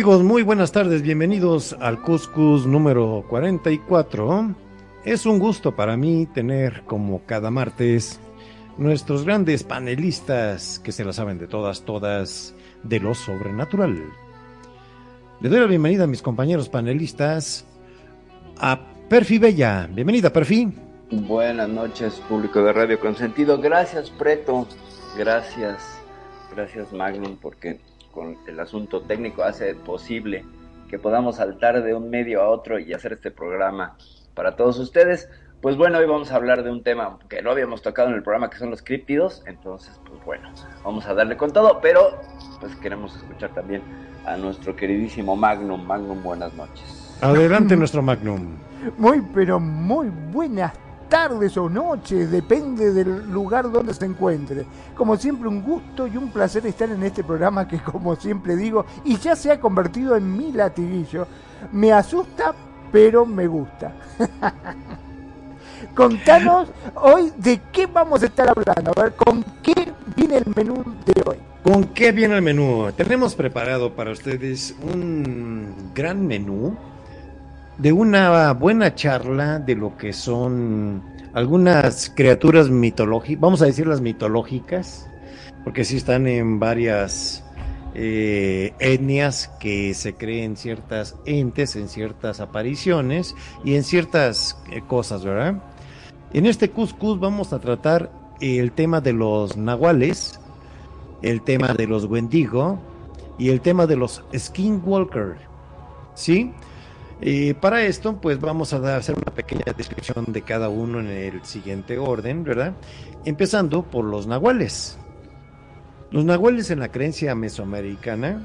amigos, muy buenas tardes, bienvenidos al Cuscus número 44. Es un gusto para mí tener como cada martes nuestros grandes panelistas que se la saben de todas, todas de lo sobrenatural. Le doy la bienvenida a mis compañeros panelistas a Perfi Bella. Bienvenida Perfi. Buenas noches, público de Radio Consentido. Gracias, Preto. Gracias, gracias, Magnum, porque con el asunto técnico hace posible que podamos saltar de un medio a otro y hacer este programa para todos ustedes. Pues bueno, hoy vamos a hablar de un tema que no habíamos tocado en el programa, que son los críptidos. Entonces, pues bueno, vamos a darle con todo, pero pues queremos escuchar también a nuestro queridísimo Magnum. Magnum, buenas noches. Adelante nuestro Magnum. Muy, pero muy buenas tardes o noches, depende del lugar donde se encuentre. Como siempre, un gusto y un placer estar en este programa que, como siempre digo, y ya se ha convertido en mi latiguillo, me asusta, pero me gusta. Contanos hoy de qué vamos a estar hablando, a ver, con qué viene el menú de hoy. ¿Con qué viene el menú? Tenemos preparado para ustedes un gran menú de una buena charla de lo que son algunas criaturas mitológicas, vamos a decirlas mitológicas, porque sí están en varias eh, etnias que se creen ciertas entes, en ciertas apariciones y en ciertas eh, cosas, ¿verdad? En este Cuscus vamos a tratar el tema de los nahuales, el tema de los Wendigo y el tema de los Skinwalker, ¿sí? Y para esto, pues vamos a hacer una pequeña descripción de cada uno en el siguiente orden, ¿verdad? Empezando por los nahuales. Los nahuales en la creencia mesoamericana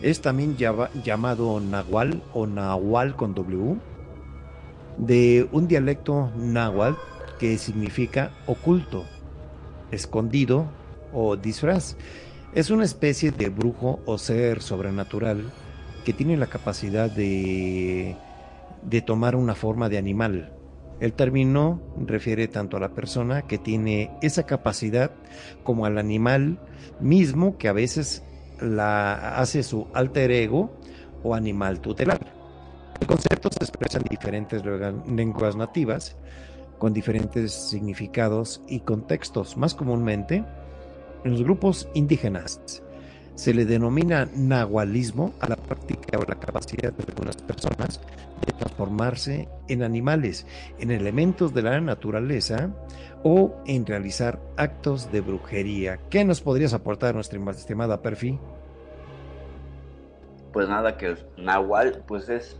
es también llama- llamado nahual o nahual con W, de un dialecto náhuatl que significa oculto, escondido o disfraz. Es una especie de brujo o ser sobrenatural que tiene la capacidad de, de tomar una forma de animal. El término refiere tanto a la persona que tiene esa capacidad como al animal mismo que a veces la hace su alter ego o animal tutelar. El concepto se expresa en diferentes lenguas nativas con diferentes significados y contextos. Más comúnmente, en los grupos indígenas se le denomina nahualismo a la práctica o la capacidad de algunas personas de transformarse en animales, en elementos de la naturaleza o en realizar actos de brujería. ¿Qué nos podrías aportar, nuestra estimada Perfi? Pues nada, que el Nahual, pues es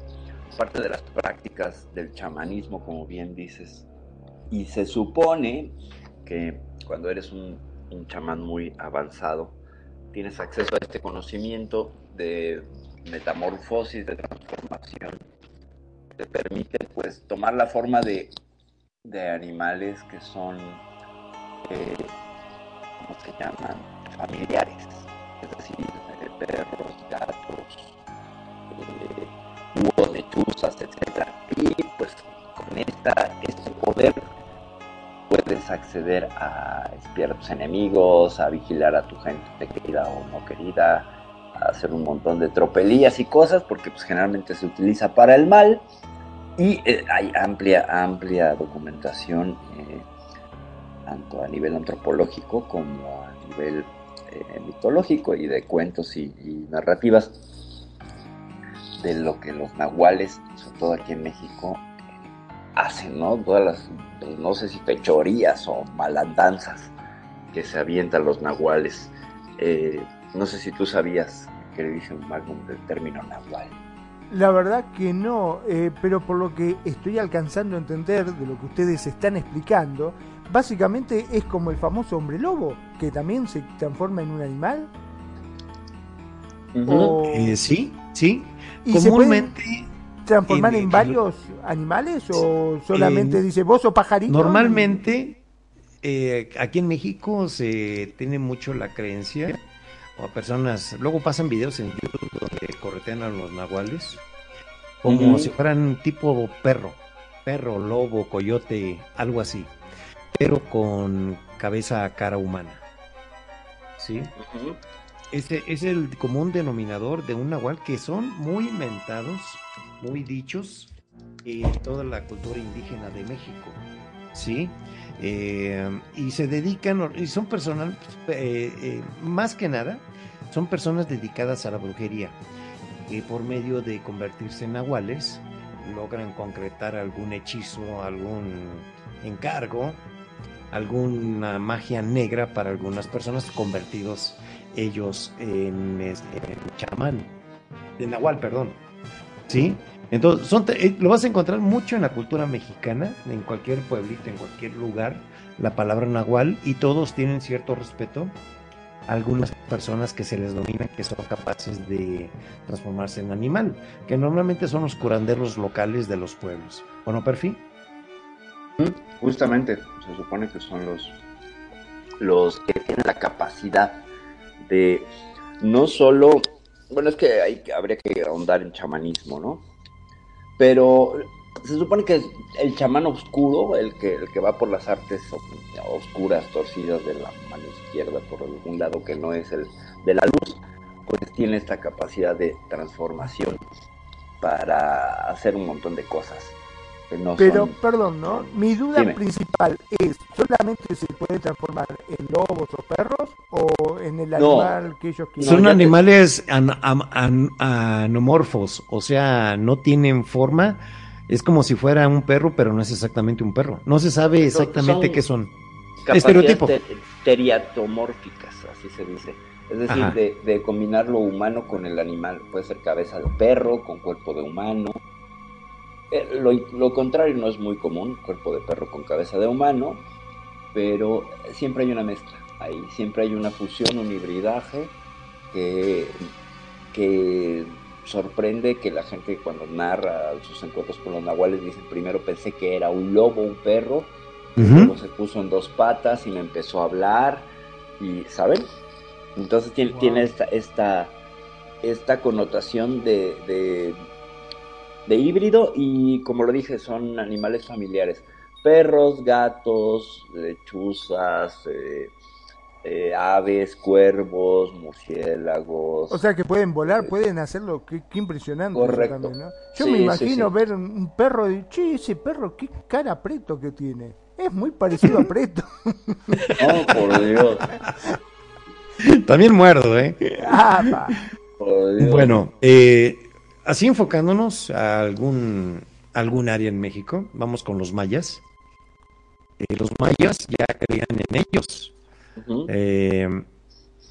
parte de las prácticas del chamanismo, como bien dices. Y se supone que cuando eres un, un chamán muy avanzado, tienes acceso a este conocimiento de metamorfosis, de transformación. Te permite, pues, tomar la forma de, de animales que son, eh, ¿cómo se llaman? Familiares. Es decir, eh, perros, gatos, eh, búhos, lechuzas, etc. Y pues con esta, este poder acceder a espiar a tus enemigos, a vigilar a tu gente querida o no querida, a hacer un montón de tropelías y cosas, porque pues generalmente se utiliza para el mal. Y eh, hay amplia, amplia documentación, eh, tanto a nivel antropológico como a nivel eh, mitológico y de cuentos y, y narrativas de lo que los nahuales, sobre todo aquí en México, hacen, ¿no? Todas las, no sé si fechorías o malandanzas que se avientan los nahuales. Eh, no sé si tú sabías que le dicen Magnum del término nahual. La verdad que no, eh, pero por lo que estoy alcanzando a entender de lo que ustedes están explicando, básicamente es como el famoso hombre lobo, que también se transforma en un animal. O- Eh, sí, sí. ¿Y se Comúnmente, ¿Transformar en- en, en- varios animales o solamente en- dice vos o pajarito? normalmente, eh, aquí en México se tiene mucho la creencia, o personas, luego pasan videos en YouTube donde corretean a los nahuales, como si fueran tipo perro, perro, lobo, coyote, algo así, pero con cabeza, cara humana. ¿Sí? Ese es el común denominador de un nahual que son muy inventados, muy dichos en toda la cultura indígena de México. ¿Sí? Eh, y se dedican, y son personas, eh, eh, más que nada, son personas dedicadas a la brujería, que por medio de convertirse en nahuales logran concretar algún hechizo, algún encargo, alguna magia negra para algunas personas convertidos ellos en, en chamán, de nahual, perdón. ¿Sí? Entonces, eh, lo vas a encontrar mucho en la cultura mexicana, en cualquier pueblito, en cualquier lugar, la palabra nahual, y todos tienen cierto respeto. Algunas personas que se les domina que son capaces de transformarse en animal, que normalmente son los curanderos locales de los pueblos. Bueno, Perfi. Justamente, se supone que son los, los que tienen la capacidad de no solo, bueno, es que hay, habría que ahondar en chamanismo, ¿no? Pero se supone que el chamán oscuro, el que, el que va por las artes oscuras, torcidas de la mano izquierda, por algún lado que no es el de la luz, pues tiene esta capacidad de transformación para hacer un montón de cosas. No Pero, son- perdón, ¿no? Mi duda Dime. principal es, ¿solamente se puede transformar en lobos o perros o en el No. animal que ellos quieran? Son animales an- anomorfos, o sea, no tienen forma. Es como si fuera un perro, pero no es exactamente un perro. No se sabe exactamente son- qué son. Estereotipo. te- teriatomórficas, así se dice. Es decir, de combinar lo humano con el animal. Puede ser cabeza de perro con cuerpo de humano. Eh, lo, lo contrario no es muy común, cuerpo de perro con cabeza de humano, pero siempre hay una mezcla ahí, siempre hay una fusión, un hibridaje que, que sorprende que la gente cuando narra sus encuentros con los nahuales dice, primero pensé que era un lobo, un perro, Luego se puso en dos patas y me empezó a hablar y ¿saben? Entonces tiene, Wow. tiene esta, esta, esta connotación de, de, de híbrido y como lo dije son animales familiares. Perros, gatos, lechuzas, eh, eh, aves, cuervos, murciélagos. O sea que pueden volar, pueden hacerlo, qué, qué impresionante eso Correcto. también, ¿no? Yo Sí, me imagino sí. ver un, perro y, che, ese perro, qué cara preto que tiene. Es muy parecido a preto. No, por Dios, También muerdo, ¿eh? Ah, pa. por Dios. Bueno, eh, así enfocándonos a algún, algún área en México, vamos con los mayas. Eh, los mayas ya creían en ellos. Eh,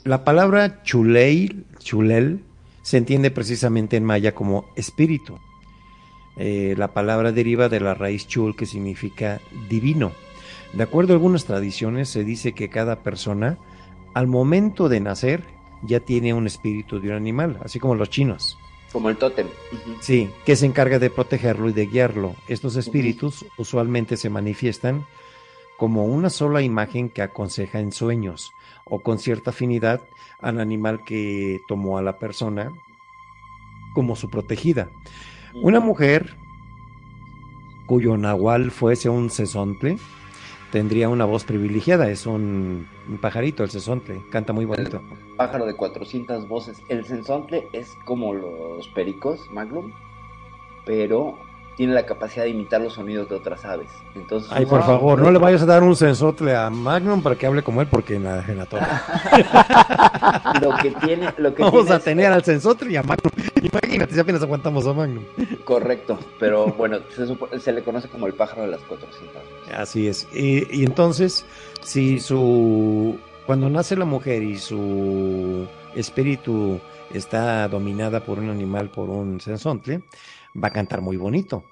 la palabra chulel, se entiende precisamente en maya como espíritu. Eh, la palabra deriva de la raíz chul, que significa divino. De acuerdo a algunas tradiciones, se dice que cada persona, al momento de nacer, ya tiene un espíritu de un animal, así como los chinos. Como el tótem. Sí, que se encarga de protegerlo y de guiarlo. Estos espíritus usualmente se manifiestan como una sola imagen que aconseja en sueños o con cierta afinidad al animal que tomó a la persona como su protegida. Una mujer cuyo nahual fuese un sesontle tendría una voz privilegiada, es un, pajarito el sesontle, canta muy bonito. pájaro de 400 voces. El sensontle es como los pericos, Magnum, pero tiene la capacidad de imitar los sonidos de otras aves. Entonces, Ay, por Wow. favor, no le vayas a dar un sensotle a Magnum para que hable como él, porque en la, en la torre. lo que tiene, lo que Vamos tiene a es- tener al sensotle y a Magnum. Imagínate, si apenas aguantamos a Magnum. correcto, pero bueno, se, le conoce como el pájaro de las 400. Así es. Y, y entonces, si su. Cuando nace la mujer y su espíritu está dominada por un animal, por un sensontle, va a cantar muy bonito.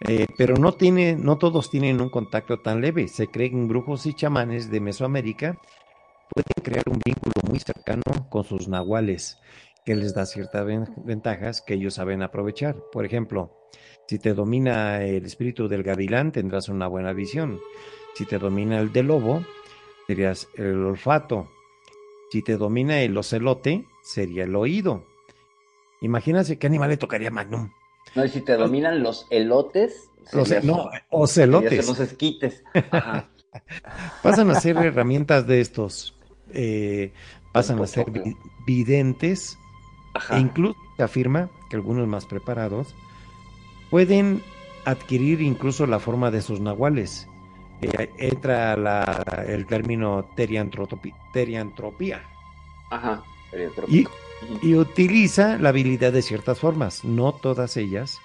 Eh, pero no tiene, no todos tienen un contacto tan leve. Se creen brujos y chamanes de Mesoamérica pueden crear un vínculo muy cercano con sus nahuales, que les da ciertas ven- ventajas que ellos saben aprovechar. Por ejemplo, si te domina el espíritu del gavilán, tendrás una buena visión. Si te domina el del lobo, serías el olfato. Si te domina el ocelote, sería el oído. Imagínate qué animal le tocaría a Magnum. No, y si te dominan los elotes, Los- no, ocelotes. los esquites. Ajá. Pasan a ser herramientas de estos. eh, pasan a ser vi- videntes Ajá. E incluso se afirma que algunos más preparados pueden adquirir incluso la forma de sus nahuales. Eh, entra la- el término teriantropía Ajá. Y. y utiliza la habilidad de ciertas formas, no todas ellas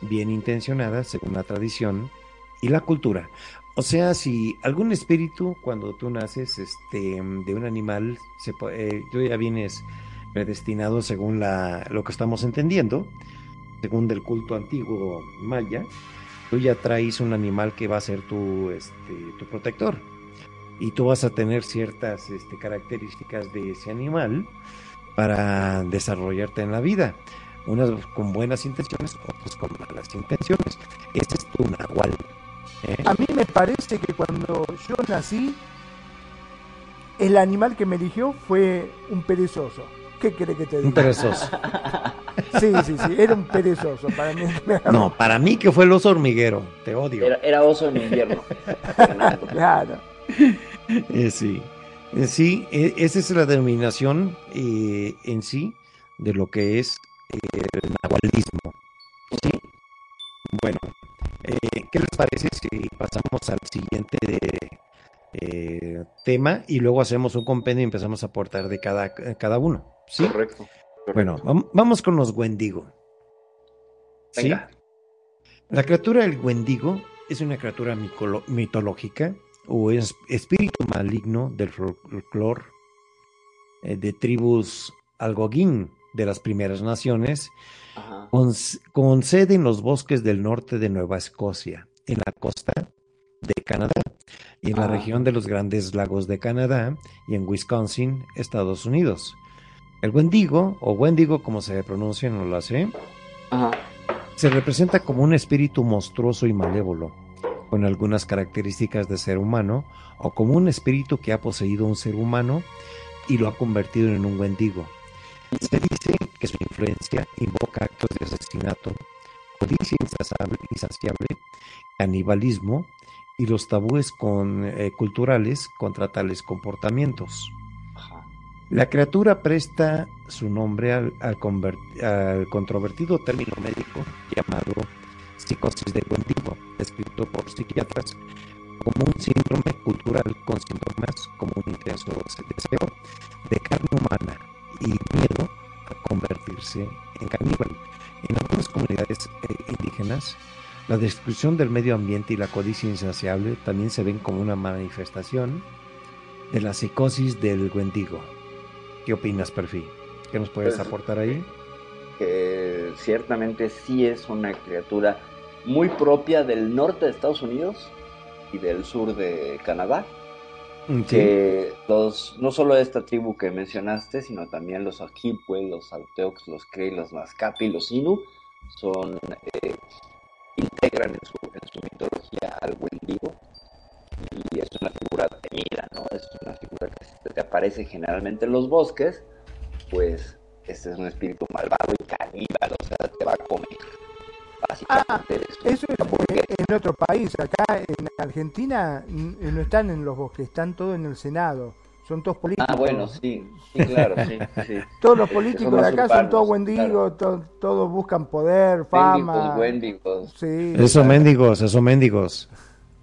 bien intencionadas según la tradición y la cultura. O sea, si algún espíritu cuando tú naces este, de un animal, se, eh, tú ya vienes predestinado según la, lo que estamos entendiendo, según del culto antiguo maya, tú ya traes un animal que va a ser tu, este, tu protector. Y tú vas a tener ciertas este, características de ese animal para desarrollarte en la vida. Unas con buenas intenciones, otras con malas intenciones. Ese es tu nahual. ¿eh? A mí me parece que cuando yo nací, el animal que me eligió fue un perezoso. ¿Qué quiere que te diga? Un perezoso. Sí, sí, sí, era un perezoso. Para mí, No, para mí que fue el oso hormiguero. Te odio. Era, era oso en invierno. Claro. Eh, sí, Eh, sí, e- esa es la denominación eh, en sí de lo que es eh, el nahualismo. Sí. Bueno, eh, ¿qué les parece si pasamos al siguiente eh, tema y luego hacemos un compendio y empezamos a aportar de cada, cada uno? Sí. Correcto. correcto. Bueno, vam- vamos con los Wendigo. ¿Sí? La criatura del Wendigo es una criatura mitológica o es espíritu maligno del folclore eh, de tribus algoguín de las primeras naciones, con, con sede en los bosques del norte de Nueva Escocia, en la costa de Canadá, y en la Ah. región de los grandes lagos de Canadá y en Wisconsin, Estados Unidos. El Wendigo, o Wendigo como se pronuncia, no lo sé, Ajá. se representa como un espíritu monstruoso y malévolo, con algunas características de ser humano, o como un espíritu que ha poseído un ser humano y lo ha convertido en un Wendigo. Se dice que su influencia invoca actos de asesinato, codicia insaciable, insaciable, canibalismo y los tabúes con- eh, culturales contra tales comportamientos. La criatura presta su nombre al, al conver- al controvertido término médico llamado psicosis de Wendigo, descrito por psiquiatras como un síndrome cultural con síntomas como un intenso deseo de carne humana y miedo a convertirse en caníbal. En algunas comunidades eh, indígenas, la destrucción del medio ambiente y la codicia insaciable también se ven como una manifestación de la psicosis del Wendigo. ¿Qué opinas, Perfil? ¿Qué nos puedes Pues, aportar ahí? Que ciertamente sí es una criatura muy propia del norte de Estados Unidos y del sur de Canadá. Mm, Que los, no solo esta tribu que mencionaste, sino también los Ojibwe, los Alteox, los Cree, los Nazcapi, los Inu, son, eh, integran en su, en su mitología al Wendigo. Y es una figura temida, ¿no? Es una figura que se te aparece generalmente en los bosques, pues este es un espíritu malvado y caníbal, o sea, te va a comer. Básicamente un- Eso es eh, en otro país. Acá en Argentina no están en los bosques, están todos en el Senado. son todos políticos. Ah, bueno, sí, sí, claro, sí, sí. Todos los políticos de acá son todos to- todos buscan poder, fama. Wendigos. Sí. Eso mendigos, eso mendigos.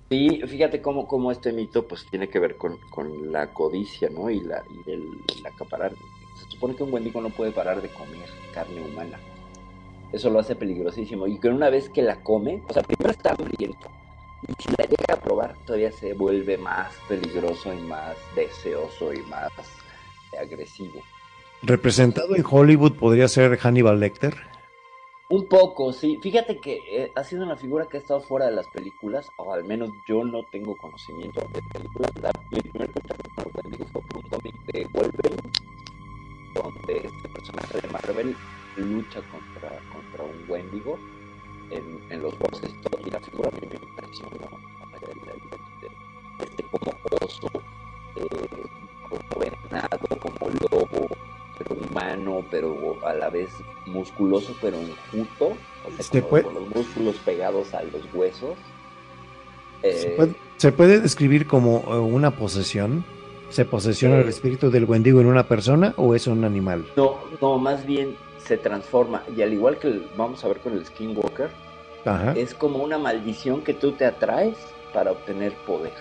Sí, fíjate cómo, cómo este mito pues tiene que ver con, con la codicia, ¿no? Y la y el, el acaparar. Se supone que un wendigo no puede parar de comer carne humana. Eso lo hace peligrosísimo. Y que una vez que la come, o sea, primero está hambriento. Y si la llega a probar, todavía se vuelve más peligroso y más deseoso y más agresivo. Representado en Hollywood podría ser Hannibal Lecter. Un poco, sí. Fíjate que eh, ha sido una figura que ha estado fuera de las películas, o al menos yo no tengo conocimiento de películas. La, mi primer contacto con el Wendigo fue por un cómic de Wolverine, donde este personaje de Marvel lucha contra, contra un Wendigo en, en los bosques y todo, y la figura a mí me impresionó. El- el- el- Este como oso, eh, como venado, como lobo, pero humano, pero a la vez musculoso, pero enjuto, o sea, Este como puede- con los músculos pegados a los huesos. ¿Se Eh, puede, se puede describir como eh, una posesión? ¿Se posesiona Eh. el espíritu del Wendigo en una persona o es un animal? no, no, más bien se transforma, y al igual que el- vamos a ver con el Skinwalker, Ajá. es como una maldición que tú te atraes para obtener poder.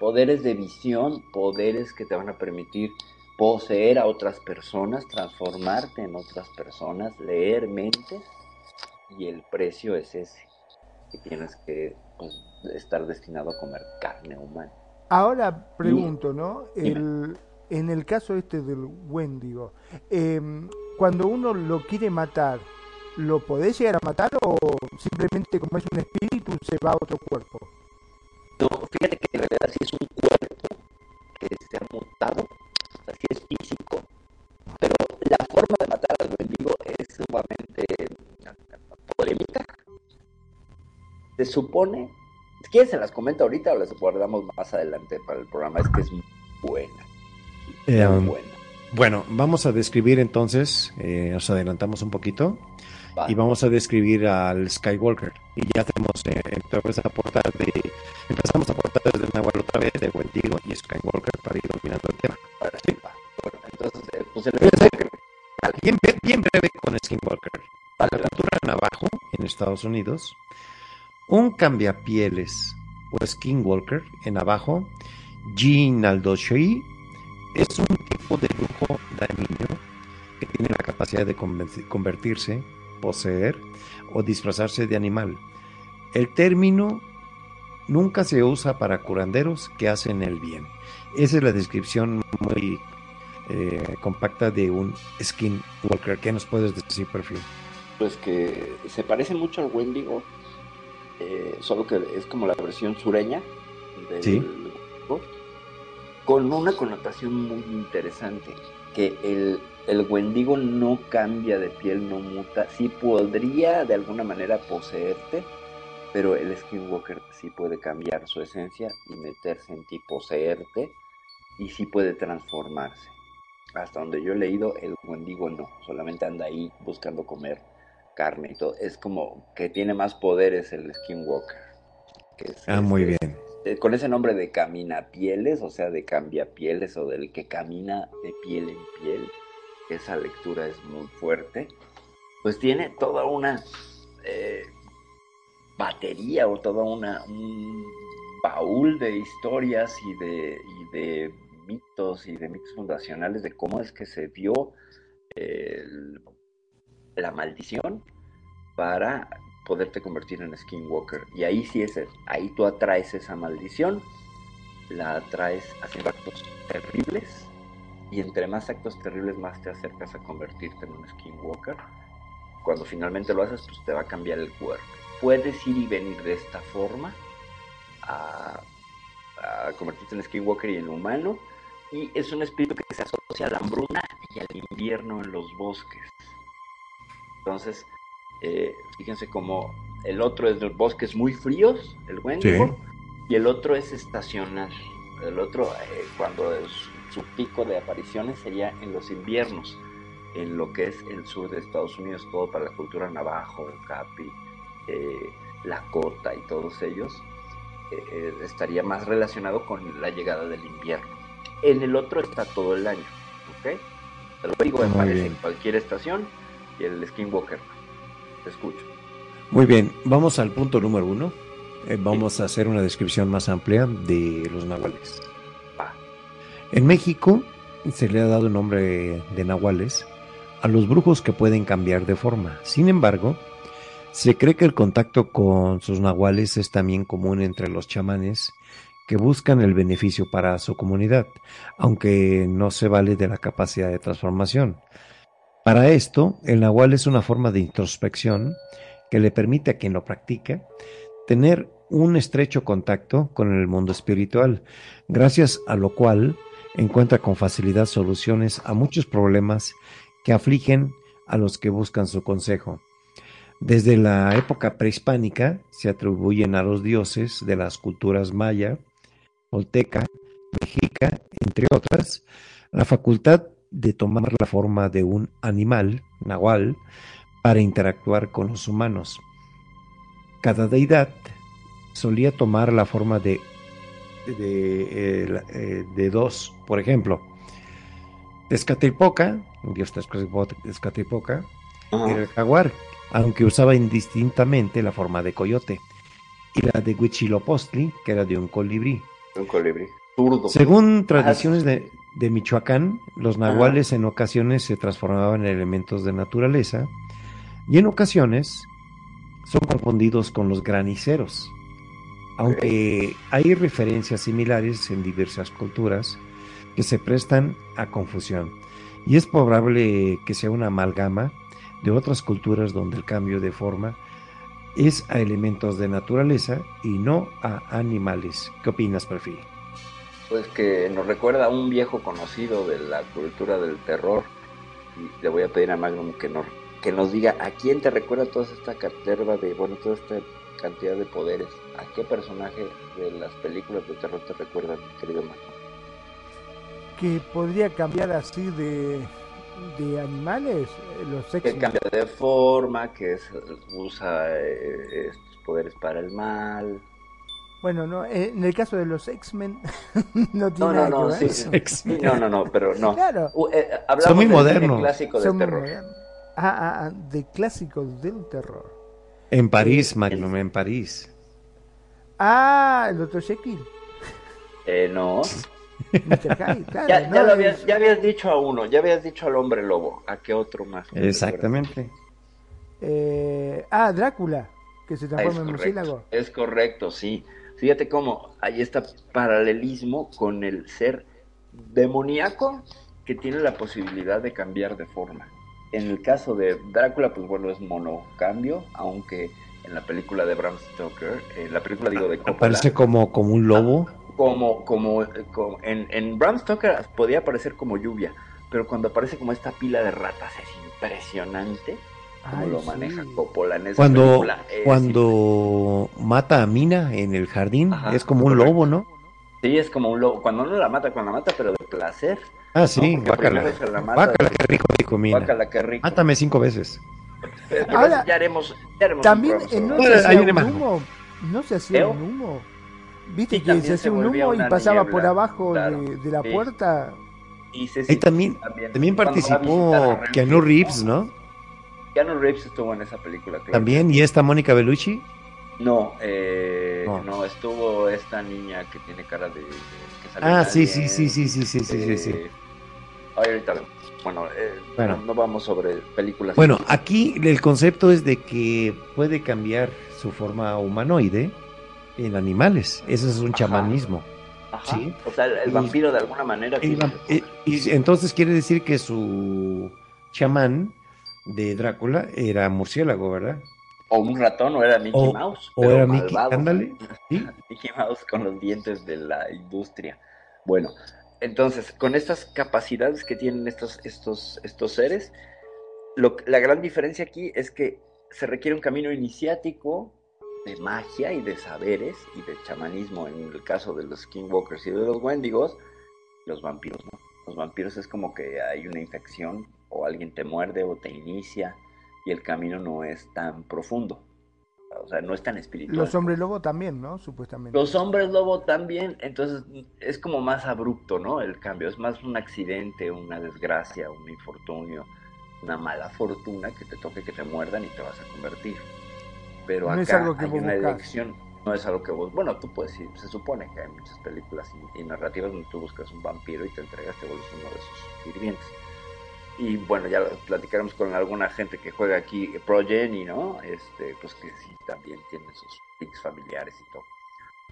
Poderes de visión, poderes que te van a permitir poseer a otras personas, transformarte en otras personas, leer mentes, y el precio es ese, que tienes que pues, estar destinado a comer carne humana. Ahora pregunto, ¿no? El, en el caso este del Wendigo, em, cuando uno lo quiere matar, ¿lo podés llegar a matar o simplemente como es un espíritu se va a otro cuerpo? No, fíjate que en realidad sí es un cuerpo que se ha mutado, así es físico, pero la forma de matar al mendigo es sumamente polémica. Se supone, si quieres se las comento ahorita o las guardamos más adelante para el programa, es que es muy buena, Eh, muy um, buena. bueno, vamos a describir entonces, eh, nos adelantamos un poquito y vamos a describir al Skywalker. Y ya tenemos eh, a portar de, empezamos a portar desde Nahual otra vez, de Wendigo y Skywalker para ir dominando el tema. Ahora sí, va. Bueno, entonces, eh, pues el Bien, bien- bien breve con Skinwalker. La Vale. cultura navajo en Estados Unidos, un cambiapieles o skinwalker en navajo, Jean Aldoshei, es un tipo de lujo dañino que tiene la capacidad de convertirse, poseer o disfrazarse de animal. El término nunca se usa para curanderos que hacen el bien. Esa es la descripción muy eh, compacta de un skinwalker. ¿Qué nos puedes decir, perfil? pues que se parece mucho al Wendigo, eh, solo que es como la versión sureña del Sí. Con una connotación muy interesante, que el, el Wendigo no cambia de piel, no muta, sí podría de alguna manera poseerte, pero el Skinwalker sí puede cambiar su esencia y meterse en ti, poseerte, y sí puede transformarse. Hasta donde yo he leído, el Wendigo no, solamente anda ahí buscando comer carne y todo. Es como que tiene más poderes el Skinwalker. que es- Ah, muy es- bien. eh, Con ese nombre de caminapieles, o sea, de cambiapieles o del que camina de piel en piel, esa lectura es muy fuerte. Pues tiene toda una eh, batería o toda una un baúl de historias y de, y de mitos y de mitos fundacionales de cómo es que se dio eh, el- la maldición para poderte convertir en Skinwalker. Y ahí sí es, ahí tú atraes esa maldición, la atraes haciendo actos terribles, y entre más actos terribles más te acercas a convertirte en un Skinwalker. Cuando finalmente lo haces, pues te va a cambiar el cuerpo. Puedes ir y venir de esta forma a, a convertirte en Skinwalker y en humano, y es un espíritu que se asocia a la hambruna y al invierno en los bosques. Entonces, eh, fíjense como el otro es de bosques muy fríos, el Sí. y el otro es estacional. El otro, eh, cuando es- su pico de apariciones sería en los inviernos, en lo que es el sur de Estados Unidos, todo para la cultura navajo, el capi, eh, Lakota y todos ellos, eh, eh, estaría más relacionado con la llegada del invierno. En el otro está todo el año, ¿ok? El Wendigo Muy aparece en cualquier estación y el Skinwalker. Te escucho. Muy bien, vamos al punto número uno. Eh, vamos a hacer una descripción más amplia de los nahuales. En México se le ha dado el nombre de nahuales a los brujos que pueden cambiar de forma. Sin embargo, se cree que el contacto con sus nahuales es también común entre los chamanes que buscan el beneficio para su comunidad, aunque no se vale de la capacidad de transformación. Para esto, el nahual es una forma de introspección que le permite a quien lo practica tener un estrecho contacto con el mundo espiritual, gracias a lo cual encuentra con facilidad soluciones a muchos problemas que afligen a los que buscan su consejo. Desde la época prehispánica se atribuyen a los dioses de las culturas maya, olteca, mexica, entre otras, la facultad de tomar la forma de un animal, nahual, para interactuar con los humanos. Cada deidad solía tomar la forma de, de, eh, eh, de dos, por ejemplo, Tezcatlipoca, dios Tezcatlipo- Tezcatlipoca, era el jaguar, aunque usaba indistintamente la forma de coyote, y la de Huitzilopochtli, que era de un colibrí. Un colibrí. Según tradiciones de, de Michoacán, los nahuales en ocasiones se transformaban en elementos de naturaleza y en ocasiones son confundidos con los graniceros. Aunque hay referencias similares en diversas culturas que se prestan a confusión. Y es probable que sea una amalgama de otras culturas donde el cambio de forma es a elementos de naturaleza y no a animales. ¿Qué opinas, Perfil? Pues que nos recuerda a un viejo conocido de la cultura del terror. Y le voy a pedir a Magnum que nos, que nos diga a quién te recuerda toda esta caterva de, bueno, toda esta cantidad de poderes. ¿A qué personaje de las películas de terror te recuerdan, querido Magnum? Que podría cambiar así de, de animales, eh, los Que X-Men. cambia de forma, que es- usa eh, estos poderes para el mal. Bueno, no, eh, en el caso de los X-Men no tiene No, no, nada no, que sí, ver. sí, X-Men. sí, no, no, no, pero no. Claro, Uh, eh, hablamos Son muy del modernos. clásico de son muy terror. modernos. Ah, ah, ah, de clásicos del terror. En París, Magnum, en París. Ah, el Dr. Jekyll, Eh, no. Mr. Hyde, claro. Ya, no, ya lo habías, ya habías dicho a uno, ya habías dicho al hombre lobo. ¿A qué otro más? Exactamente. eh, ah, Drácula, que se Ah, transforma en correcto, murciélago. es correcto, sí. Fíjate cómo hay este paralelismo con el ser demoníaco que tiene la posibilidad de cambiar de forma. En el caso de Drácula, pues bueno, es monocambio, aunque en la película de Bram Stoker, en la película digo de Coppola, Aparece como, como un lobo. como, como, como- en, en Bram Stoker podía aparecer como lluvia, pero cuando aparece como esta pila de ratas es impresionante como Ay, lo sí. maneja Coppola en esa Cuando, película. Es cuando mata a Mina en el jardín, Ajá, es como un lobo, ¿no? Sí, es como un lobo. Cuando no la mata, cuando la mata, pero de placer. Ah, sí, No, porque guácala. primero se la mata. Guácala, qué rico, dijo Mina. Guácala, qué rico. Mátame cinco veces. Pero Ahora, ya haremos, ya haremos un También eh, no se hacía un humo. No se hacía un humo. Viste Sí, que se se hacía un humo y pasaba niebla, por abajo claro, de, de la sí. puerta. Y sí, Ahí sí, también, también. participó Keanu Reeves, ¿no? Keanu Reeves estuvo en esa película, claro. También, y esta Mónica Bellucci. No, eh, No. no. estuvo esta niña que tiene cara de. de- que sale Ah, sí, sí, sí, sí, sí, sí, sí, sí, sí. eh, ay, ahorita. Bueno, eh, Bueno. No, no vamos sobre películas. Bueno, aquí el concepto es de que puede cambiar su forma humanoide en animales. Eso es un Ajá. chamanismo. Ajá. sí. O sea, el, el Y- vampiro de alguna manera. Y- y entonces quiere decir que su chamán de Drácula era murciélago, ¿verdad? O un ratón, o era Mickey O- Mouse. o era Mickey, ándale, sí. Mickey Mouse con los dientes de la industria. Bueno, entonces, con estas capacidades que tienen estos, estos, estos seres, lo, la gran diferencia aquí es que se requiere un camino iniciático de magia y de saberes y de chamanismo en el caso de los Skinwalkers y de los Wendigos, los vampiros, ¿no? Los vampiros es como que hay una infección o alguien te muerde o te inicia y el camino no es tan profundo. O sea, no es tan espiritual. Los hombres lobo también, ¿no? Supuestamente. Los hombres lobo también, entonces es como más abrupto, ¿no? El cambio, es más un accidente, una desgracia, un infortunio, una mala fortuna que te toque que te muerdan y te vas a convertir. Pero No acá es algo que hay una buscas. elección, no es algo que vos, bueno, tú puedes ir, se supone que hay muchas películas y, y narrativas donde tú buscas un vampiro y te entregas, te vuelves uno de sus sirvientes. Y bueno, ya lo platicaremos con alguna gente que juega aquí eh, Progeny, ¿no? Este, pues que sí, también tiene sus links familiares y todo.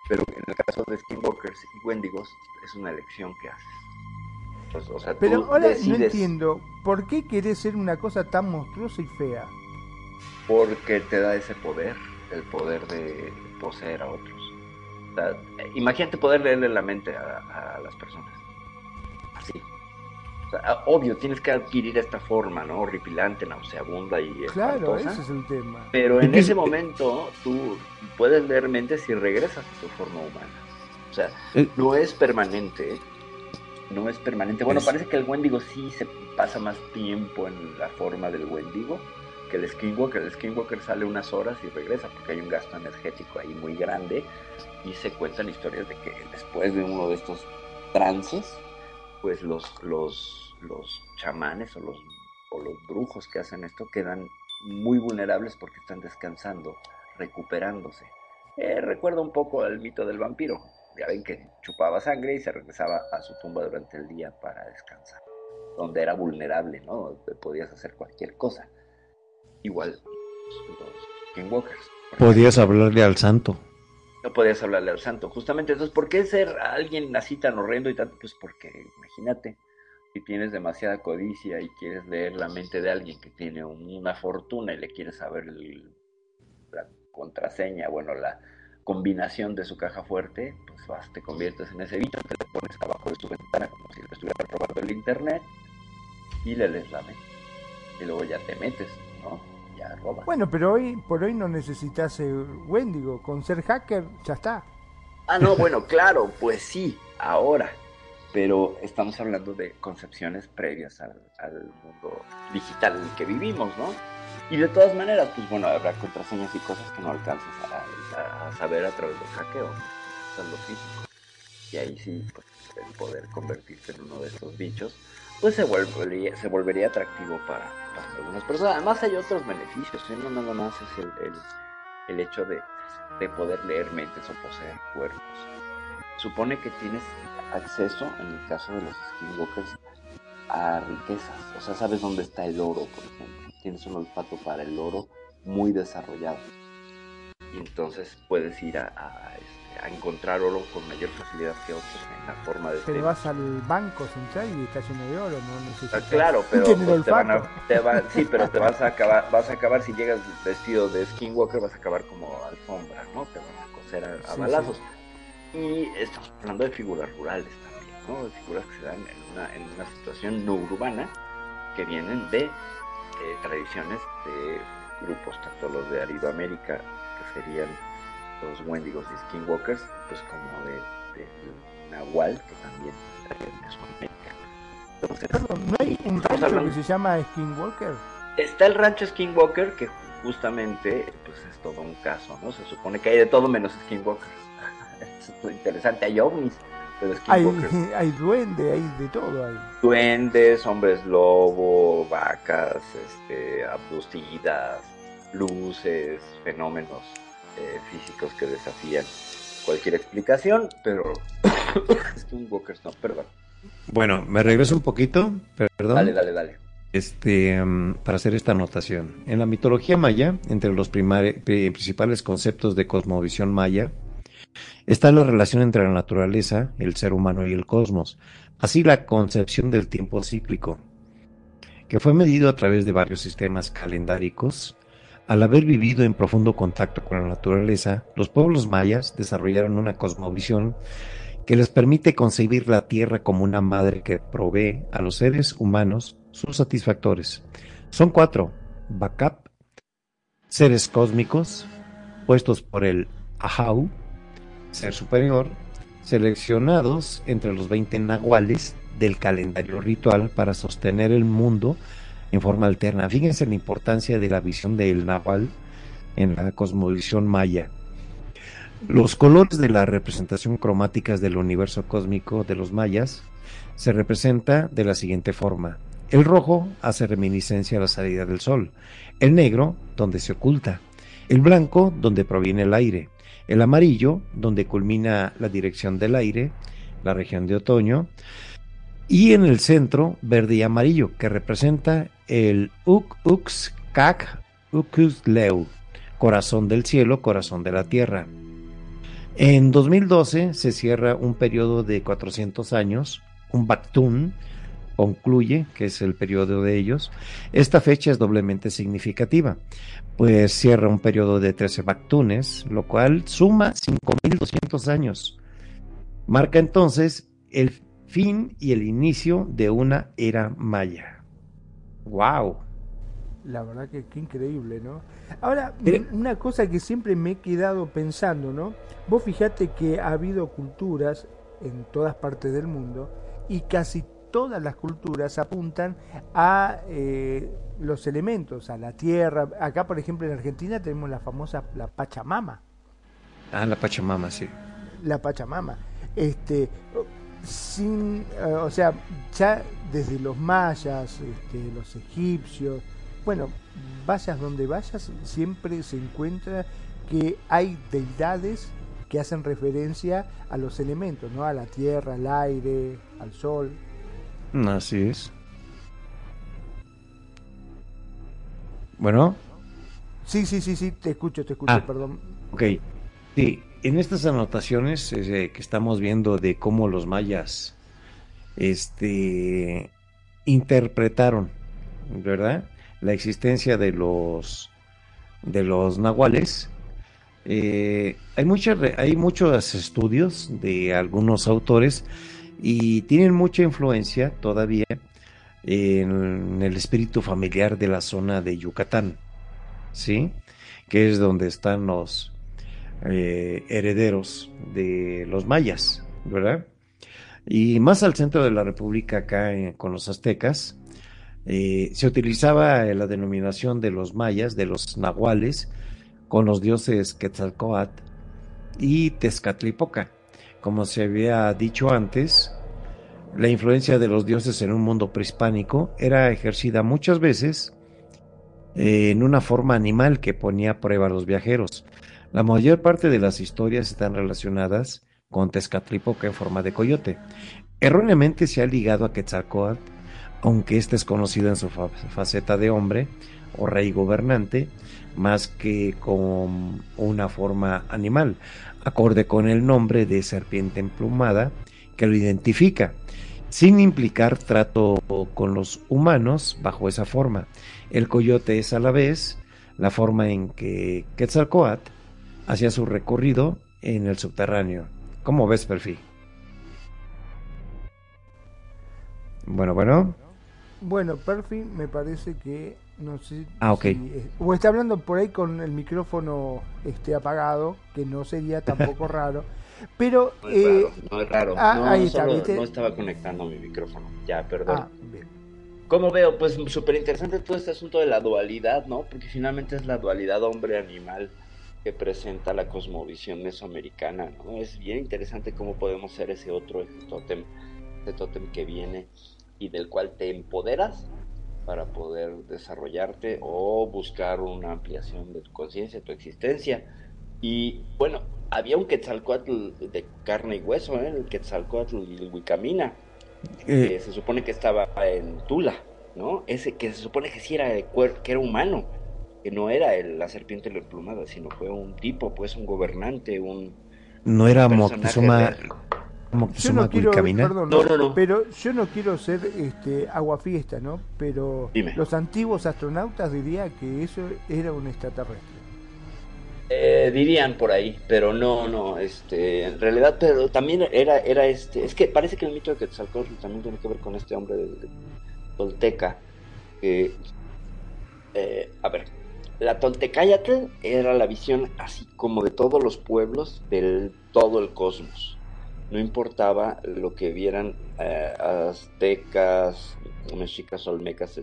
Pero en el caso de Skinwalkers y Wendigos, es una elección que haces. Pues, o sea, Pero ahora no decides entiendo, ¿por qué querés ser una cosa tan monstruosa y fea? porque te da ese poder, el poder de poseer a otros. O sea, imagínate poder leerle la mente a, a las personas. O sea, ah, obvio, tienes que adquirir esta forma, ¿no? Horripilante, nauseabunda y Claro, espantosa. ese es el tema. Pero en ese eh, momento tú puedes leer mentes y regresas a tu forma humana. O sea, Eh, no es permanente. ¿eh? No es permanente. Bueno, Es- parece que el Wendigo sí se pasa más tiempo en la forma del Wendigo que el Skinwalker. El Skinwalker sale unas horas y regresa porque hay un gasto energético ahí muy grande y se cuentan historias de que después de uno de estos trances, pues los, los, los chamanes o los, o los brujos que hacen esto quedan muy vulnerables porque están descansando, recuperándose. Eh, recuerda un poco al mito del vampiro. Ya ven que chupaba sangre y se regresaba a su tumba durante el día para descansar. Donde era vulnerable, ¿no? Podías hacer cualquier cosa. Igual los Skinwalkers. por Podías hablarle al santo. No podías hablarle al santo. Justamente, entonces, ¿por qué ser alguien así tan horrendo y tanto? Pues porque, imagínate, si tienes demasiada codicia y quieres leer la mente de alguien que tiene un- una fortuna y le quieres saber el- la contraseña, bueno, la combinación de su caja fuerte, pues vas, te conviertes en ese bicho, te lo pones abajo de su ventana como si le estuviera robando el internet y le lees la mente. Y luego ya te metes, ¿no? Ya robas. Bueno, pero hoy por hoy no necesitas ser Wendigo. Con ser hacker ya está. Ah, no, bueno, claro, pues sí, ahora. Pero estamos hablando de concepciones previas al, al mundo digital en el que vivimos, ¿no? Y de todas maneras, pues bueno, habrá contraseñas y cosas que no alcanzas a, a- saber a través del hackeo, es lo físico. Y ahí sí, pues el poder convertirse en uno de estos bichos, pues se volvería, se volvería atractivo para, algunas personas. Además hay otros beneficios, ¿eh? no nada más es el, el, hecho de, de poder leer mentes o poseer cuerpos. Supone que tienes acceso, en el caso de los skinwalkers, a riquezas. O sea, sabes dónde está el oro, por ejemplo. Tienes un olfato para el oro muy desarrollado. Y entonces puedes ir a, a, a encontrar oro con mayor facilidad que otros en la forma de Pero vas al banco central y está lleno de oro, no Ah, necesitas. claro, pero pues, te van a, te va- sí, pero te vas a acabar, vas a acabar si llegas vestido de skinwalker, vas a acabar como alfombra, ¿no? Te van a coser a, a Sí, balazos. Y estamos hablando de figuras rurales también, ¿no? De figuras que se dan en una, en una situación no urbana que vienen de eh, tradiciones de grupos, tanto los de Aridoamérica, que serían los Wendigos y Skinwalkers, pues como de, de Nahual, que también de Mesoamérica. Entonces, Perdón, ¿No hay un rancho hablando- que se llama Skinwalker? Está el rancho Skinwalker, que justamente pues es todo un caso, ¿no? Se supone que hay de todo menos Skinwalkers. Es lo interesante, hay ovnis, pero Hay, Skinwalkers. hay duende, hay de todo ahí. Duendes, hombres lobo, vacas, este, abducidas, luces, fenómenos eh, físicos que desafían cualquier explicación, pero Skinwalkers no, perdón. Bueno, me regreso un poquito, perdón. Dale, dale, dale. este, mm, para hacer esta anotación. En la mitología maya, entre los principales conceptos de cosmovisión maya, está la relación entre la naturaleza, el ser humano y el cosmos, así la concepción del tiempo cíclico, que fue medido a través de varios sistemas calendáricos. Al haber vivido en profundo contacto con la naturaleza, los pueblos mayas desarrollaron una cosmovisión que les permite concebir la Tierra como una madre que provee a los seres humanos sus satisfactores. Son cuatro, Bacap, seres cósmicos, puestos por el Ahau, ser superior, seleccionados entre los 20 nahuales del calendario ritual para sostener el mundo en forma alterna. Fíjense la importancia de la visión del nahual en la cosmovisión maya. Los colores de las representación cromáticas del universo cósmico de los mayas se representa de la siguiente forma. El rojo hace reminiscencia a la salida del sol, el negro donde se oculta, el blanco donde proviene el aire, el amarillo donde culmina la dirección del aire, la región de otoño, y en el centro verde y amarillo que representa el Uk Ux Kak Ukus Leu, corazón del cielo, corazón de la tierra. En 2012 se cierra un periodo de 400 años, un Baktun, concluye, que es el periodo de ellos. Esta fecha es doblemente significativa, pues cierra un periodo de 13 Baktunes, lo cual suma 5.200 años. Marca entonces el fin y el inicio de una era maya. ¡Wow! La verdad que qué increíble, ¿no? Ahora, una cosa que siempre me he quedado pensando, ¿no? Vos fijate que ha habido culturas en todas partes del mundo y casi todas las culturas apuntan a eh, los elementos, a la tierra. Acá, por ejemplo, en Argentina tenemos la famosa la Pachamama. Ah, la Pachamama, sí. La Pachamama. Este, sin, eh, o sea, ya desde los mayas, este, los egipcios, bueno, vayas donde vayas, siempre se encuentra que hay deidades que hacen referencia a los elementos, ¿no? A la tierra, al aire, al sol. Así es. Bueno. Sí, sí, sí, sí, te escucho, te escucho, ah, perdón. Ok. Sí, en estas anotaciones eh, que estamos viendo de cómo los mayas este, interpretaron, ¿verdad? La existencia de los, de los nahuales. Eh, hay, hay muchos estudios de algunos autores y tienen mucha influencia todavía en el espíritu familiar de la zona de Yucatán, ¿sí? Que es donde están los eh, herederos de los mayas, ¿verdad? Y más al centro de la República, acá con los aztecas, eh, se utilizaba la denominación de los mayas, de los nahuales, con los dioses Quetzalcoatl y Tezcatlipoca. Como se había dicho antes, la influencia de los dioses en un mundo prehispánico era ejercida muchas veces eh, en una forma animal que ponía a prueba a los viajeros. La mayor parte de las historias están relacionadas con Tezcatlipoca en forma de coyote. Erróneamente se ha ligado a Quetzalcoatl, aunque este es conocido en su faceta de hombre o rey gobernante, más que con una forma animal, acorde con el nombre de serpiente emplumada que lo identifica, sin implicar trato con los humanos bajo esa forma. El coyote es a la vez la forma en que Quetzalcoatl hacía su recorrido en el subterráneo. ¿Cómo ves, Perfil? Bueno, bueno. Bueno, Perfil me parece que no sé ah, ok. o está hablando por ahí con el micrófono este apagado, que no sería tampoco raro. Pero no es eh, raro, no es raro. ah, no, ahí está, solo- ¿viste? no estaba conectando mi micrófono. Ya, perdón. ah, bien. ¿Cómo veo? Pues súper interesante todo este asunto de la dualidad, ¿no? Porque finalmente es la dualidad hombre-animal que presenta la cosmovisión mesoamericana, ¿no? Es bien interesante cómo podemos ser ese otro, ese tótem, ese tótem que viene y del cual te empoderas para poder desarrollarte o buscar una ampliación de tu conciencia, tu existencia. Y bueno, había un Quetzalcoatl de carne y hueso, ¿eh? el Quetzalcoatl y el Wicamina, que Eh, se supone que estaba en Tula, ¿no? Ese que se supone que sí era, que era humano, que no era el- la serpiente emplumada, sino fue un tipo, pues un gobernante, un no era Moctezuma. Yo Moctezuma no quiero, perdón, No, no, no. pero yo no quiero ser este aguafiesta, ¿no? Pero Dime. los antiguos astronautas dirían que eso era un extraterrestre. Eh, dirían por ahí, pero no, no, este, en realidad, pero también era, era este, es que parece que el mito de Quetzalcóatl también tiene que ver con este hombre de, de Tolteca, que, eh, a ver, la Toltecayatl era la visión así como de todos los pueblos del todo el cosmos, no importaba lo que vieran eh, aztecas, mexicas, olmecas.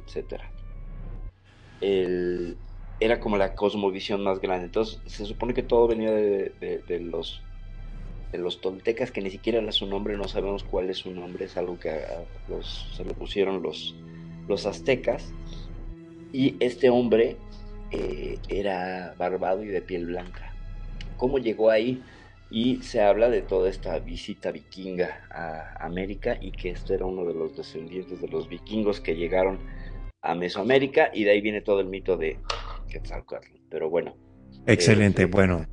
El, era como la cosmovisión más grande. Entonces se supone que todo venía de, los toltecas, que ni siquiera era su nombre, no sabemos cuál es su nombre, es algo que se lo pusieron los aztecas. Y este hombre eh, era barbado y de piel blanca. ¿Cómo llegó ahí? Y se habla de toda esta visita vikinga a América y que esto era uno de los descendientes de los vikingos que llegaron a Mesoamérica y de ahí viene todo el mito de Quetzalcóatl. Pero bueno, Excelente, sí. bueno,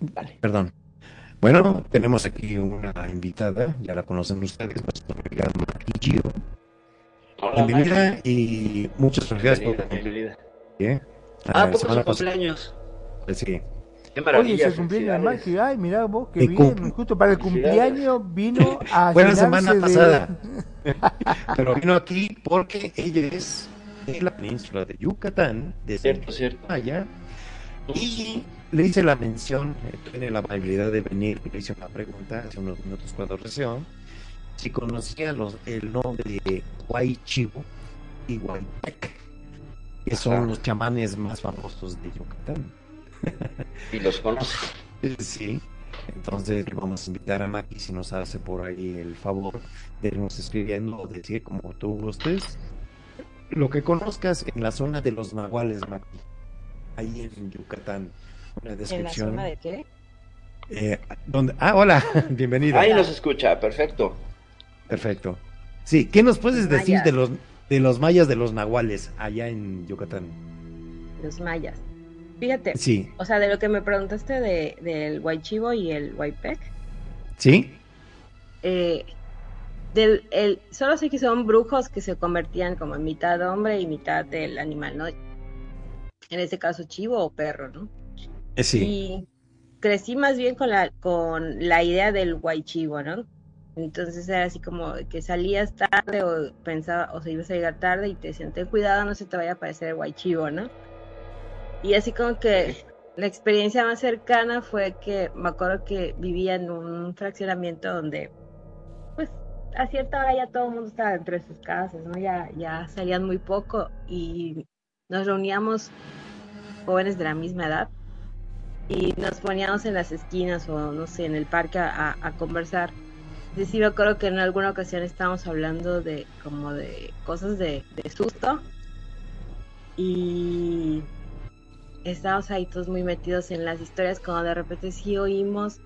vale. perdón. Bueno, tenemos aquí una invitada, ya la conocen ustedes, nuestra amiga. Hola, Bienvenida y muchas gracias por bienvenida. ¿eh? Ah, semana su cumpleaños. pues sí. Qué Oye, el cumpleaños de felicidades. Maki. Ay, mirá vos, qué bien. Justo para el cumpleaños vino a Fue la llenarse semana de- pasada. Pero vino aquí porque ella es de la península de Yucatán, de Cierto, cierto. Maya, y le hice la mención, eh, tiene la amabilidad de venir, le hice una pregunta hace unos minutos cuando recién, si conocía los, el nombre de Huaychivo y Huaytec, que son Ajá. los chamanes más famosos de Yucatán. Y los conoce. Sí, entonces le vamos a invitar a Maki si nos hace por ahí el favor de irnos escribiendo o decir como tú gustes lo que conozcas en la zona de los nahuales, Maki, ahí en Yucatán. Una ¿En la descripción. zona de qué? eh, donde... Ah, hola, bienvenida. Ahí nos escucha, perfecto. Perfecto. Sí, ¿qué nos puedes decir de los de los mayas de los nahuales allá en Yucatán? Los mayas. Fíjate, Sí, o sea, de lo que me preguntaste de, del Huaychivo y el Huaypec, ¿sí? eh, del, el, solo sé que son brujos que se convertían como en mitad hombre y mitad del animal, ¿no? En este caso, chivo o perro, ¿no? Eh, sí. Y crecí más bien con la, con la idea del guaychivo, ¿no? Entonces era así como que salías tarde o pensaba, o se ibas a llegar tarde y te decían, ten cuidado, no se te vaya a aparecer el guaychivo, ¿no? Y así como que la experiencia más cercana fue que me acuerdo que vivía en un fraccionamiento donde, pues, a cierta hora ya todo el mundo estaba dentro de sus casas, ¿no? Ya, ya salían muy poco y nos reuníamos jóvenes de la misma edad y nos poníamos en las esquinas o no sé, en el parque a, a conversar. Y sí me acuerdo que en alguna ocasión estábamos hablando de como de cosas de, susto y estábamos ahí todos muy metidos en las historias como de repente sí oímos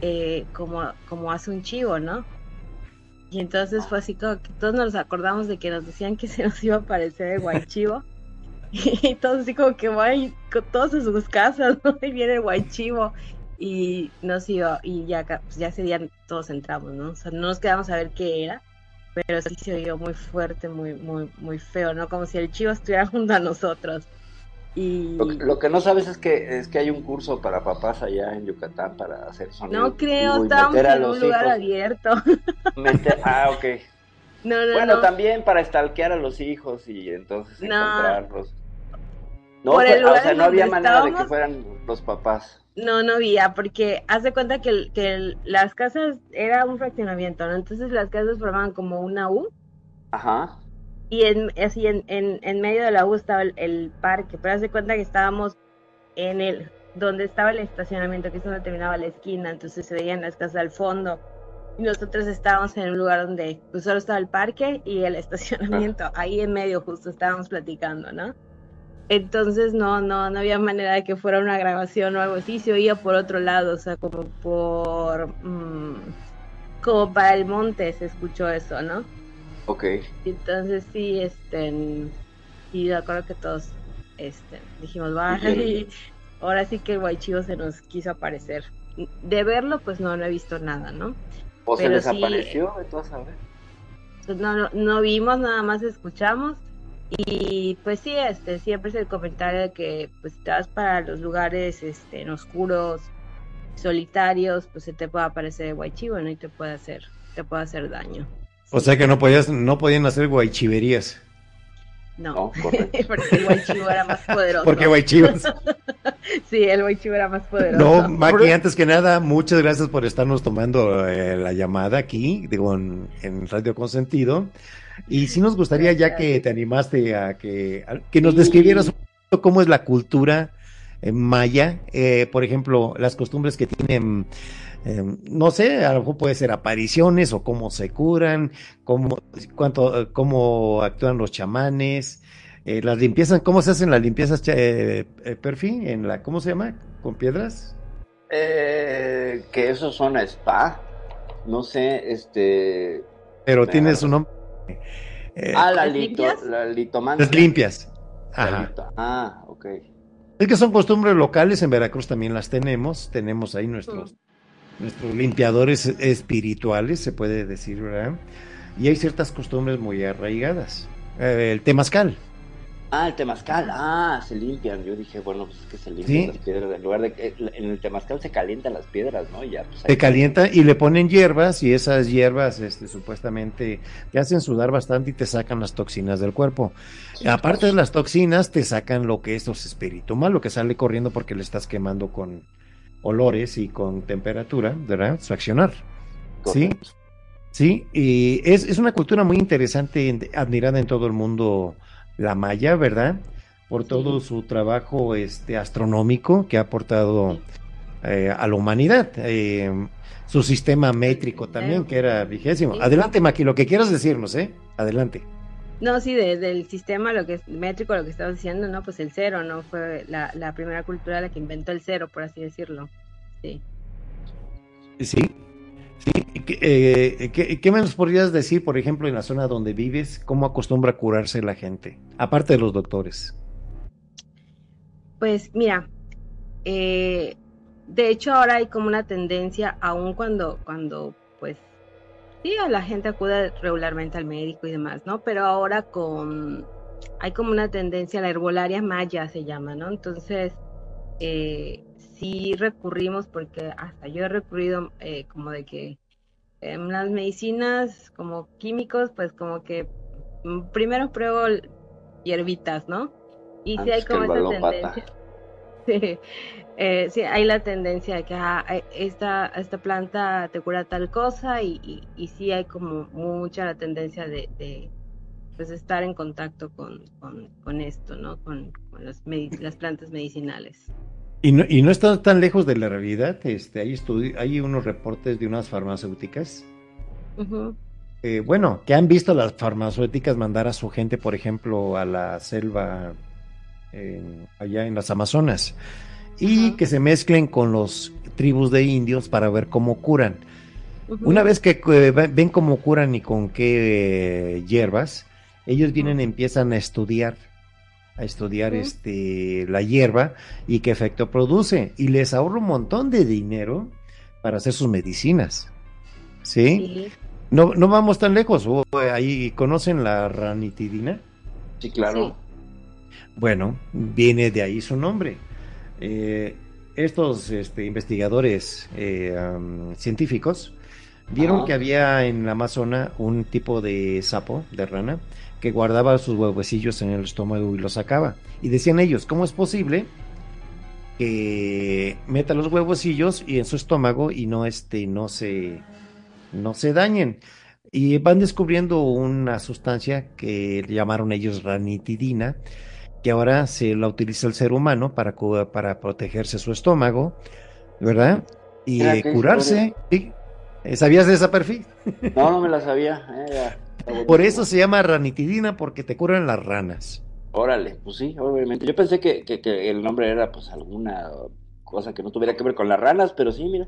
eh, como, como hace un chivo, ¿no? Y entonces fue así como que todos nos acordamos de que nos decían que se nos iba a aparecer el guaychivo. Y todos así como que van todos en sus casas, ¿no? Y viene el guaychivo. Y nos iba, y ya, pues ya ese día todos entramos, ¿no? O sea, no nos quedamos a ver qué era, pero sí se oyó muy fuerte, muy, muy, muy feo, ¿no? Como si el chivo estuviera junto a nosotros. Y Lo, lo que no sabes es que es que hay un curso para papás allá en Yucatán para hacer sonido. no creo, estábamos en un lugar hijos- abierto. meter- ah, ok. No, no, Bueno, no. también para stalkear a los hijos y entonces encontrarlos. No, Por o sea, no había manera de que fueran los papás. No, no había, porque haz de cuenta que, el- que el- las casas era un fraccionamiento, ¿no? Entonces las casas formaban como una U Ajá. y en, así en, en, en medio de la U estaba el, el parque, pero haz de cuenta que estábamos en el, donde estaba el estacionamiento, que es donde terminaba la esquina, entonces se veían las casas al fondo. Y nosotros estábamos en un lugar donde pues, solo estaba el parque y el estacionamiento, ahí en medio justo estábamos platicando, ¿no? Entonces no, no, no había manera de que fuera una grabación o algo así, se oía por otro lado, o sea, como por, mm, como para el monte se escuchó eso, ¿no? Ok. Entonces sí, este, y de acuerdo que todos, este, dijimos, vale, ahora sí que el guaychivo se nos quiso aparecer. De verlo, pues no, no he visto nada, ¿no? O se Pero les sí- apareció, de todas. Pues no, no, no vimos, nada más escuchamos. Y pues sí, este, siempre es el comentario de que pues si te vas para los lugares este, en oscuros, solitarios, pues se te puede aparecer el guaychivo, ¿no? Y te puede hacer, te puede hacer daño. O sea que no podías, no podían hacer guaychiverías. No, porque el guaychivo era más poderoso. Porque guaychivas. Sí, el guaychivo era más poderoso. No, Maki, antes que nada, muchas gracias por estarnos tomando eh, la llamada aquí, digo, en, en Radio Consentido. Y sí nos gustaría, ya que te animaste a que, a que nos Sí. describieras un cómo es la cultura eh, maya, eh, por ejemplo, las costumbres que tienen, eh, no sé, a lo mejor puede ser apariciones o cómo se curan, cómo, cuánto, cómo actúan los chamanes, eh, las limpiezas, cómo se hacen las limpiezas, eh, eh, Perfi, en la, ¿cómo se llama? ¿Con piedras? Eh, que eso son spa. No sé, este. Pero tiene su nombre. Eh, Ah, la, ¿Las lito, limpias? la litomancia. las limpias. La Ajá. lito- Ah, ok. Es que son costumbres locales, en Veracruz también las tenemos, tenemos ahí nuestros, nuestros limpiadores espirituales, se puede decir, ¿verdad? Y hay ciertas costumbres muy arraigadas. Eh, el temazcal, Ah, el temazcal. Ah, se limpian. Yo dije, bueno, pues es que se limpian Sí. las piedras. En lugar de que en el temazcal se calientan las piedras, ¿no? Y ya, pues, se ahí- calienta y le ponen hierbas y esas hierbas este, supuestamente te hacen sudar bastante y te sacan las toxinas del cuerpo. Sí, Aparte de las toxinas, te sacan lo que es los espíritu malo, que sale corriendo porque le estás quemando con olores y con temperatura, ¿verdad? Su accionar. Sí, sí, y es, es una cultura muy interesante, admirada en todo el mundo, la maya, ¿verdad? Por todo su trabajo este, astronómico que ha aportado eh, a la humanidad. eh, su sistema métrico también, que era vigésimo. Adelante, Maki, lo que quieras decirnos, ¿eh? Adelante. No, sí, de- del sistema, lo que es métrico, lo que estabas diciendo, ¿no? Pues el cero, ¿no? Fue la, la primera cultura la que inventó el cero, por así decirlo. Sí, sí. ¿Qué, eh, qué- qué me nos podrías decir, por ejemplo, en la zona donde vives, cómo acostumbra curarse la gente? Aparte de los doctores. Pues mira, eh, de hecho ahora hay como una tendencia, aun cuando, cuando pues sí, la gente acude regularmente al médico y demás, ¿no? Pero ahora con, hay como una tendencia, la herbolaria maya se llama, ¿no? Entonces, eh, sí recurrimos, porque hasta yo he recurrido eh, como de que en las medicinas como químicos, pues como que mm, primero pruebo hierbitas, ¿no? Y sí hay como esa tendencia. Sí, eh, sí, hay la tendencia de que ah, eh, esta, esta planta te cura tal cosa y, y, y sí hay como mucha la tendencia de, de, pues, estar en contacto con, con, con esto, ¿no? Con, con las, medi- las plantas medicinales. Y no, y no está tan lejos de la realidad. Este, hay, hay unos reportes de unas farmacéuticas. Eh, bueno, que han visto las farmacéuticas mandar a su gente, por ejemplo, a la selva en- allá en las Amazonas y que se mezclen con los tribus de indios para ver cómo curan. Una vez que eh, ve- ven cómo curan y con qué eh, hierbas, ellos vienen y empiezan a estudiar, a estudiar este la hierba y qué efecto produce y les ahorra un montón de dinero para hacer sus medicinas. ¿Sí? Sí, No, no vamos tan lejos. eh, ahí conocen la ranitidina. Sí, claro. Bueno, viene de ahí su nombre. Eh, estos este, investigadores eh, científicos vieron Ajá. que había en la Amazona un tipo de sapo, de rana, que guardaba sus huevecillos en el estómago y los sacaba. Y decían ellos, ¿cómo es posible que meta los huevecillos y en su estómago y no este, no se, no se dañen? Y van descubriendo una sustancia que llamaron ellos ranitidina, que ahora se la utiliza el ser humano para, para protegerse su estómago, ¿verdad? Y eh, curarse. ¿sí? Eh, ¿Sabías de esa perfil? No, no me la sabía. eh, Por eso se llama ranitidina, porque te curan las ranas. Órale, pues sí, obviamente. Yo pensé que, que, que el nombre era pues alguna cosa que no tuviera que ver con las ranas, pero sí, mira.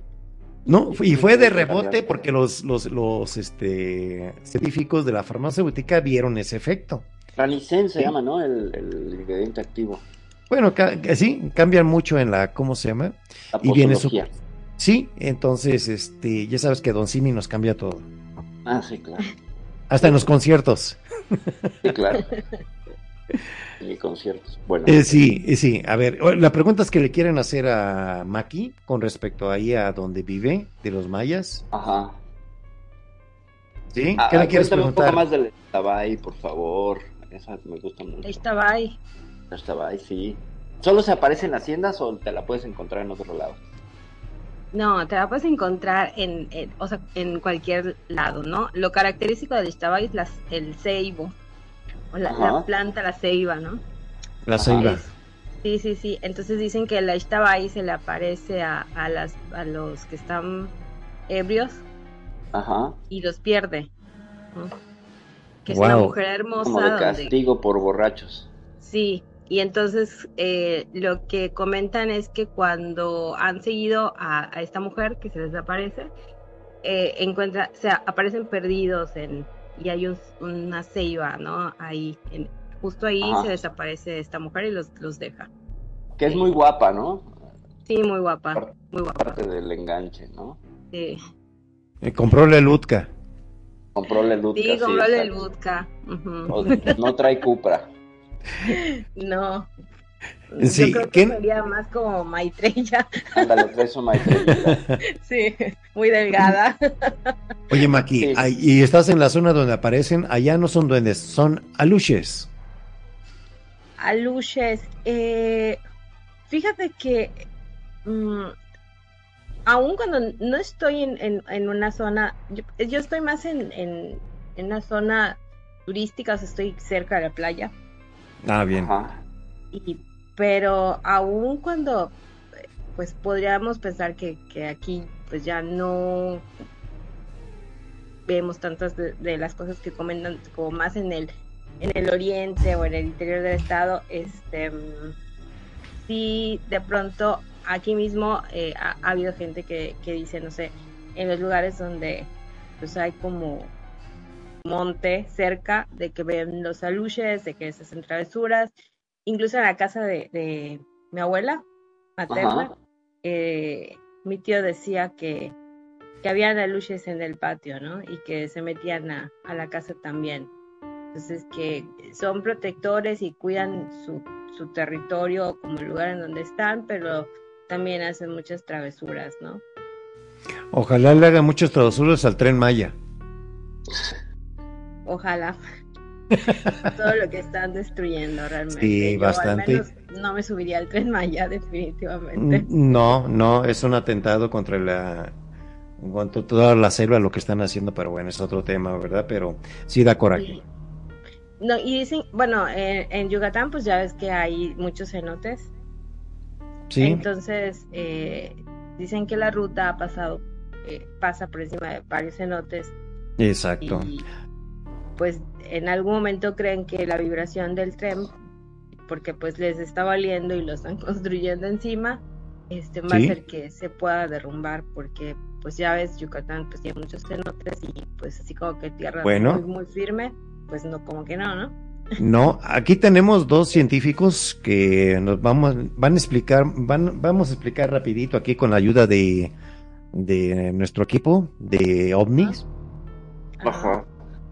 No, y fue de rebote porque los, los, los este, científicos de la farmacéutica vieron ese efecto. Ranicen se Sí. llama, ¿no? El, el ingrediente activo. Bueno, ca- sí, cambian mucho en la, ¿cómo se llama? La Y viene su-. Sí, entonces, este, ya sabes que Don Simi nos cambia todo. Ah, sí, claro. Hasta en los conciertos. Sí, claro. Y conciertos. Bueno, Eh, sí, eh, sí. A ver, la pregunta es que le quieren hacer a Maki con respecto ahí a donde vive, de los mayas. ajá. ¿Sí? Ah, ¿Qué le ah, quieres cuéntame un preguntar? poco más del Tabay, por favor. Esa me gusta mucho. ahí estaba ahí. El Tabay, sí. ¿Solo se aparece en haciendas o te la puedes encontrar en otro lado? No, te la puedes encontrar en, en- o sea, en cualquier lado, ¿no? Lo característico del Ixtabay es las- el ceibo, o la, planta, la ceiba, ¿no? La ceiba. Es, Sí, sí, sí. Entonces dicen que la ahí se le aparece a, a, las, a los que están ebrios Ajá. y los pierde. ¿no? Que es una mujer hermosa. Como de donde- castigo por borrachos. Sí, y entonces eh, lo que comentan es que cuando han seguido a, a esta mujer que se desaparece, eh, encuentra, o sea, aparecen perdidos en, y hay un- una ceiba, ¿no? Ahí, en- justo ahí Ajá. se desaparece esta mujer y los, los deja. Que es muy guapa, ¿no? Sí, muy guapa, muy guapa. Parte del enganche, ¿no? Sí, Eh, compró la Lutka. Compró el Lutka. sí vodka. ujú. O- No trae Cupra. No. Sí, Yo creo que ¿quién- sería más como Maitreya, Ándale, maestría. sí, muy delgada. Oye, Maki, Sí. y estás en la zona donde aparecen, allá no son duendes, son aluches. Aluches, eh, fíjate que mm, aún cuando no estoy en, en- en una zona, yo, yo estoy más en, en, en una zona turística, o sea, estoy cerca de la playa, Ah, bien. Y, pero aún cuando, pues podríamos pensar que, que aquí pues ya no vemos tantas de, las cosas que comentan como más en el en el oriente o en el interior del estado, este sí de pronto aquí mismo eh, ha, ha habido gente que, que dice, no sé, en los lugares donde pues hay como monte cerca, de que ven los aluches, de que se hacen travesuras, incluso en la casa de, de mi abuela materna, eh, mi tío decía que, que habían aluches en el patio, ¿no? Y que se metían a, a la casa también. Entonces, que son protectores y cuidan su, su territorio como el lugar en donde están, pero también hacen muchas travesuras, ¿no? Ojalá le hagan muchos traductores al tren Maya. Ojalá. Todo lo que están destruyendo realmente. Sí, Yo bastante. Al menos no me subiría al tren Maya, definitivamente. Mm, No, no, es un atentado contra la en cuanto a toda la selva lo que están haciendo, pero bueno, es otro tema, ¿verdad? Pero sí da coraje. No, y dicen, bueno, en, en Yucatán pues ya ves que hay muchos cenotes. Sí, Entonces, eh, dicen que la ruta ha pasado, eh, pasa por encima de varios cenotes exacto. y pues en algún momento creen que la vibración del tren, porque pues les está valiendo y lo están construyendo encima, este va Sí. a hacer que se pueda derrumbar porque pues ya ves Yucatán pues tiene muchos cenotes y pues así como que tierra Bueno. muy, muy firme, pues no como que no, ¿no? No, aquí tenemos dos científicos que nos vamos, van a explicar, van, vamos a explicar rapidito aquí con la ayuda de, de nuestro equipo de ovnis Ajá.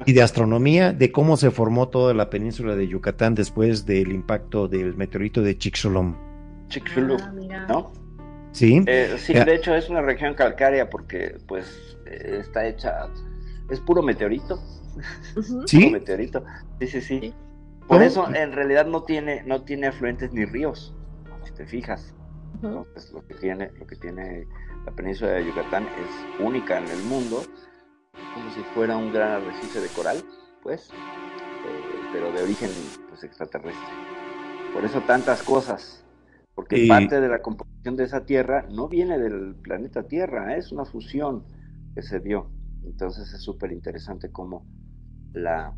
Y de astronomía, de cómo se formó toda la península de Yucatán después del impacto del meteorito de Chicxulub. Chicxulub, Ah. ¿no? ¿Sí? Eh, sí, de hecho es una región calcárea porque pues eh, está hecha, es puro meteorito. ¿Sí? puro meteorito. Sí, sí, sí. Sí. Por ¿Cómo? eso en realidad no tiene, no tiene afluentes ni ríos, si te fijas. Entonces lo que tiene, lo que tiene la península de Yucatán es única en el mundo, como si fuera un gran arrecife de coral, pues, eh, pero de origen pues extraterrestre. Por eso tantas cosas, porque Y- parte de la composición de esa tierra no viene del planeta Tierra, ¿eh? es una fusión que se dio. Entonces es súper interesante cómo la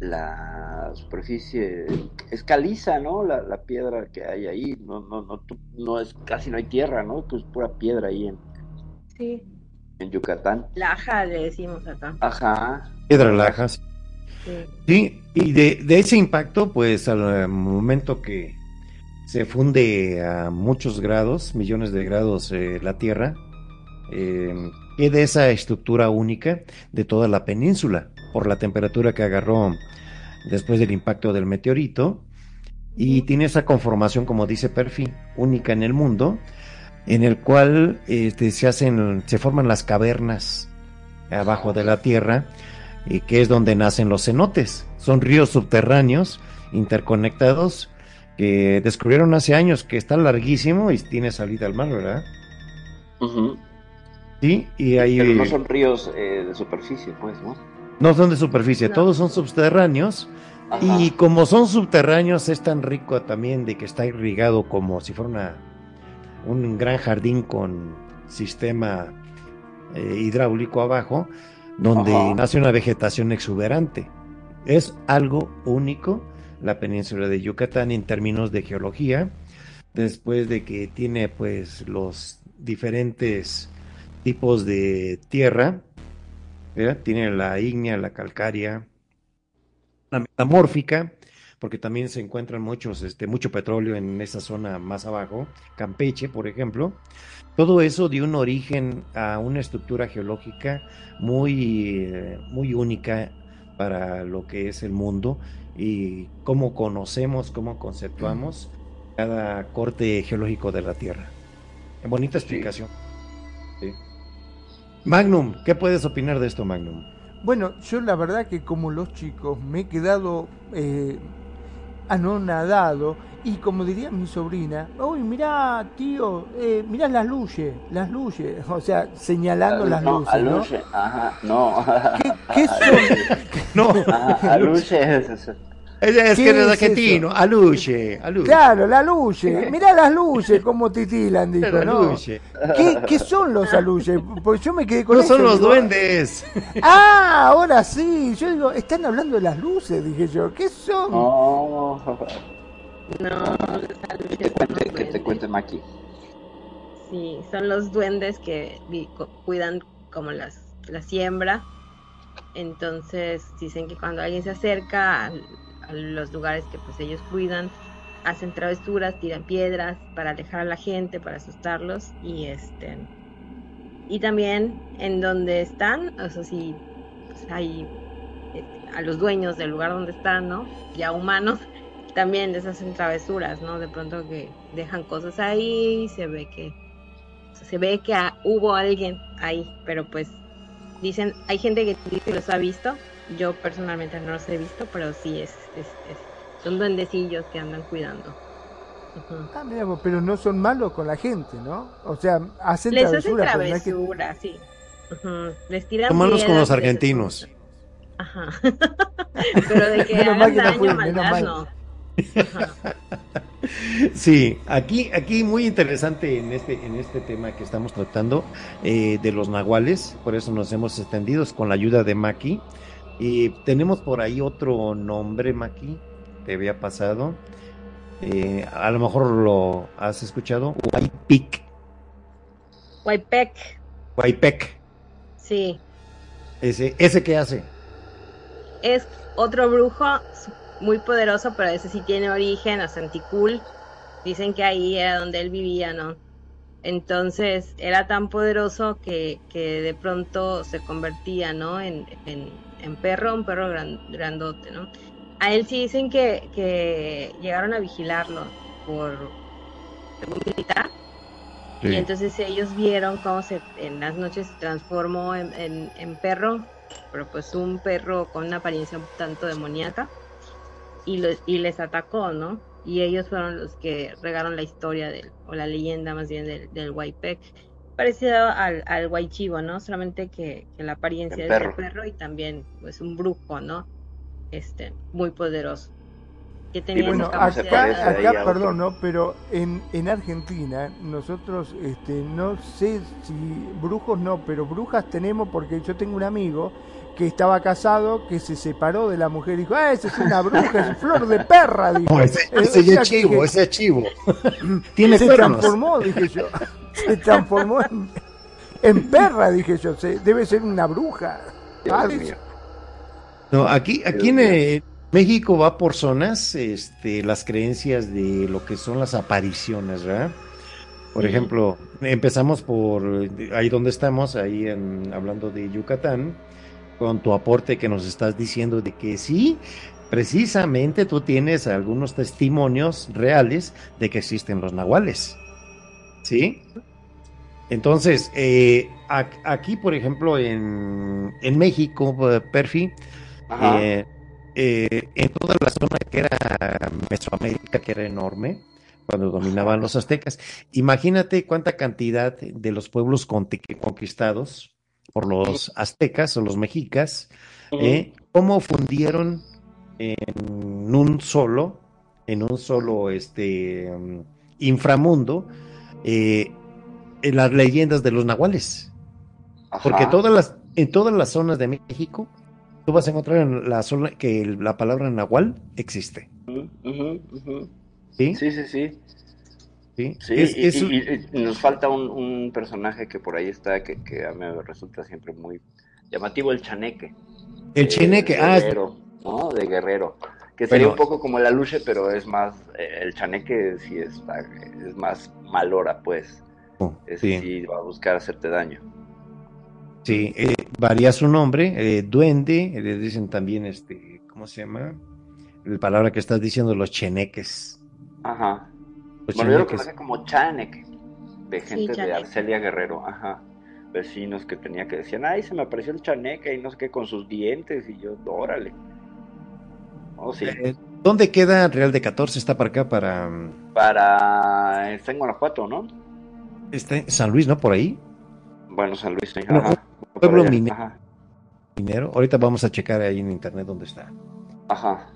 la superficie es caliza, ¿no? La, la piedra que hay ahí, no, no, no, tú- no es, casi no hay tierra, ¿no? Pues pura piedra ahí en, Sí, en Yucatán. laja le decimos acá. Ajá. Piedra Lajas. Sí. Sí, y de, de ese impacto, pues al eh, momento que se funde a muchos grados, millones de grados eh, la Tierra, eh, queda esa estructura única de toda la península por la temperatura que agarró después del impacto del meteorito y tiene esa conformación, como dice Perfi, única en el mundo, en el cual este, se hacen, se forman las cavernas abajo de la Tierra y que es donde nacen los cenotes. Son ríos subterráneos interconectados que descubrieron hace años que está larguísimo y tiene salida al mar, ¿verdad? Sí, y ahí Pero no son ríos eh, de superficie, pues, ¿no? no son de superficie, No. todos son subterráneos Ajá. Y como son subterráneos, es tan rico también de que está irrigado como si fuera una, un gran jardín con sistema eh, hidráulico abajo, donde Ajá. nace una vegetación exuberante. Es algo único la península de Yucatán en términos de geología, después de que tiene pues los diferentes tipos de tierra, ¿verdad? tiene la ígnea, la calcárea, la metamórfica, porque también se encuentran muchos, este, mucho petróleo en esa zona más abajo, Campeche, por ejemplo. Todo eso dio un origen a una estructura geológica muy, eh, muy única para lo que es el mundo y cómo conocemos, cómo conceptuamos cada corte geológico de la Tierra. Bonita explicación. Sí. Magnum, ¿qué puedes opinar de esto, Magnum? Bueno, yo la verdad que como los chicos me he quedado eh, anonadado y como diría mi sobrina, uy, mirá, tío, eh, mirá las luces, las luces, o sea, señalando las luces, ¿no? aluche, ajá, no. ¿Qué, qué son? No, Ajá, aluche es eso. es, es ¿Qué que eres es argentino, aluche, aluche. Claro, las luces, mirá las luces, como titilan, dijo, ¿no? aluche. ¿Qué, qué son los aluches? Porque yo me quedé con No eso, son los digo, duendes. Ah, ahora sí. Yo digo, están hablando de las luces, dije yo. ¿Qué son? No. No, Que te cuente, que te cuente Maki. Sí, son los duendes que cuidan como las, la siembra. Entonces dicen que cuando alguien se acerca los lugares que pues ellos cuidan, hacen travesuras, tiran piedras para alejar a la gente, para asustarlos y este y también en donde están, o sea, si pues, hay eh, a los dueños del lugar donde están, ¿no? Ya humanos, también les hacen travesuras, ¿no? De pronto que dejan cosas ahí, se ve que se ve que hubo alguien ahí, pero pues dicen, hay gente que dice que los ha visto, yo personalmente no los he visto, pero sí es, es, es- son duendecillos que andan cuidando. Ah, mira, pero no son malos con la gente, ¿no? O sea, hacen Les hacen travesuras, no que- sí. Les tiran Son malos con los argentinos. Ajá. pero de que Menos hagan daño, maldad, no. Sí, aquí, aquí muy interesante en este, en este tema que estamos tratando eh, de los nahuales, por eso nos hemos extendido con la ayuda de Maki. Y tenemos por ahí otro nombre, Maki, te había pasado. Eh, a lo mejor lo has escuchado, Waipik, Huaypec, Waipek, sí. ese, ese que hace. es otro brujo muy poderoso, pero ese sí tiene origen a Santicul. Dicen que ahí era donde él vivía, ¿no? Entonces era tan poderoso que, que de pronto se convertía, ¿no? En, en, en perro, un perro gran- grandote, ¿no? A él sí dicen que, que llegaron a vigilarlo por según militar. Y entonces ellos vieron cómo se en las noches se transformó en, en- en perro, pero pues un perro con una apariencia un tanto demoníaca, y, lo- y les atacó, ¿no? Y ellos fueron los que regaron la historia del, o la leyenda más bien del, del Huaypec, parecido al, al Huaychivo, ¿no? Solamente que, que la apariencia El es de perro. perro y también pues un brujo, ¿no? Este, muy poderoso. Que Y tenía Bueno, esa ¿cómo se acá, acá perdón? ¿no? Pero en, en Argentina, nosotros, este, no sé si brujos no, pero brujas tenemos porque yo tengo un amigo que estaba casado, que se separó de la mujer y dijo, ah, esa es una bruja, es flor de perra, dijo. No, ese, es chivo, que- ese es chivo. Tiene se cuernos. transformó, dije yo. Se transformó en, en perra, dije yo. Se, debe ser una bruja. No, aquí, aquí en eh, México va por zonas, este, las creencias de lo que son las apariciones, ¿verdad? Por ejemplo, empezamos por ahí donde estamos, ahí en, hablando de Yucatán, con tu aporte que nos estás diciendo de que sí, precisamente tú tienes algunos testimonios reales de que existen los nahuales, ¿sí? Entonces, eh, aquí, por ejemplo, en, en México, Perfi, eh, eh, en toda la zona que era Mesoamérica, que era enorme, cuando dominaban los aztecas. Imagínate cuánta cantidad de los pueblos conquistados por los aztecas o los mexicas, eh, cómo fundieron en un solo, en un solo este inframundo, eh, en las leyendas de los nahuales. Porque todas las, en todas las zonas de México, tú vas a encontrar en la zona que la palabra nahual existe. Sí, sí, sí. ¿Sí? Sí, Es- y, es- y- y nos falta un, un personaje que por ahí está, que, que a mí me resulta siempre muy llamativo, el chaneque. el Eh, cheneque, de ah, Guerrero, ¿no? De Guerrero. Que sería un poco como la luche, pero es más, eh, el chaneque sí está, es más malora, pues. Ese sí. sí va a buscar hacerte daño. Sí, eh, varía su nombre, eh, duende, le dicen también, este, ¿cómo se llama? La palabra que estás diciendo, los cheneques. Ajá. Yo lo cheneques. conocía como chaneque, de gente de. Arcelia Guerrero, ajá. Vecinos que tenía que decían, ay, se me apareció el chaneque y no sé qué, con sus dientes, y yo, órale. Oh, sí. Eh, ¿Dónde queda Real de 14? Está para acá, para Para. Está en Guanajuato, ¿no? este, San Luis, ¿no? Por ahí, Bueno, San Luis, sí, No, ajá. pueblo minero. Ajá. minero. Ahorita vamos a checar ahí en internet dónde está. Ajá.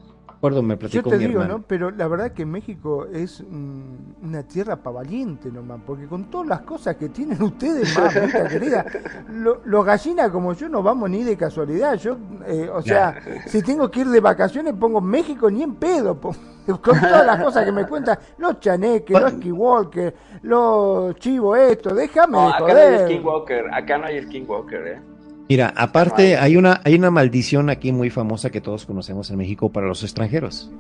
Recuerdo, me Yo platicó te mi digo, hermano. ¿no? Pero la verdad que México es mm, una tierra para valiente nomás, porque con todas las cosas que tienen ustedes, mamita querida, lo- los gallinas como yo no vamos ni de casualidad. Yo, eh, o sea, si tengo que ir de vacaciones pongo México ni en pedo, po- con todas las cosas que me cuentan, los chaneques, los skinwalkers, los chivos esto, déjame No, de acá no hay joder. Skinwalker. Acá no hay Skinwalker, ¿eh? Mira, aparte hay una, hay una maldición aquí muy famosa que todos conocemos en México para los extranjeros.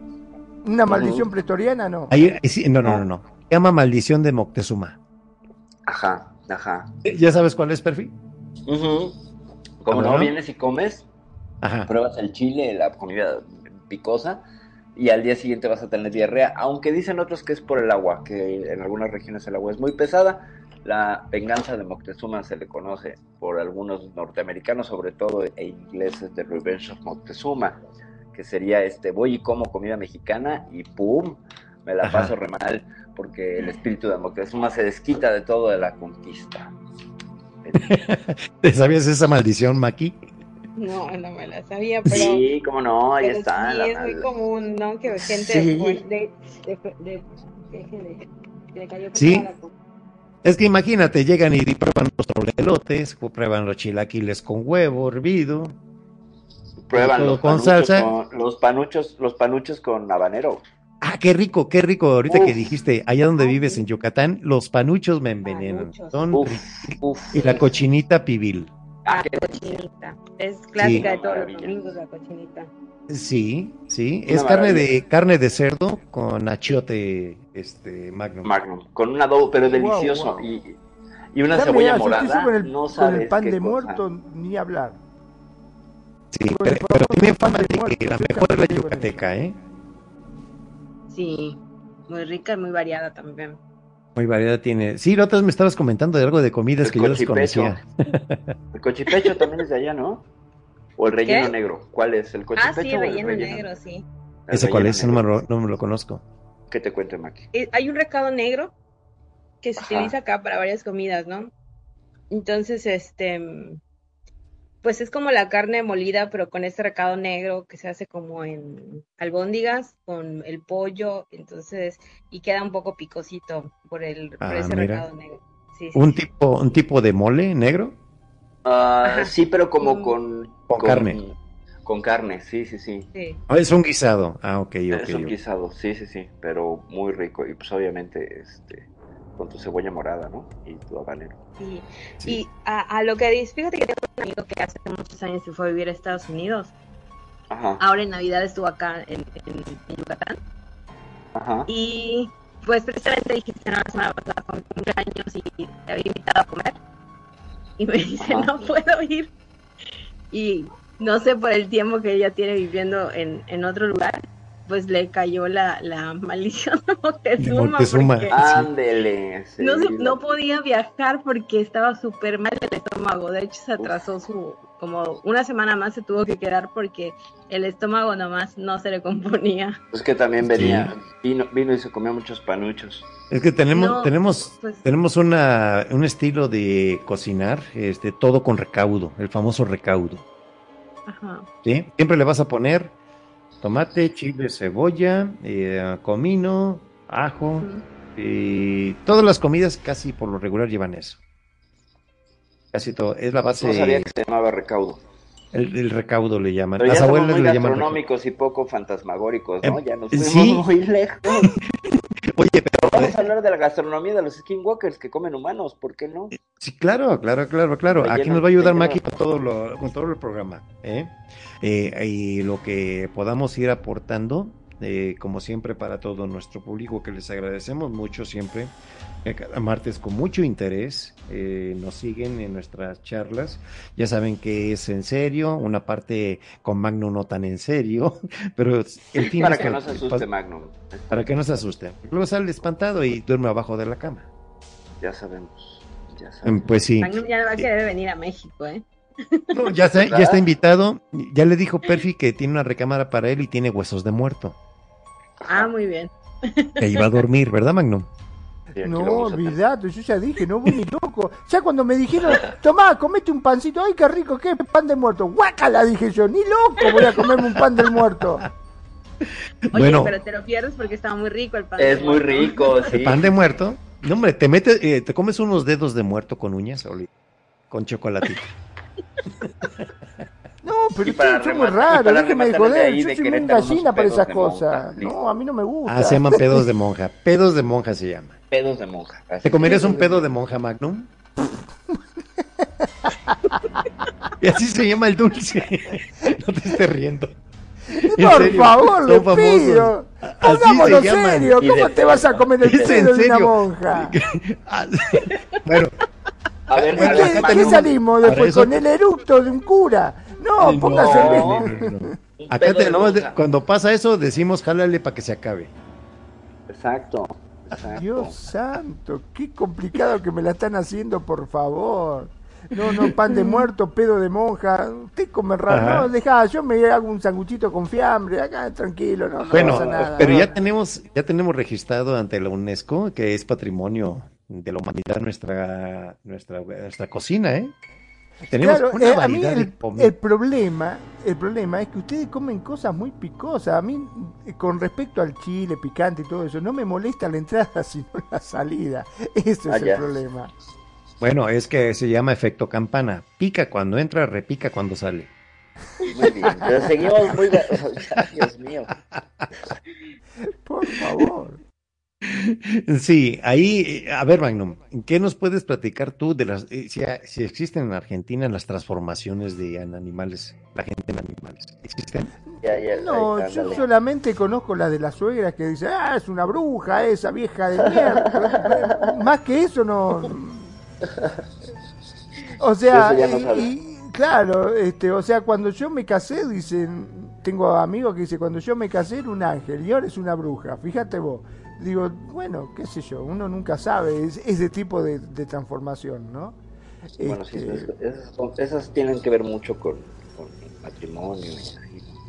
Una maldición pretoriana, no. Hay- eh, sí, no, no, no, no. Se llama maldición de Moctezuma. Ajá, ajá. ¿Ya sabes cuál es, Perfi? Ujú. Como ¿Cómo no no? vienes y comes, Ajá. pruebas el chile, la comida picosa, y al día siguiente vas a tener diarrea, aunque dicen otros que es por el agua, que en algunas regiones el agua es muy pesada. La venganza de Moctezuma se le conoce por algunos norteamericanos, sobre todo e ingleses, de Revenge of Moctezuma, que sería este, voy y como comida mexicana y ¡pum! Me la Ajá. paso re mal, porque el espíritu de Moctezuma se desquita de todo de la conquista. ¿Te sabías esa maldición, Maki? No, no me la sabía, pero, Sí, cómo no, ahí está. sí la- es muy común, ¿no? Que gente Sí. pues, de, de, de, de- de- que le cayó Sí. pesada la- Es que imagínate, llegan y prueban los trolelotes, prueban los chilaquiles con huevo hervido. Prueban los con panuchos salsa. con- los panuchos, los panuchos con habanero. Ah, qué rico, qué rico. Ahorita que dijiste, allá donde Ay, vives en Yucatán, los panuchos me envenenan. Panuchos. Son Uf, ri- uf. y la cochinita pibil. Ah, La cochinita. Es clásica Sí. de todos los domingos la cochinita. Sí, sí. Una es carne de carne de cerdo con achiote este magnum. Magnum, con un adobo, pero Wow, delicioso. wow. Y, y una Ya me cebolla morada, con el, no con sabes el pan qué de cosa. muerto, ni hablar. Sí, Con pero, pero tiene fama de que la mejor es la con yucateca, ¿eh? Sí, muy rica y muy variada también. Muy variedad tiene. Sí, la otra vez me estabas comentando de algo de comidas El que yo desconocía. El cochipecho también es de allá, ¿no? O el relleno ¿Qué? negro. ¿Cuál es? ¿El Ah, cochipecho sí, o el relleno negro, sí. ¿Ese cuál es? No me, lo, no me lo conozco. ¿Qué te cuento, Maki? Eh, Hay un recado negro que se Ajá. utiliza acá para varias comidas, ¿no? Entonces, este, pues es como la carne molida, pero con este recado negro que se hace como en albóndigas con el pollo, entonces, y queda un poco picosito por el, por Ah, ese mira. recado negro. Sí, ¿Un sí. tipo, un tipo de mole negro? Ah, sí, pero como Mm. con... Con carne. Con carne, sí, sí, sí. Sí. Ah, es un guisado. Ah, ok, ok. Es un guisado, sí, sí, sí, pero muy rico. Y pues obviamente, este, con tu cebolla morada, ¿no? Y tu habanero. Sí. Sí. Y a, a lo que dices, fíjate que tengo un amigo que hace muchos años se fue a vivir a Estados Unidos. Ajá, Ahora en Navidad estuvo acá en, en- en Yucatán. ajá. Y pues precisamente dijiste no, la semana pasada con cumpleaños y te había invitado a comer. Y me dice, Ajá. no puedo ir. Y no sé por el tiempo que ella tiene viviendo en, en otro lugar, pues le cayó la, la maldición de Moctezuma. De Moctezuma. porque Ah, Ándele. sí, no, no podía viajar porque estaba súper mal del estómago. De hecho, se atrasó su, como una semana más se tuvo que quedar porque el estómago nomás no se le componía. Es que también venía, vino, vino y se comió muchos panuchos. Es que tenemos, No, tenemos, pues- tenemos una, un estilo de cocinar, este, todo con recaudo, el famoso recaudo. Ajá. ¿sí? Siempre le vas a poner tomate, chile, cebolla, eh, comino, ajo. Y todas las comidas casi por lo regular llevan eso. Casi todo. Es la base. No sabía que se llamaba recaudo. El, el recaudo le llaman. Pero Las abuelas muy le llaman. recaudo. gastronómicos y poco fantasmagóricos, ¿no? Em, ya nos sí. fuimos muy lejos. Oye, pero. Vamos a hablar de la gastronomía de los skinwalkers que comen humanos, ¿por qué no? Sí, claro, claro, claro, claro. Aquí nos va a ayudar. Maki con todo, lo, con todo el programa. ¿eh? Eh, y lo que podamos ir aportando, eh, como siempre, para todo nuestro público, que les agradecemos mucho siempre. eh, Cada martes con mucho interés eh, nos siguen en nuestras charlas. Ya saben que es en serio, una parte con Magno no tan en serio, pero el fin Para es que no se asuste Magnum. Para que no se asuste. Luego sale espantado y duerme abajo de la cama. Ya sabemos. Ya Mm, sabemos. Pues sí. Magnum ya va a querer venir a México, ¿eh? No, ya, está, ya está invitado. Ya le dijo Perfi que tiene una recámara para él y tiene huesos de muerto. Ah, muy bien. Que iba a dormir, ¿verdad, Magnum? Sí, No, olvidate, yo ya dije, no voy ni loco. Ya cuando me dijeron, tomá, comete un pancito, ay, qué rico, qué pan de muerto. Guácala, dije yo, ni loco voy a comerme un pan del muerto. Oye, Bueno. pero te lo pierdes porque estaba muy rico el pan. Es de muy muerto. rico, sí. El pan de muerto. No, hombre, te metes, eh, te comes unos dedos de muerto con uñas, Oli, con chocolatito. No, pero Y para ustedes son muy raros, déjeme de joder, ahí yo soy muy gallina para esas cosas. No, a mí no me gusta. Ah, se llaman pedos de monja. Pedos de monja se llama. Pedos de monja. así. ¿Te comerías un pedo de monja, Magnum? Y así se llama el dulce. No te estés riendo. En Por favor, le pido. Llaman. serio, ¿cómo te vas a comer el pedo de una monja? Ah, bueno, A ver, Bueno, ¿De acá qué, qué salimos después? eso- ¿Con el eructo de un cura? No, póngase no, Acá monja. cuando pasa eso, decimos jálale para que se acabe. Exacto. exacto. Dios santo, qué complicado que me la están haciendo, por favor. No, no, pan de muerto, pedo de monja. Usted come raro. No, dejá, yo me hago un sanguchito con fiambre. Acá, tranquilo, no, no Bueno, pasa nada. pero ya tenemos, ya tenemos registrado ante la UNESCO que es patrimonio de la humanidad nuestra, nuestra, nuestra cocina, ¿eh? Tenemos Claro, una eh, a mí el, problema, el problema es que ustedes comen cosas muy picosas. A mí, eh, con respecto al chile picante y todo eso, no me molesta la entrada, sino la salida. Ese Ah, es ya. el problema. Bueno, es que se llama efecto campana. Pica cuando entra, repica cuando sale. Muy bien. Pero seguimos muy. Dios mío. Por favor. Sí, ahí, eh, a ver, Magnum, ¿qué nos puedes platicar tú de las, eh, si, si existen en Argentina las transformaciones de en animales, la gente en animales? ¿Existen? Ya, ya, No, ahí, yo solamente conozco la de las suegras que dice, ah, es una bruja esa vieja de mierda. Más que eso no. O sea, no y, claro, este, o sea, cuando yo me casé, dicen, tengo amigos que dicen, cuando yo me casé era un ángel y ahora es una bruja, fíjate vos. Digo, bueno, qué sé yo, uno nunca sabe es- ese tipo de, de transformación, ¿no? Bueno, sí, Este, es- esas, son- esas tienen que ver mucho con, con el matrimonio. y así, ¿no?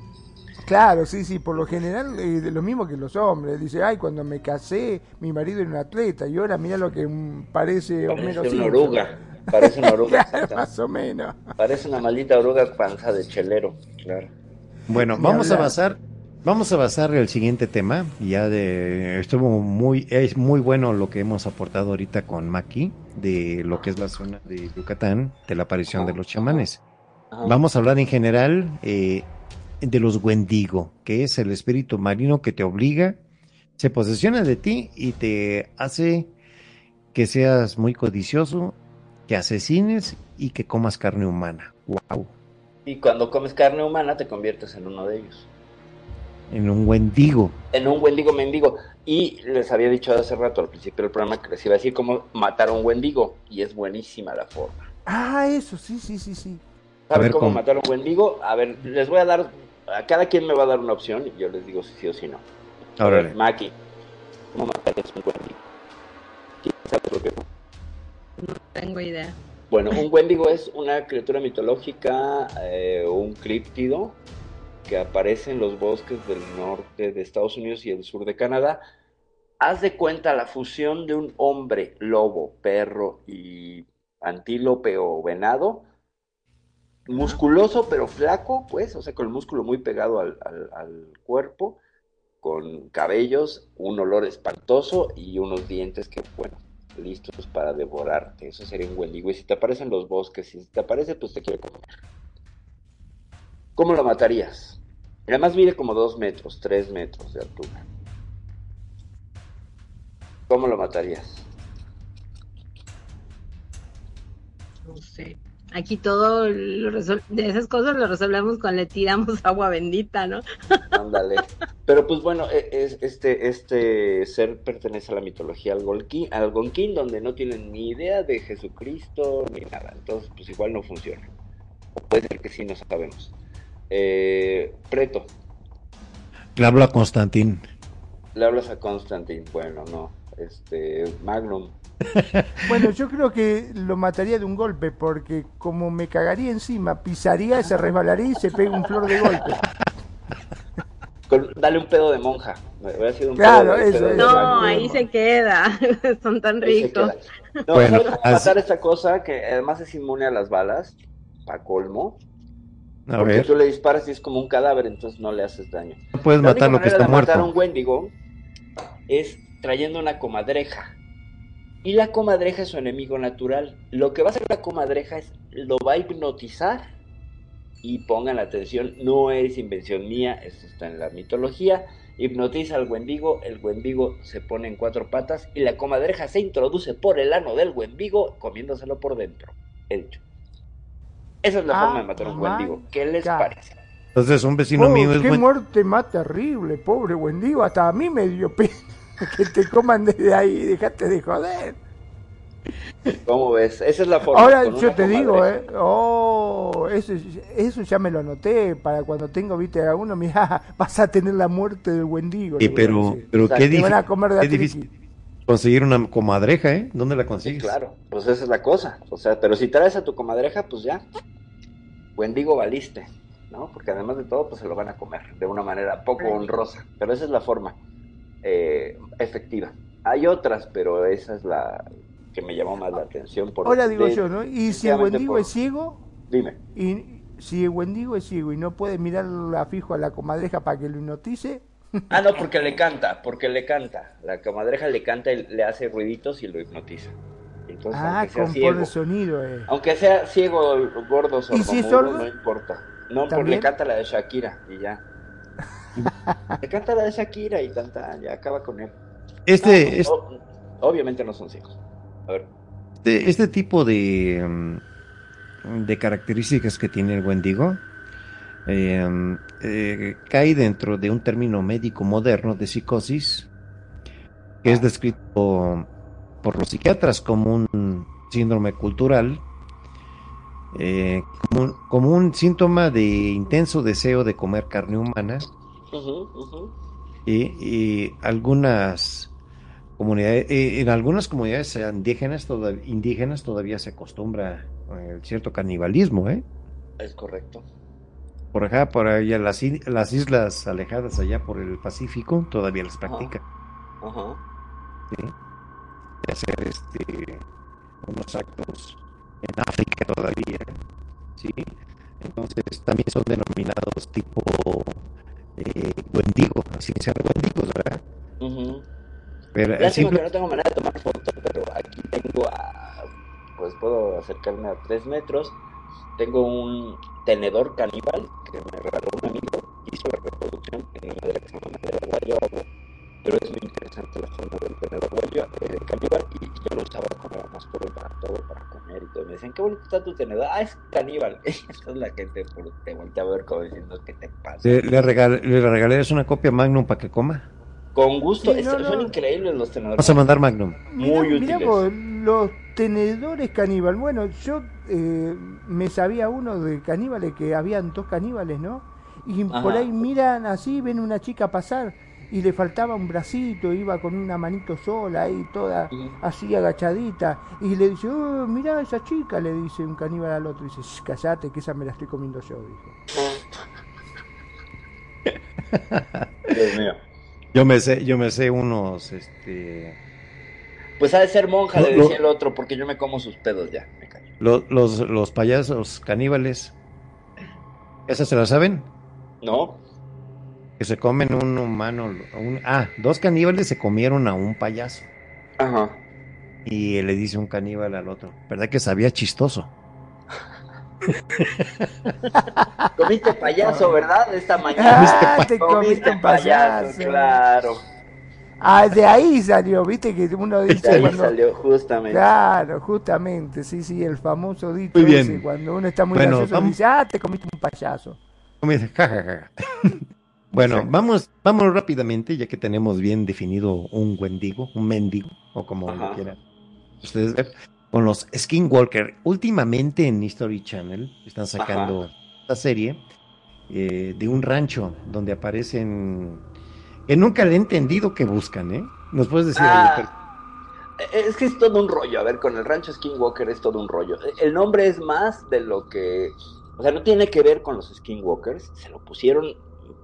Claro, sí, sí, por lo general eh, de lo mismo que los hombres. Dice, ay, cuando me casé, mi marido era un atleta y ahora mira lo que mm, parece Homero Parece una oruga. Parece una oruga. Claro, exactamente. más o menos. Parece una maldita oruga panza de chelero. Claro. Bueno, vamos a hablar. Vamos a basar el siguiente tema. Ya de estuvo muy, es muy bueno lo que hemos aportado ahorita con Maki de lo que es la zona de Yucatán, de la aparición de los chamanes. Vamos a hablar en general eh, de los Wendigo, que es el espíritu marino que te obliga, se posesiona de ti y te hace que seas muy codicioso, que asesines y que comas carne humana. Wow. Y cuando comes carne humana te conviertes en uno de ellos. En un Wendigo. En un wendigo mendigo. Y les había dicho hace rato al principio del programa que les iba a decir cómo matar a un wendigo. Y es buenísima la forma. Ah, eso, sí, sí, sí, sí. A ¿Saben ver, cómo ¿cómo? matar a un wendigo? A ver, les voy a dar, a cada quien me va a dar una opción y yo les digo si sí o si no. A ver, Órale. Maki, ¿cómo matarías un wendigo? ¿Quién sabe lo que No tengo idea. Bueno, un wendigo es una criatura mitológica, eh, un críptido que aparece en los bosques del norte de Estados Unidos y el sur de Canadá. Haz de cuenta la fusión de un hombre, lobo, perro y antílope o venado musculoso pero flaco, pues, o sea, con el músculo muy pegado al, al- al cuerpo, con cabellos, un olor espantoso y unos dientes que, bueno, listos para devorarte. Eso sería un Wendigo. Y si te aparecen los bosques, si te aparece, pues te quiere comer. ¿Cómo lo matarías? Además mide como dos metros, tres metros de altura. ¿Cómo lo matarías? No sé. Aquí todo lo de esas cosas lo resolvemos con le tiramos agua bendita, ¿no? Ándale. Pero pues bueno, e- es, este, este ser pertenece a la mitología algonquín, algonquín, donde no tienen ni idea de Jesucristo ni nada. Entonces, pues igual no funciona. O puede ser que sí, no sabemos. Eh, Preto, Le hablo a Constantín. le hablas a Constantine. Bueno, no. Este, Magnum. Bueno, yo creo que lo mataría de un golpe, porque como me cagaría encima, pisaría, se resbalaría y se pega un flor de golpe. Con- dale un pedo de monja. Un Claro, pedo de- eso, pedo de eso. No, Magnum. ahí se queda. Son tan ricos. No, Bueno, ¿sabes cómo así- matar esta cosa que además es inmune a las balas? Pa' colmo. A Porque ver, tú le disparas y es como un cadáver, entonces no le haces daño. no puedes La matar lo que está de matar a muerto. un Wendigo es trayendo una comadreja. Y la comadreja es su enemigo natural. Lo que va a hacer la comadreja es lo va a hipnotizar. Y pongan atención, no es invención mía, esto está en la mitología. Hipnotiza al Wendigo, el Wendigo se pone en cuatro patas y la comadreja se introduce por el ano del Wendigo comiéndoselo por dentro. Hecho. Esa es la Ah, forma de matar a un Wendigo. ¿Qué les parece? Entonces, un vecino Oh, mío es qué buen- muerte más terrible, pobre Wendigo. Hasta a mí me dio pena que te coman desde ahí. Dejate de joder. ¿Cómo ves? Esa es la forma. Ahora yo te digo, eh, oh, eso, eso ya me lo anoté para cuando tengo, viste, a uno, mira, vas a tener la muerte del Wendigo. Sí, pero, pero O sea, qué, te Te van a difí- comer de qué difícil conseguir una comadreja, ¿eh? ¿Dónde la Sí, consigues? claro, pues esa es la cosa. O sea, pero si traes a tu comadreja, pues ya. Wendigo valiste, ¿no? Porque además de todo, pues se lo van a comer de una manera poco honrosa. Pero esa es la forma eh, efectiva. Hay otras, pero esa es la que me llamó más la atención. Por Ahora digo de- yo, ¿no? Y si el Wendigo por- es ciego, Dime. y si el Wendigo es ciego y no puede mirar a fijo a la comadreja para que lo hipnotice, Ah, no, porque le canta, porque le canta. La comadreja le canta y le hace ruiditos y lo hipnotiza. Entonces, ah, aunque sea con ciego, por el sonido, eh. Aunque sea ciego, gordo, ¿Y si es sordomudo, sordo? no importa. No, porque le canta la de Shakira y ya. le canta la de Shakira y canta, ya acaba con él. Este, No, o- obviamente no son ciegos. A ver. este, este tipo de, mm, de características que tiene el Wendigo eh, mm, eh, cae dentro de un término médico moderno de psicosis que es descrito por los psiquiatras como un síndrome cultural, eh, como, un, como un síntoma de intenso deseo de comer carne humana y, y algunas comunidades, eh, en algunas comunidades indígenas, toda- indígenas todavía se acostumbra eh, cierto canibalismo, ¿eh? Es correcto. Por acá, por allá, las, islas alejadas allá por el Pacífico, todavía las practican, Ajá. ¿sí? De hacer este, unos actos en África todavía, ¿sí? Entonces también son denominados tipo eh, Wendigo, así se llama Wendigos, ¿verdad? Ujú. Pero el Lástima simple- que no tengo manera de tomar foto, pero aquí tengo a. Pues puedo acercarme a tres metros. Tengo un tenedor caníbal que me regaló un amigo. Hizo la reproducción en una llama madera guayabo. Pero es muy interesante la forma del tenedor eh, caníbal. Y yo lo usaba como más puro para todo, para comer y todo. Me decían, qué bonito está tu tenedor. Ah, es caníbal. Esa es la gente por- te voltea a ver como diciendo, ¿qué te pasa? Le, le regal- le regalaré una copia Magnum para que coma. Con gusto. Sí, Es- no, no. Son increíbles los tenedores. Vamos a mandar Magnum. Muy mirá útiles. vos, los tenedores caníbal. Bueno, yo eh, me sabía uno de caníbales que habían dos caníbales, ¿no? Y Ajá. por ahí miran así, ven una chica pasar y le faltaba un bracito, iba con una manito sola ahí, toda así agachadita. Y le dice, oh, mirá esa chica, le dice un caníbal al otro. dice, "Shh, callate, que esa me la estoy comiendo yo, dijo. Dios mío. Yo me sé, yo me sé unos, este, Pues ha de ser monja, le decía el otro, porque yo me como sus pedos ya. Me. Lo- los, los payasos caníbales ¿Esa se la saben? ¿No? Que se comen un humano. un- ah, dos caníbales se comieron a un payaso. Ajá. Y le dice un caníbal al otro. ¿Verdad que sabía chistoso? Comiste payaso, ¿verdad? Esta mañana. Ah, te comiste payaso. claro. Ah, de ahí salió, viste que uno De dice ahí cuando... salió justamente. Claro, justamente, sí, sí, el famoso dicho Muy bien. ese, cuando uno está muy Bueno, gracioso vamos- dice, ah, te comiste un payaso. Como dice, "Ja, ja, ja". Bueno, Exacto. vamos, vamos rápidamente, ya que tenemos bien definido un wendigo, un mendigo, o como lo Ajá. quieran ustedes ver, con los Skinwalker. Últimamente en History Channel están sacando esta serie eh, de un rancho donde aparecen, que nunca le he entendido que buscan, ¿eh? ¿Nos puedes decir algo? Ah, es que es todo un rollo. A ver, con el rancho Skinwalker es todo un rollo. El nombre es más de lo que. O sea, no tiene que ver con los Skinwalkers. Se lo pusieron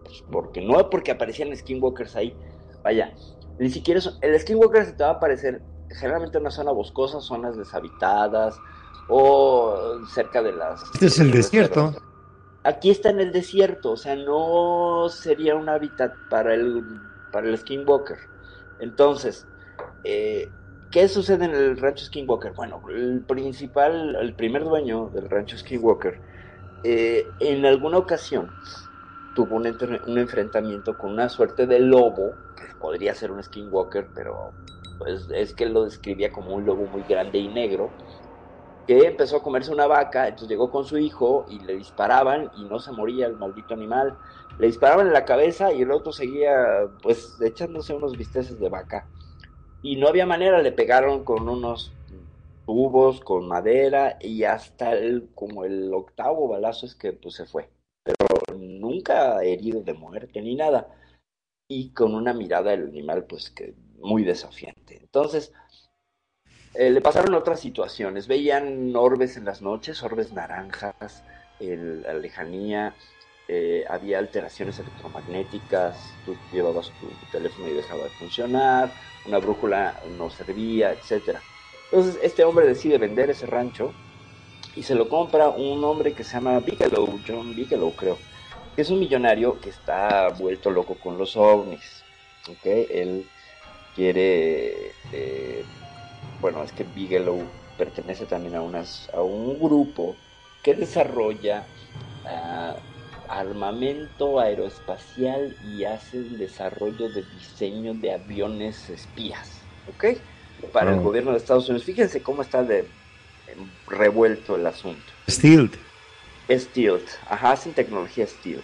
pues, porque no porque aparecían Skinwalkers ahí. Vaya, ni siquiera eso. El Skinwalker se te va a aparecer generalmente en una zona boscosa, zonas deshabitadas o cerca de las. Este es el desierto. Aquí está en el desierto, o sea, no sería un hábitat para el, para el Skinwalker. Entonces, eh, ¿qué sucede en el rancho Skinwalker? Bueno, el principal, el primer dueño del rancho Skinwalker, eh, en alguna ocasión tuvo un, enfrentamiento con una suerte de lobo, que podría ser un Skinwalker, pero pues es que lo describía como un lobo muy grande y negro, que empezó a comerse una vaca, entonces llegó con su hijo y le disparaban y no se moría el maldito animal. Le disparaban en la cabeza y el otro seguía pues echándose unos bisteces de vaca. Y no había manera, le pegaron con unos tubos, con madera y hasta el, como el octavo balazo es que pues se fue. Pero nunca herido de muerte ni nada. Y con una mirada del animal pues que muy desafiante. Entonces, eh, le pasaron otras situaciones. Veían orbes en las noches, orbes naranjas, en la lejanía. eh, había alteraciones electromagnéticas. Tú llevabas tu, teléfono y dejaba de funcionar. Una brújula no servía, etcétera. Entonces, este hombre decide vender ese rancho y se lo compra un hombre que se llama Bigelow, John Bigelow, creo. Que es un millonario que está vuelto loco con los ovnis. ¿ok? Él quiere eh, bueno, es que Bigelow pertenece también a, unas, a un grupo que desarrolla ah, armamento aeroespacial y hace el desarrollo de diseño de aviones espías, ¿ok? Para el Oh. gobierno de Estados Unidos. Fíjense cómo está de em, revuelto el asunto. Stealth. Stealth, ajá, hacen tecnología Stealth.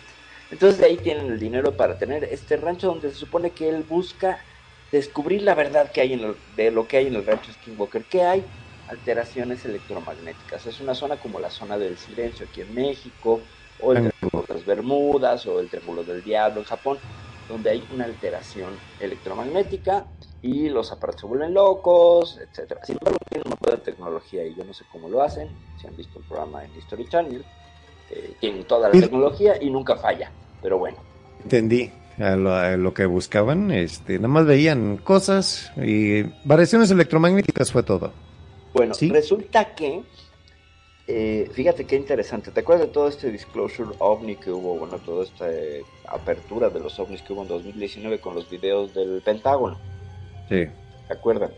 Entonces de ahí tienen el dinero para tener este rancho donde se supone que él busca descubrir la verdad que hay en el- de lo que hay en el rancho Skinwalker. ¿Qué hay? Alteraciones electromagnéticas. Es una zona como la zona del silencio aquí en México, o el. Triángulo de las Bermudas, o el Triángulo del Diablo en Japón, donde hay una alteración electromagnética y los aparatos se vuelven locos, etcétera. Sin embargo, tienen una buena tecnología y yo no sé cómo lo hacen. Si han visto el programa en History Channel, eh, tienen toda la tecnología y nunca falla. Pero bueno, Entendí a lo, a lo que buscaban. Este, nada más veían cosas y variaciones electromagnéticas fue todo. Bueno, Sí. resulta que, eh, fíjate qué interesante, ¿te acuerdas de todo este disclosure ovni que hubo, bueno, toda esta eh, apertura de los ovnis que hubo en 2019 con los videos del Pentágono? Sí. ¿te acuerdan?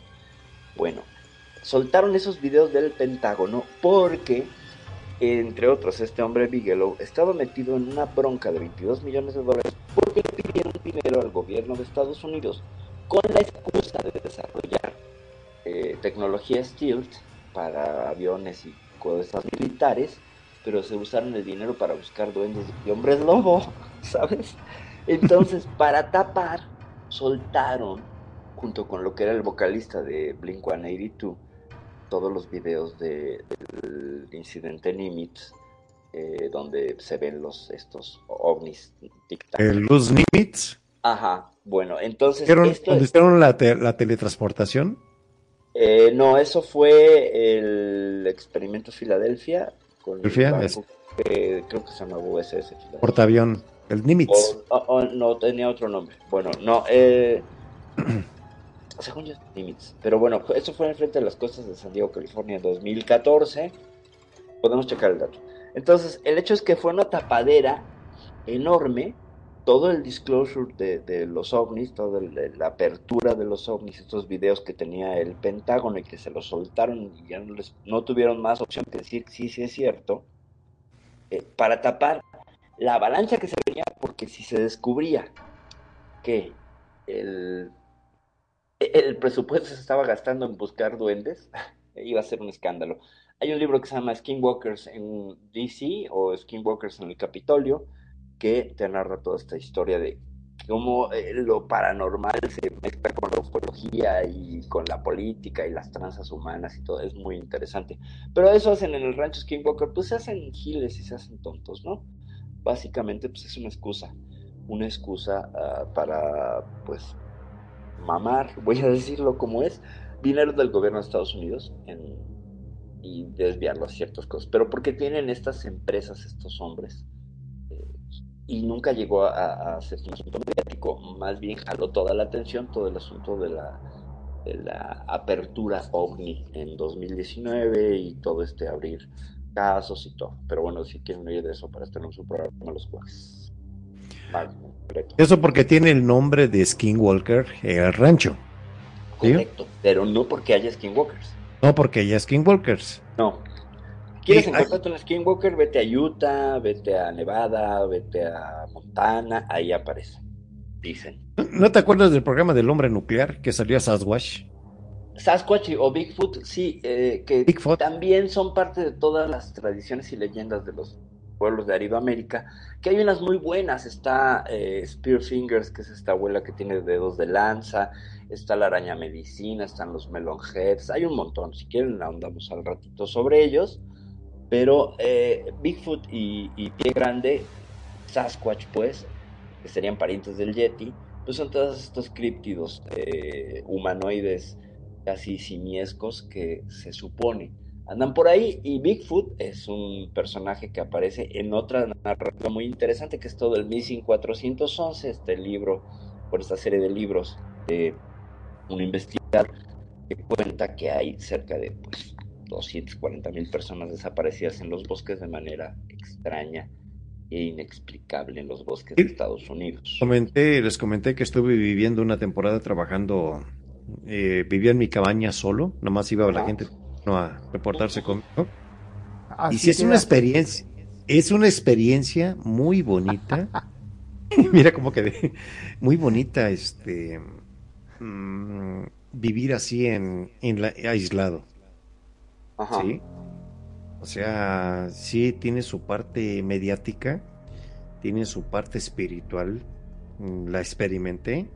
Bueno, soltaron esos videos del Pentágono porque, entre otros, este hombre Bigelow estaba metido en una bronca de 22 millones de dólares porque le dinero al gobierno de Estados Unidos con la excusa de desarrollar eh, tecnología stealth para aviones y cosas militares, pero se usaron el dinero para buscar duendes y hombres lobo, ¿sabes? Entonces, para tapar, soltaron, junto con lo que era el vocalista de Blink 182, todos los videos de, del incidente Nimitz, eh, donde se ven los estos ovnis tic-tac. El Luz Nimitz. Ajá, bueno, entonces ¿Hicieron- esto ¿Dónde es- hicieron la, te- la teletransportación? Eh, no, eso fue el experimento Filadelfia con el creo que se llamaba USS Filadelfia. Portaavión. El Nimitz. O- o- o no, tenía otro nombre. Bueno, no, eh, según yo, Nimitz. Pero bueno, eso fue enfrente de las costas de San Diego, California, en 2014. Podemos checar el dato. Entonces, el hecho es que fue una tapadera enorme, todo el disclosure de, los ovnis, toda la apertura de los ovnis, estos videos que tenía el Pentágono y que se los soltaron y ya no, les, no tuvieron más opción que decir sí, sí es cierto, eh, para tapar la avalancha que se venía, porque si se descubría que el, el presupuesto se estaba gastando en buscar duendes, iba a ser un escándalo. Hay un libro que se llama Skinwalkers en DC o Skinwalkers en el Capitolio, que te narra toda esta historia de cómo eh, lo paranormal se mezcla con la ufología y con la política y las tranzas humanas y todo, es muy interesante. Pero eso hacen en el rancho Skinwalker, pues se hacen giles y se hacen tontos, ¿no? Básicamente, pues es una excusa, una excusa ah, para, pues, mamar, voy a decirlo como es, dinero del gobierno de Estados Unidos en- y desviarlo a ciertas cosas. Pero porque tienen estas empresas, estos hombres, eh, y nunca llegó a, a hacer un asunto mediático, más bien jaló toda la atención, todo el asunto de la, de la apertura ovni en 2019 y todo este abrir casos y todo. Pero bueno, si quieren oír de eso para estar en su programa los jueves. Eso porque tiene el nombre de Skinwalker, el rancho. ¿sí? Correcto, pero no porque haya skinwalkers. No porque ya Skinwalkers. No. ¿Quieres Sí, encontrarte un skinwalker? Vete a Utah, vete a Nevada, vete a Montana, ahí aparece. Dicen. ¿No te acuerdas del programa del hombre nuclear que salió a Sasquatch? Sasquatch o Bigfoot, sí, eh, que Bigfoot. también son parte de todas las tradiciones y leyendas de los pueblos de Aridoamérica, que hay unas muy buenas, está eh, Spearfingers, que es esta abuela que tiene dedos de lanza, está la araña medicina, están los melonheads, hay un montón, si quieren ahondamos al ratito sobre ellos, pero eh, Bigfoot y, Pie Grande, Sasquatch pues, que serían parientes del Yeti, pues son todos estos críptidos eh, humanoides casi simiescos que se supone andan por ahí. Y Bigfoot es un personaje que aparece en otra narrativa muy interesante que es todo el Missing 411, este libro, por esta serie de libros de un investigador que cuenta que hay cerca de pues, 240 mil personas desaparecidas en los bosques de manera extraña e inexplicable en los bosques de Estados Unidos. Comenté, les comenté que estuve viviendo una temporada trabajando, eh, vivía en mi cabaña solo, nomás iba la Ajá. gente no, a reportarse conmigo. Así y si es una experiencia, es una experiencia muy bonita. Mira como que de- muy bonita este mm, vivir así en, en la, aislado, Ajá. ¿sí? O sea, sí tiene su parte mediática, tiene su parte espiritual, mm, la experimenté.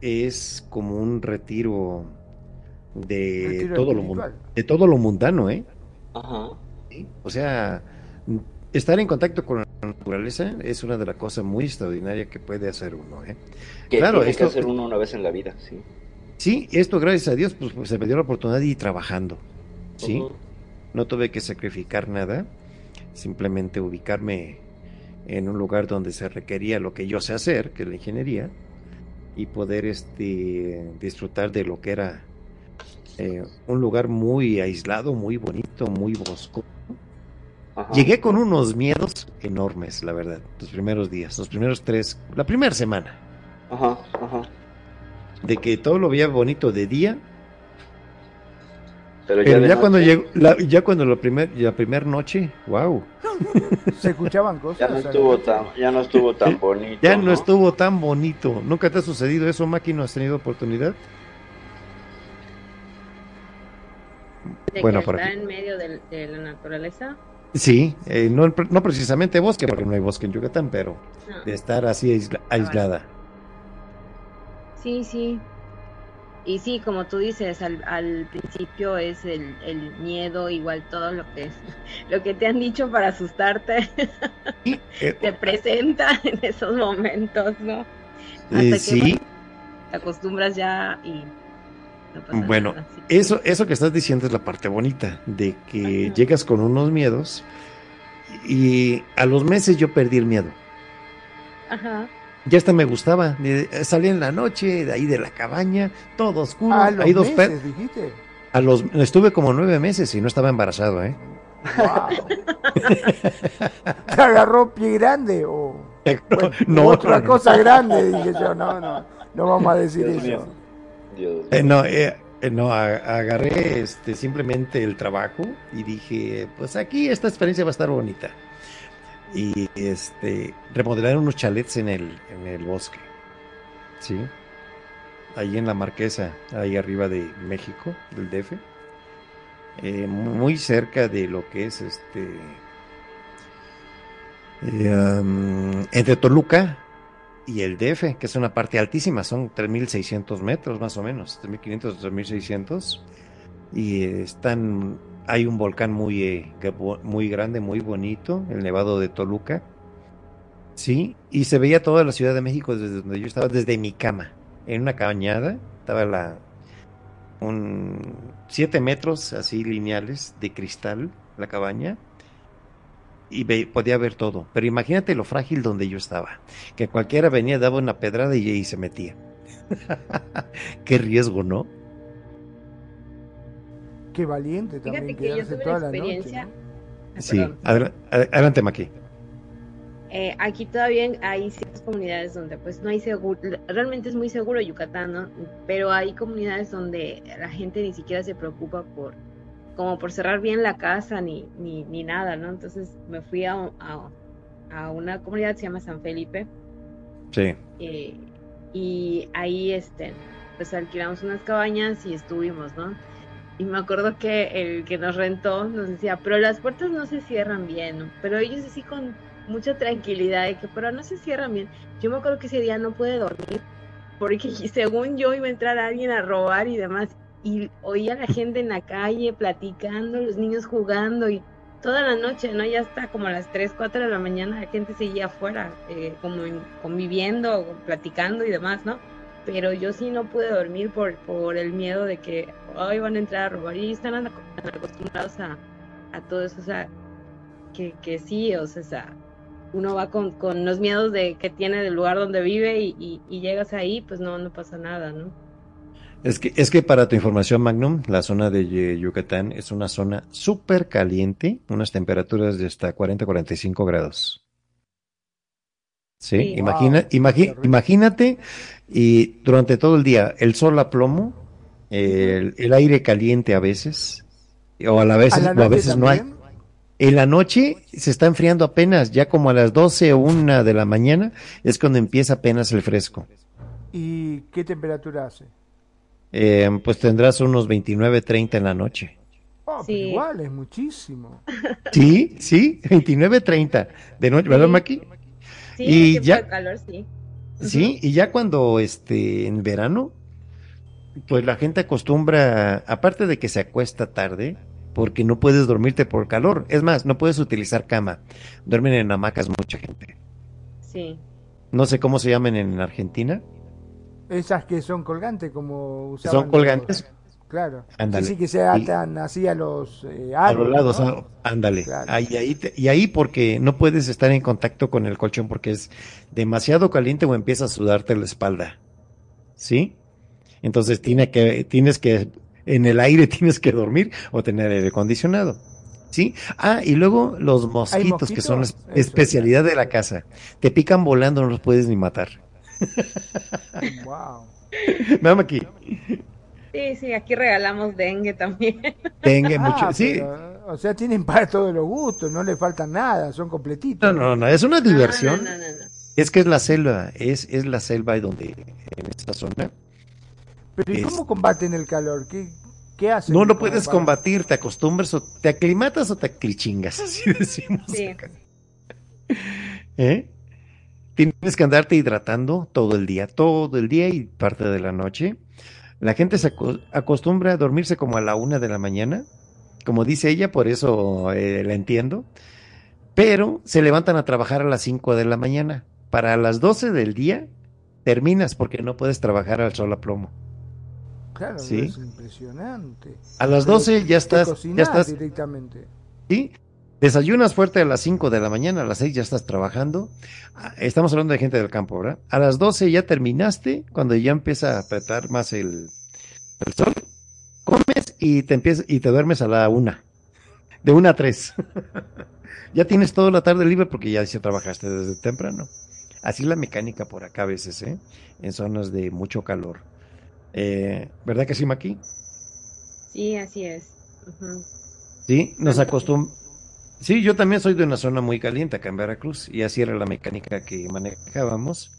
Es como un retiro de Retiro todo lo espiritual. mun- de todo lo mundano, ¿eh? Ajá. ¿sí? O sea, estar en contacto con la naturaleza es una de las cosas muy extraordinarias que puede hacer uno, ¿eh? Que Claro, tiene esto- que hacer uno una vez en la vida, sí. Sí, esto gracias a Dios, pues, pues, se me dio la oportunidad de ir trabajando, ¿sí? No tuve que sacrificar nada, simplemente ubicarme en un lugar donde se requería lo que yo sé hacer, que es la ingeniería, y poder este, disfrutar de lo que era eh, un lugar muy aislado, muy bonito, muy bosco. Ajá. Llegué con unos miedos enormes, la verdad, los primeros días, los primeros tres, la primera semana, Ajá, ajá. de que todo lo veía bonito de día, Pero, pero de ya cuando llegó, la- ya cuando la primer, la primera noche, wow, Se escuchaban cosas. Ya no estuvo tan, ya no estuvo tan bonito. ya no estuvo tan bonito. ¿Nunca te ha sucedido eso, Maki? ¿No has tenido oportunidad? De Bueno, que por está aquí. en medio de, la naturaleza. Sí, eh, no, no precisamente bosque, porque no hay bosque en Yucatán, pero No. de estar así aisla- aislada. Sí, sí. Y sí, como tú dices, al, al principio es el, el miedo, igual todo lo que es, lo que te han dicho para asustarte, Eh, te presenta en esos momentos, ¿no? Hasta eh, que sí, bueno, te acostumbras ya y no Bueno, nada. sí. eso, eso que estás diciendo es la parte bonita, de que Ajá. llegas con unos miedos y a los meses yo perdí el miedo. Ajá. Ya hasta me gustaba. de- Salí en la noche, de ahí de la cabaña, todo oscuro. A los hay dos meses, dijiste. a los, estuve como nueve meses y no estaba embarazado, ¿eh? Wow. ¿Te agarró pie grande o bueno, no, otra no, cosa grande? Dije yo, no, no, no vamos a decir Dios eso. mío. Dios Eh, no, eh, eh, no, a- agarré este, simplemente el trabajo y dije, pues aquí esta experiencia va a estar bonita. Y este, remodelaron unos chalets en el, en el bosque, ¿sí? Ahí en la Marquesa, ahí arriba de México, del DF. eh, muy cerca de lo que es este... eh, um, entre Toluca y el DF, que es una parte altísima, son 3.600 metros más o menos, 3.500, 3.600. Y están, hay un volcán muy, eh, muy grande, muy bonito, el Nevado de Toluca. Sí, y se veía toda la Ciudad de México desde donde yo estaba, desde mi cama, en una cabañada, estaba la, un 7 metros así lineales de cristal, la cabaña, y ve- podía ver todo. Pero imagínate lo frágil donde yo estaba, que cualquiera venía, daba una pedrada y, y se metía. Qué riesgo, ¿no? Qué valiente también Fíjate que yo tuve toda la la experiencia. noche. Ah, Sí, adela- adelante, Maki. Eh, aquí todavía hay ciertas comunidades donde pues no hay seguro, realmente es muy seguro Yucatán, ¿no? Pero hay comunidades donde la gente ni siquiera se preocupa por, como por cerrar bien la casa ni, ni, ni nada, ¿no? Entonces me fui a, a, a una comunidad que se llama San Felipe Sí. eh, y ahí este, pues alquilamos unas cabañas y estuvimos, ¿no? Y me acuerdo que el que nos rentó nos decía, pero las puertas no se cierran bien, ¿no? pero ellos así con mucha tranquilidad de que, pero no se cierran bien. Yo me acuerdo que ese día no pude dormir porque según yo iba a entrar alguien a robar y demás. Y oía a la gente en la calle platicando, los niños jugando y toda la noche, ¿no? Ya hasta como a las 3, 4 de la mañana la gente seguía afuera, eh, como en- conviviendo, platicando y demás, ¿no? Pero yo sí no pude dormir por, por el miedo de que hoy van a entrar a robar y están acostumbrados a, a todo eso, o sea, que, que sí, o sea, uno va con, con los miedos de que tiene del lugar donde vive y, y- y llegas ahí, pues no, no pasa nada, ¿no? Es que, es que para tu información, Magnum, la zona de Yucatán es una zona súper caliente, unas temperaturas de hasta 40-45 grados. Sí, Sí. imagina, Wow, imagi- imagínate, y durante todo el día, el sol a plomo, el, el aire caliente a veces, o a la ¿A veces, la o a veces no hay. En la noche se está enfriando apenas, ya como a las 12 o 1 de la mañana es cuando empieza apenas el fresco. ¿Y qué temperatura hace? Eh, pues tendrás unos 29, 30 en la noche. Oh, Sí. igual, es muchísimo. Sí, sí, 29, 30 de noche, ¿verdad, Sí. Maki? Sí, Y ya- de calor, sí. Sí, y ya cuando este en verano, pues la gente acostumbra, aparte de que se acuesta tarde, porque no puedes dormirte por calor. Es más, no puedes utilizar cama. Duermen en hamacas mucha gente. Sí. No sé cómo se llaman en Argentina. Esas que son colgantes, como usaban Son colgantes los- Claro. Ándale. Sí, que se atan así a los eh, a los lados. ¿no? ah, Ándale. Claro. Ahí, ahí te- y ahí porque no puedes estar en contacto con el colchón porque es demasiado caliente o empieza a sudarte la espalda. ¿Sí? Entonces tiene que, tienes que, en el aire tienes que dormir o tener aire acondicionado. ¿Sí? Ah, y luego los mosquitos, que son la mosquitos? es- especialidad de la casa. Te pican volando, no los puedes ni matar. Wow. Vamos aquí. Sí, sí, aquí regalamos dengue también. Tenga Ah, mucho. Sí. pero, o sea, tienen para todos los gustos, no le faltan nada, son completitos. No, no, no, es una diversión. No, no, no, no. Es que es la selva, es, es la selva donde, en esta zona. Pero ¿y es- cómo combaten el calor? ¿Qué, qué hacen? No lo puedes para- combatir, te acostumbras o te aclimatas o te aclichingas, así decimos. Sí. acá. ¿Eh? Tienes que andarte hidratando todo el día, todo el día y parte de la noche. La gente se aco- acostumbra a dormirse como a la una de la mañana, como dice ella, por eso eh, la entiendo. Pero se levantan a trabajar a las 5 de la mañana. Para las 12 del día terminas porque no puedes trabajar al sol a plomo. Claro, Sí. es impresionante. A las Pero 12 ya estás, ya estás directamente. ¿sí? Desayunas fuerte a las 5 de la mañana, a las 6 ya estás trabajando. Ah, Estamos hablando de gente del campo, ¿verdad? A las 12 ya terminaste, cuando ya empieza a apretar más el, el sol, comes y te empiezas y te duermes a la una. de una a tres. ya tienes toda la tarde libre porque ya se trabajaste desde temprano. Así la mecánica por acá a veces, ¿eh? En zonas de mucho calor. Eh, ¿Verdad que sí, Maki? Sí, así es. Sí, nos acostumbramos. Sí, yo también soy de una zona muy caliente acá en Veracruz y así era la mecánica que manejábamos.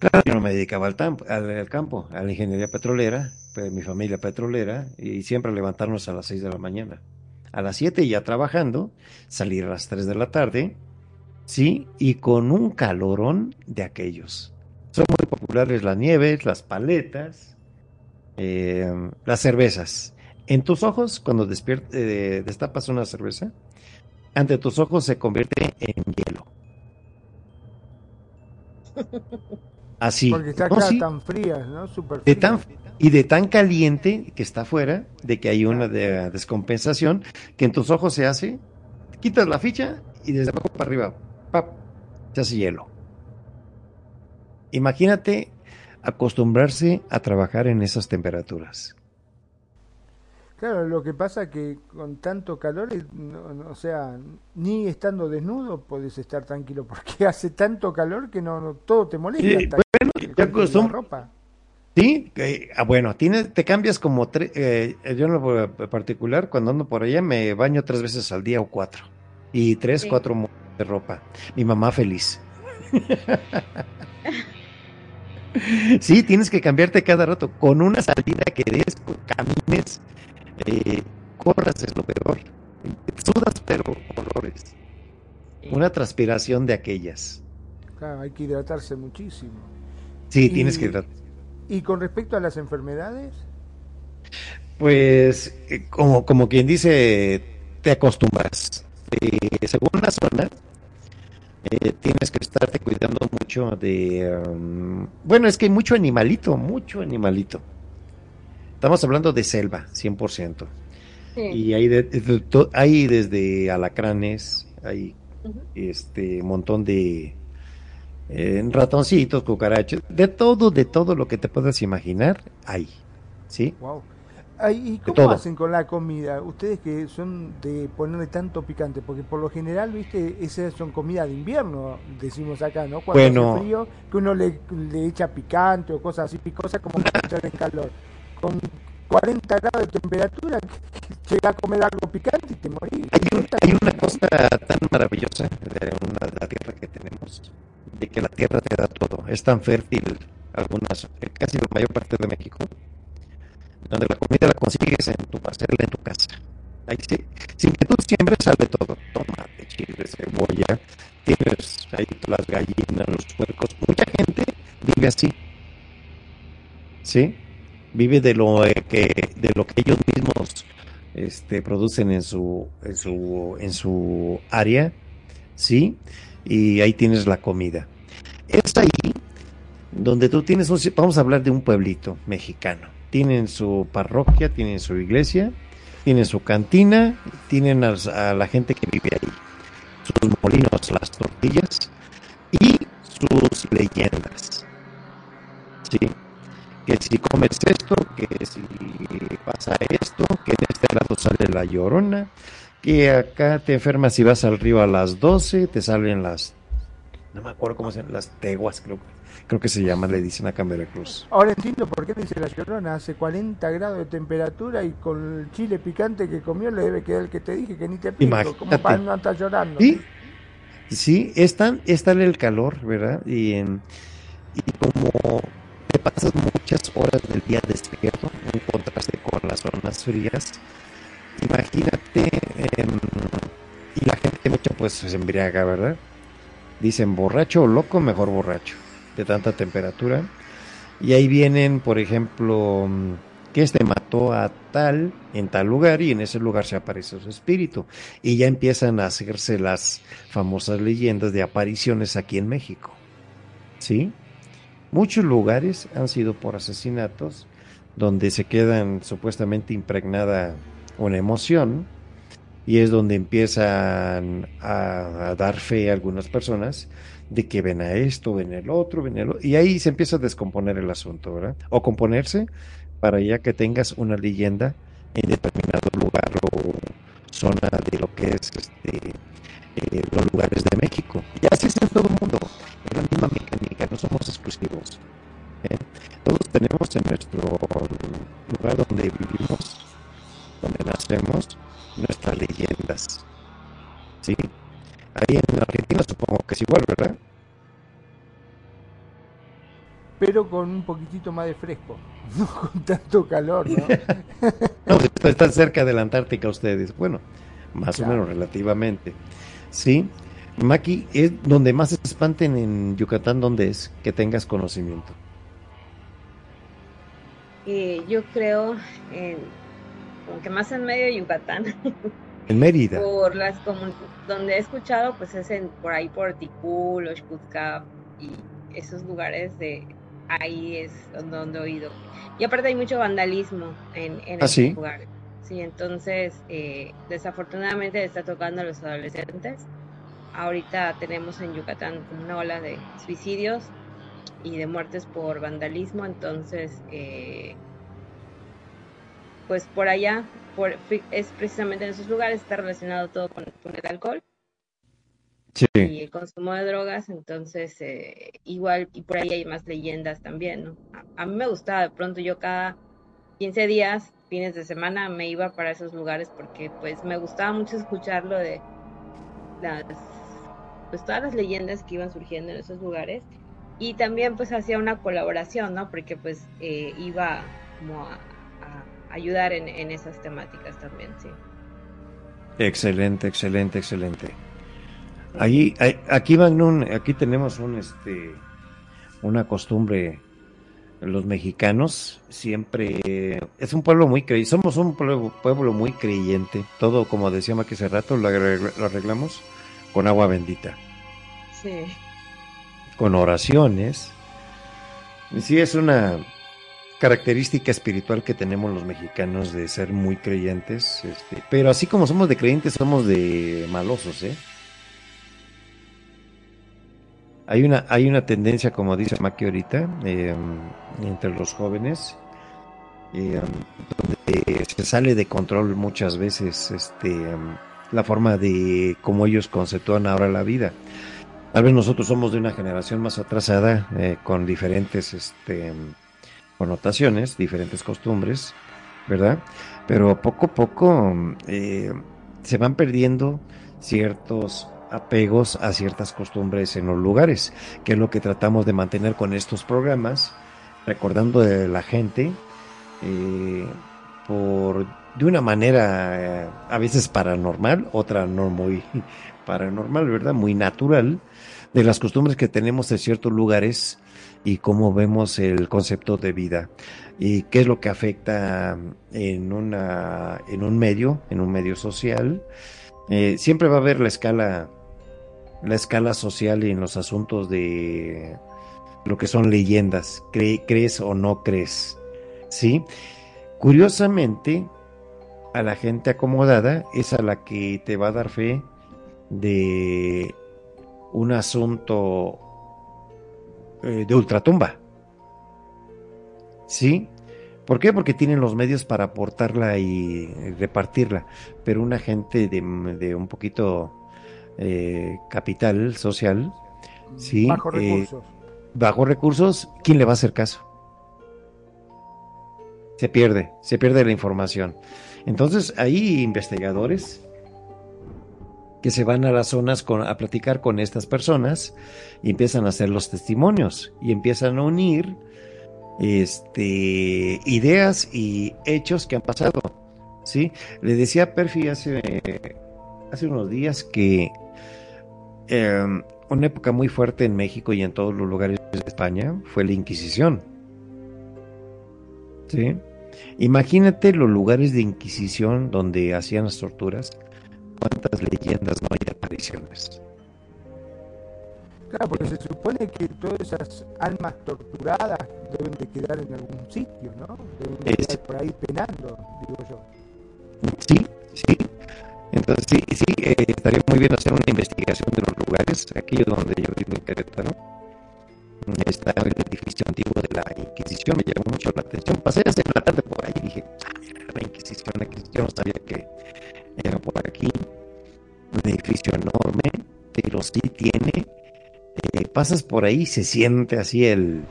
Claro, yo no me dedicaba al, al, campo, a la ingeniería petrolera, pues, mi familia petrolera, y siempre levantarnos a las 6 de la mañana. A las 7 ya trabajando, salir a las 3 de la tarde, sí, y con un calorón de aquellos. Son muy populares las nieves, las paletas, eh, las cervezas. En tus ojos, cuando eh, destapas una cerveza, ante tus ojos se convierte en hielo. Así. Porque está tan fría, ¿no? De tan, y de tan caliente que está afuera, de que hay una de, descompensación, que en tus ojos se hace, quitas la ficha y desde abajo para arriba, ¡pap! se hace hielo. Imagínate acostumbrarse a trabajar en esas temperaturas. Claro, lo que pasa que con tanto calor, o sea, ni estando desnudo puedes estar tranquilo porque hace tanto calor que no, todo te molesta. bueno, ya ropa. Sí, ah, bueno, tienes, te cambias como tres, eh, yo en lo particular, cuando ando por allá me baño tres veces al día o cuatro. Y tres, cuatro de ropa. Mi mamá feliz. sí, tienes que cambiarte cada rato. Con una salida que des, camines, eh, corras es lo peor. Sudas, pero colores. Una transpiración de aquellas. Claro, hay que hidratarse muchísimo. Sí, tienes que hidratarse. ¿Y con respecto a las enfermedades? Pues, eh, como, como quien dice, te acostumbras. Eh, según la zona, eh, tienes que estarte cuidando mucho de... Um, bueno, es que hay mucho animalito, mucho animalito. Estamos hablando de selva, 100%. Y hay, hay desde alacranes, hay este montón de eh, ratoncitos, cucarachas, de todo, de todo lo que te puedas imaginar, hay. ¿Sí? Wow. ¿Y cómo hacen con la comida? Ustedes que son de ponerle tanto picante, porque por lo general, viste, esas son comida de invierno, decimos acá, ¿no? Cuando bueno, hace frío, que uno le, le, echa picante o cosas así picosas como echar en calor con 40 grados de temperatura, llega a comer algo picante y te morís. Hay, una cosa tan maravillosa de una, la tierra que tenemos, de que la tierra te da todo. Es tan fértil, algunas, casi la mayor parte de México, donde la comida la consigues en tu parcela, en tu casa. Ahí sí, sin que tú siembres sale todo, tomate, chile, cebolla, tienes ahí las gallinas, los puercos. Mucha gente vive así. ¿Sí? Vive de lo eh, que de lo que ellos mismos este, producen en su en su en su área, sí, y ahí tienes la comida. Es ahí donde tú tienes un, vamos a hablar de un pueblito mexicano. Tienen su parroquia, tienen su iglesia, tienen su cantina, tienen a, a la gente que vive ahí, sus molinos, las tortillas y sus leyendas. Sí que si comes esto, que si pasa esto, que en este lado sale la llorona, que acá te enfermas si vas al río a las 12, te salen las, no me acuerdo cómo se llaman, las teguas, creo, creo que se llama, le dicen acá en Veracruz. Ahora entiendo por qué dice la llorona, hace 40 grados de temperatura y con el chile picante que comió le debe quedar el que te dije que ni te pico, como para no estar llorando. Sí, sí, es, tan, el calor, ¿verdad? Y, en, y como pasas muchas horas del día despierto en contraste con las zonas frías. Imagínate, em, y la gente mucho pues se embriaga, ¿verdad? Dicen borracho o loco, mejor borracho, de tanta temperatura. Y ahí vienen, por ejemplo, que este mató a tal en tal lugar y en ese lugar se aparece su espíritu. Y ya empiezan a hacerse las famosas leyendas de apariciones aquí en México. ¿Sí? Muchos lugares han sido por asesinatos donde se quedan supuestamente impregnada una emoción y es donde empiezan a, dar fe a algunas personas de que ven a esto, ven el otro, ven el otro, y ahí se empieza a descomponer el asunto, ¿verdad? O componerse para ya que tengas una leyenda en determinado lugar o zona de lo que es este, eh, los lugares de México. Y así es en todo el mundo, es la misma mecánica, no somos exclusivos. ¿eh? Todos tenemos en nuestro lugar donde vivimos, donde nacemos, nuestras leyendas. ¿Sí? Ahí en Argentina supongo que es igual, ¿verdad? Pero con un poquitito más de fresco, no con tanto calor, ¿no? no, están cerca de la Antártica ustedes. Bueno, más o menos relativamente. Sí. Maki, ¿es donde más se espanten en Yucatán? ¿Dónde es? Que tengas conocimiento. Eh, yo creo, en, como que más en medio de Yucatán. En Mérida. Por las donde he escuchado, pues es en, por ahí por Oshkutzcap y esos lugares de ahí es donde, he oído. Y aparte hay mucho vandalismo en, en ¿Ah, esos sí? lugares. Sí, entonces eh, desafortunadamente está tocando a los adolescentes. Ahorita tenemos en Yucatán una ola de suicidios y de muertes por vandalismo, entonces eh, pues por allá por, es precisamente en esos lugares está relacionado todo con, con el alcohol sí. y el consumo de drogas, entonces eh, igual y por ahí hay más leyendas también, ¿no? A, a mí me gustaba, de pronto yo cada 15 días fines de semana me iba para esos lugares porque pues me gustaba mucho escuchar lo de las pues todas las leyendas que iban surgiendo en esos lugares. Y también pues hacía una colaboración no porque pues eh, iba como a, ayudar en, en, esas temáticas también sí. Excelente excelente excelente. Ahí aquí Magnum aquí tenemos un este una costumbre los mexicanos siempre es un pueblo muy creyente, somos un pueblo, pueblo, muy creyente, todo como decía Maki hace rato lo, arregl lo, arreglamos con agua bendita. Sí. Con oraciones. Y sí es una característica espiritual que tenemos los mexicanos de ser muy creyentes, este, pero así como somos de creyentes somos de malosos, ¿eh? Hay una, hay una tendencia, como dice Maki ahorita, eh, entre los jóvenes, eh, donde se sale de control muchas veces este, la forma de cómo ellos conceptúan ahora la vida. Tal vez nosotros somos de una generación más atrasada, eh, con diferentes este, connotaciones, diferentes costumbres, ¿verdad? Pero poco a poco se van perdiendo ciertos apegos a ciertas costumbres en los lugares, que es lo que tratamos de mantener con estos programas, recordando de la gente eh, por de una manera eh, a veces paranormal, otra no muy paranormal, ¿verdad? Muy natural, de las costumbres que tenemos en ciertos lugares y cómo vemos el concepto de vida y qué es lo que afecta en una en un medio, en un medio social. Eh, siempre va a haber la escala la escala social y en los asuntos de lo que son leyendas, cre crees o no crees, ¿sí? Curiosamente, a la gente acomodada es a la que te va a dar fe de un asunto eh, de ultratumba, ¿sí? ¿Por qué? Porque tienen los medios para aportarla y repartirla, pero una gente de un poquito eh, capital social, ¿sí? Bajo recursos. Eh, bajo recursos, ¿quién le va a hacer caso? Se pierde, se pierde la información. Entonces, hay investigadores que se van a las zonas con, a platicar con estas personas y empiezan a hacer los testimonios y empiezan a unir este, ideas y hechos que han pasado. ¿sí? Le decía a Perfi hace, hace unos días que eh, una época muy fuerte en México y en todos los lugares de España fue la Inquisición. ¿Sí? Imagínate los lugares de Inquisición donde hacían las torturas, cuántas leyendas no hay apariciones. Claro, porque se supone que todas esas almas torturadas deben de quedar en algún sitio, ¿no? Deben de quedar por ahí penando, digo yo. Sí, sí. Entonces sí, sí, eh, estaría muy bien hacer una investigación de los lugares, aquí donde yo vivo en Querétaro. Está el edificio antiguo de la Inquisición, me llamó mucho la atención. Pasé hace la tarde por ahí y dije, ah, mira, la Inquisición, la Inquisición, no sabía que era por aquí, un edificio enorme, pero sí tiene, eh, pasas por ahí y se siente así el...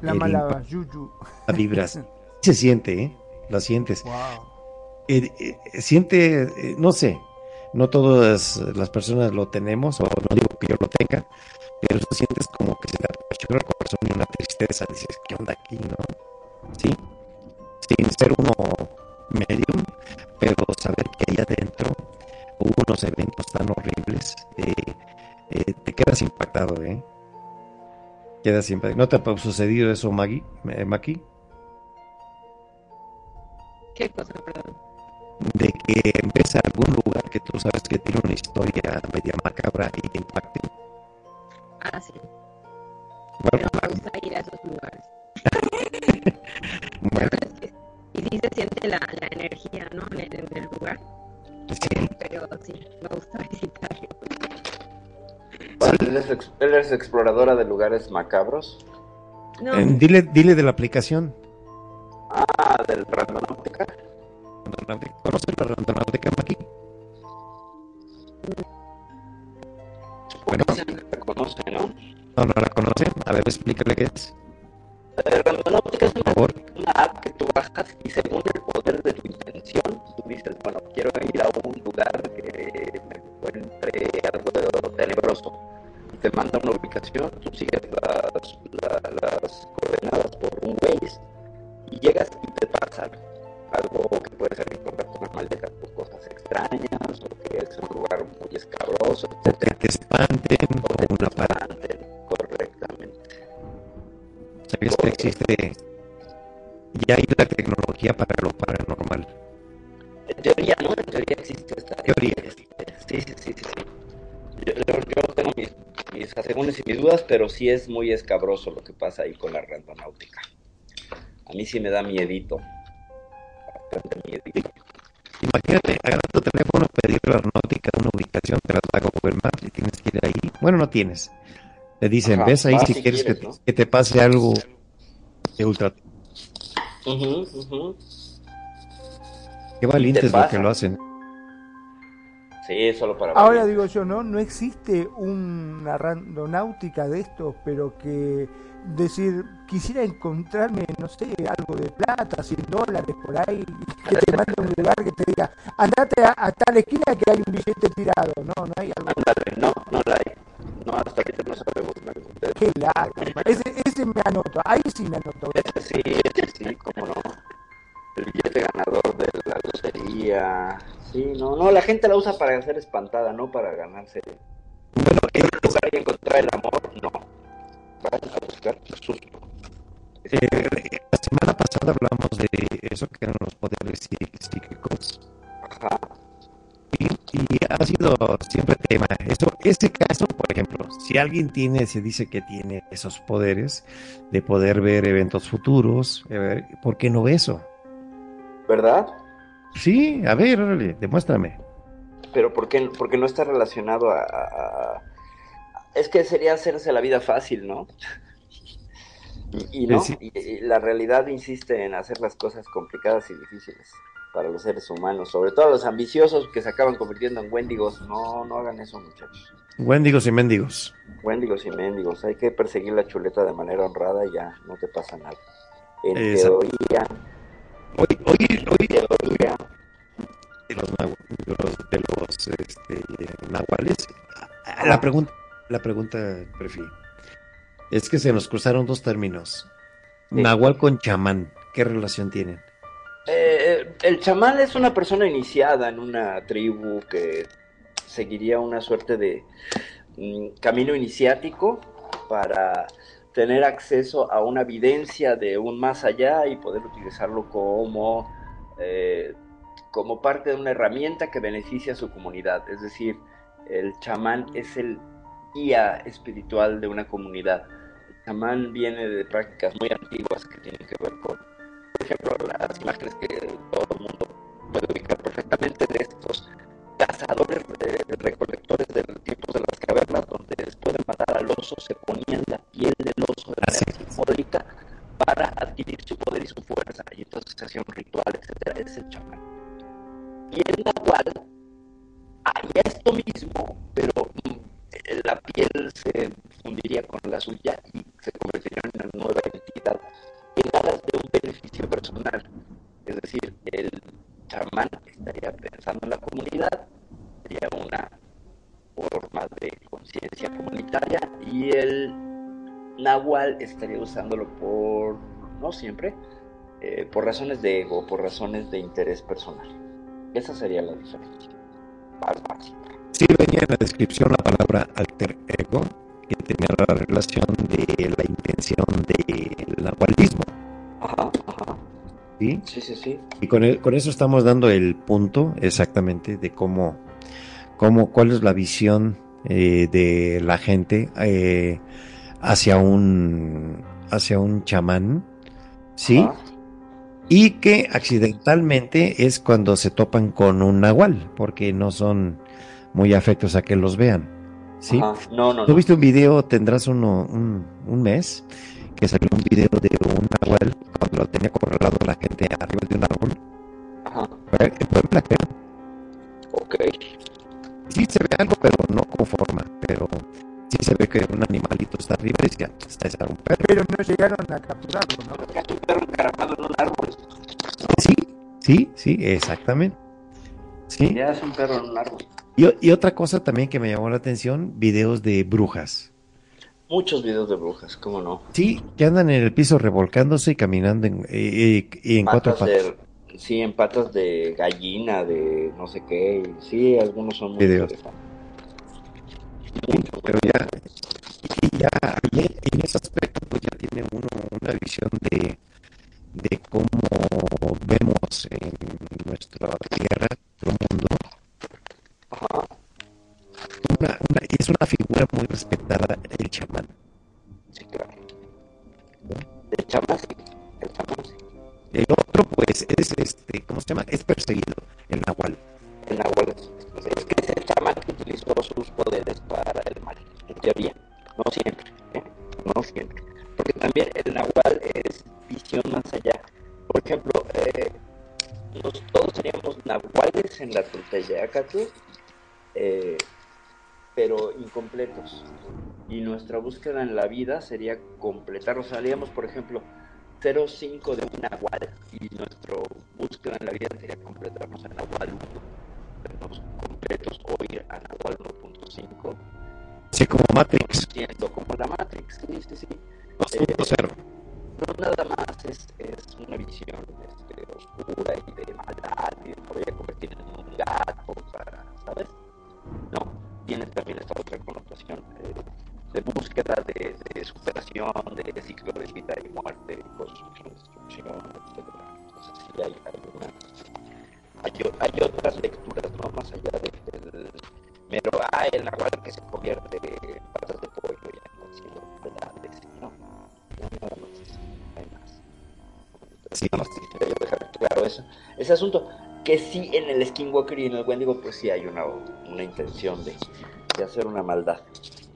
La el mala impacto, yuyu. La vibras. Se siente, ¿eh? La sientes. Wow. Eh, eh, siente, eh, no sé, no todas las personas lo tenemos, o no digo que yo lo tenga, pero sientes como que se te apachurra el corazón y una tristeza, dices, ¿qué onda aquí, no? Sí, sin ser uno medium, pero saber que ahí adentro hubo unos eventos tan horribles, eh, te quedas impactado, ¿eh? Quedas impactado. ¿No te ha sucedido eso, Maggie? Maki? ¿Qué cosa, perdón? De que ves algún lugar que tú sabes que tiene una historia media macabra y te impacte. Ah, sí. Bueno, Pero me gusta ir a esos lugares. Bueno, verdad es que y sí se siente la, la energía, ¿no? En el, en el lugar. sí. Pero sí, me gusta visitarlo. ¿Él es, ex- él es exploradora de lugares macabros? No, Eh, dile, dile de la aplicación. Ah, del Randonáutica. ¿Conoces la randonáutica aquí? Bueno, la conoce, ¿no? no, no la conocen. A ver, explícale qué es, El Randonáutica es una, app que tú bajas y según el poder de tu intención, tú dices, bueno, quiero ir a un lugar que me encuentre algo tenebroso. Te manda una ubicación, tú sigues las, la- las coordenadas por un Waze y llegas y te pasa algo que puede ser encontrarte una maleta con cosas extrañas o que es un lugar muy escabroso, que etcétera. te espanten O que te una espanten correctamente. ¿Sabes que existe? Ya hay la tecnología para lo paranormal. En teoría, ¿no? En teoría existe esta Teoría. existe. Sí, sí, sí, sí. sí. Yo, yo- yo tengo mis, mis asegúnes y mis dudas, pero sí es muy escabroso lo que pasa ahí con la randonáutica. A mí sí me da miedito. Imagínate, agarrar tu teléfono, pedir la aeronáutica una ubicación, te las da Google Maps y tienes que ir ahí. Bueno, no tienes. Te dicen, Ajá, ves ahí si si quieres quieres, que, ¿no? que te pase algo de ultra. Ujú, ujú. Qué valientes lo que lo hacen. Sí, solo para Ahora valientes. digo yo, ¿no? No existe una randonáutica de estos, pero que decir, quisiera encontrarme, no sé, algo de plata, 100 dólares por ahí, que te mande a un lugar que te diga, andate a, a tal esquina que hay un billete tirado, no, no hay algo. Ándale, no, no la hay. No, hasta ahorita no sabemos de- Qué lástima. Ese, ese me anoto, ahí sí me anoto. Ese sí, ese sí, cómo no. El billete ganador lotería. Sí, no, no, la gente la usa para ser espantada, no para ganarse. Bueno, un lugar y encontrar el amor, no. Vas a buscar susto. eh, la semana pasada hablamos de eso que eran los poderes psí- psíquicos. Ajá. Y, y ha sido siempre tema. Eso, ese caso, por ejemplo, si alguien tiene, se dice que tiene esos poderes de poder ver eventos futuros, eh, ¿por qué no ve eso? ¿Verdad? Sí, a ver, órale, demuéstrame. Pero ¿por qué? Porque no está relacionado a, Es que sería hacerse la vida fácil, ¿no? Y, y no, Sí. y, y la realidad insiste en hacer las cosas complicadas y difíciles para los seres humanos, sobre todo los ambiciosos que se acaban convirtiendo en wendigos. No, no hagan eso, muchachos. Wendigos y mendigos. Wendigos y mendigos, hay que perseguir la chuleta de manera honrada y ya, no te pasa nada. En Exacto. teoría, Hoy, hoy, hoy de los, de los, de los, este, nahuales. Ah, La pregunta, la pregunta, Prefi, es que se nos cruzaron dos términos. Sí. Nahual con chamán, ¿qué relación tienen? Eh, el chamán es una persona iniciada en una tribu que seguiría una suerte de mm, camino iniciático para tener acceso a una evidencia de un más allá y poder utilizarlo como, eh, como parte de una herramienta que beneficia a su comunidad. Es decir, el chamán es el guía espiritual de una comunidad. El chamán viene de prácticas muy antiguas que tienen que ver con por ejemplo, las imágenes que todo el mundo puede ubicar perfectamente de estos cazadores, de, de recolectores de los tiempos de las cavernas, donde después al oso se ponían la piel del oso de manera simbólica para adquirir su poder y su fuerza, y entonces se hacía un ritual, etcétera, es el chamán. Y el nahual pero mm, la piel se fundiría con la suya y se convertiría en una nueva entidad en aras de un beneficio personal. Es decir, el chamán estaría pensando en la comunidad, sería una forma de conciencia comunitaria y el nahual estaría usándolo por, no siempre, eh, por razones de ego, por razones de interés personal. Esa sería la diferencia más básica. Sí, venía en la descripción la palabra alter ego, que tenía la relación de la intención del nahualismo. Ajá, ajá. ¿sí? Sí, sí, sí. Y con, el- con eso estamos dando el punto exactamente de cómo, cómo cuál es la visión eh, de la gente eh, hacia un hacia un chamán, ¿sí? Ajá. Y que accidentalmente es cuando se topan con un nahual, porque no son muy afectos a que los vean, ¿sí? Ajá. No, no, ¿Tú no. viste un video, tendrás uno, un, un mes, que salió un video de un nahual cuando lo tenía corralado y está ese un perro. Pero no llegaron a capturarlo, ¿no? Un perro encaramado en un árbol. Sí, sí, sí, exactamente. Sí. Ya es un perro en un árbol. Y, y otra cosa también que me llamó la atención, videos de brujas. Muchos videos de brujas, ¿cómo no? Sí, que andan en el piso revolcándose y caminando en, eh, eh, y en cuatro Patas patas. de, sí, en patas de gallina, de no sé qué. y Sí, algunos son muy Videos. interesantes. Sí, pero ya, y ya ahí en ese aspecto pues ya tiene uno una visión de, de cómo vemos en nuestra tierra, nuestro mundo, Ajá. una, una- y es una figura muy respetada el chamán. Sí, claro. El chamán, sí. El chamán, sí. El otro pues es este, ¿cómo se llama? Es perseguido, el nahual. El nahual es, es que es el chamán que utilizó sus poderes para el mal, en teoría. Siempre, ¿eh? No siempre. Porque también el nahual es visión más allá. Por ejemplo, eh, nos- todos seríamos nahuales en la Tulteyacatl, eh, pero incompletos. Y nuestra búsqueda en la vida sería completarnos. Salíamos, por ejemplo, 0.5 de un nahual y nuestra búsqueda en la vida sería completarnos en nahual 1 vernos completos o a Nahual 1.5, Así como Matrix como la Matrix. Sí, sí, sí. 2.0. No nada más es, es una visión este, oscura y de maldad y de me voy a convertir en un gato para, ¿sabes? No, tiene también esta otra connotación eh, de búsqueda de, de superación, de ciclo de vida y muerte, construcción, destrucción, etc. Entonces sí hay alguna hay, hay otras lecturas, ¿no? Más allá de- del mero, ah, el nahual que se convierte en patas de pollo y anda haciendo maldades, no, no, nada más, no hay más. Sí. Nada más dejar claro eso, ese asunto, que sí en el Skinwalker y en el Wendigo, pues sí hay una, una intención de, de hacer una maldad,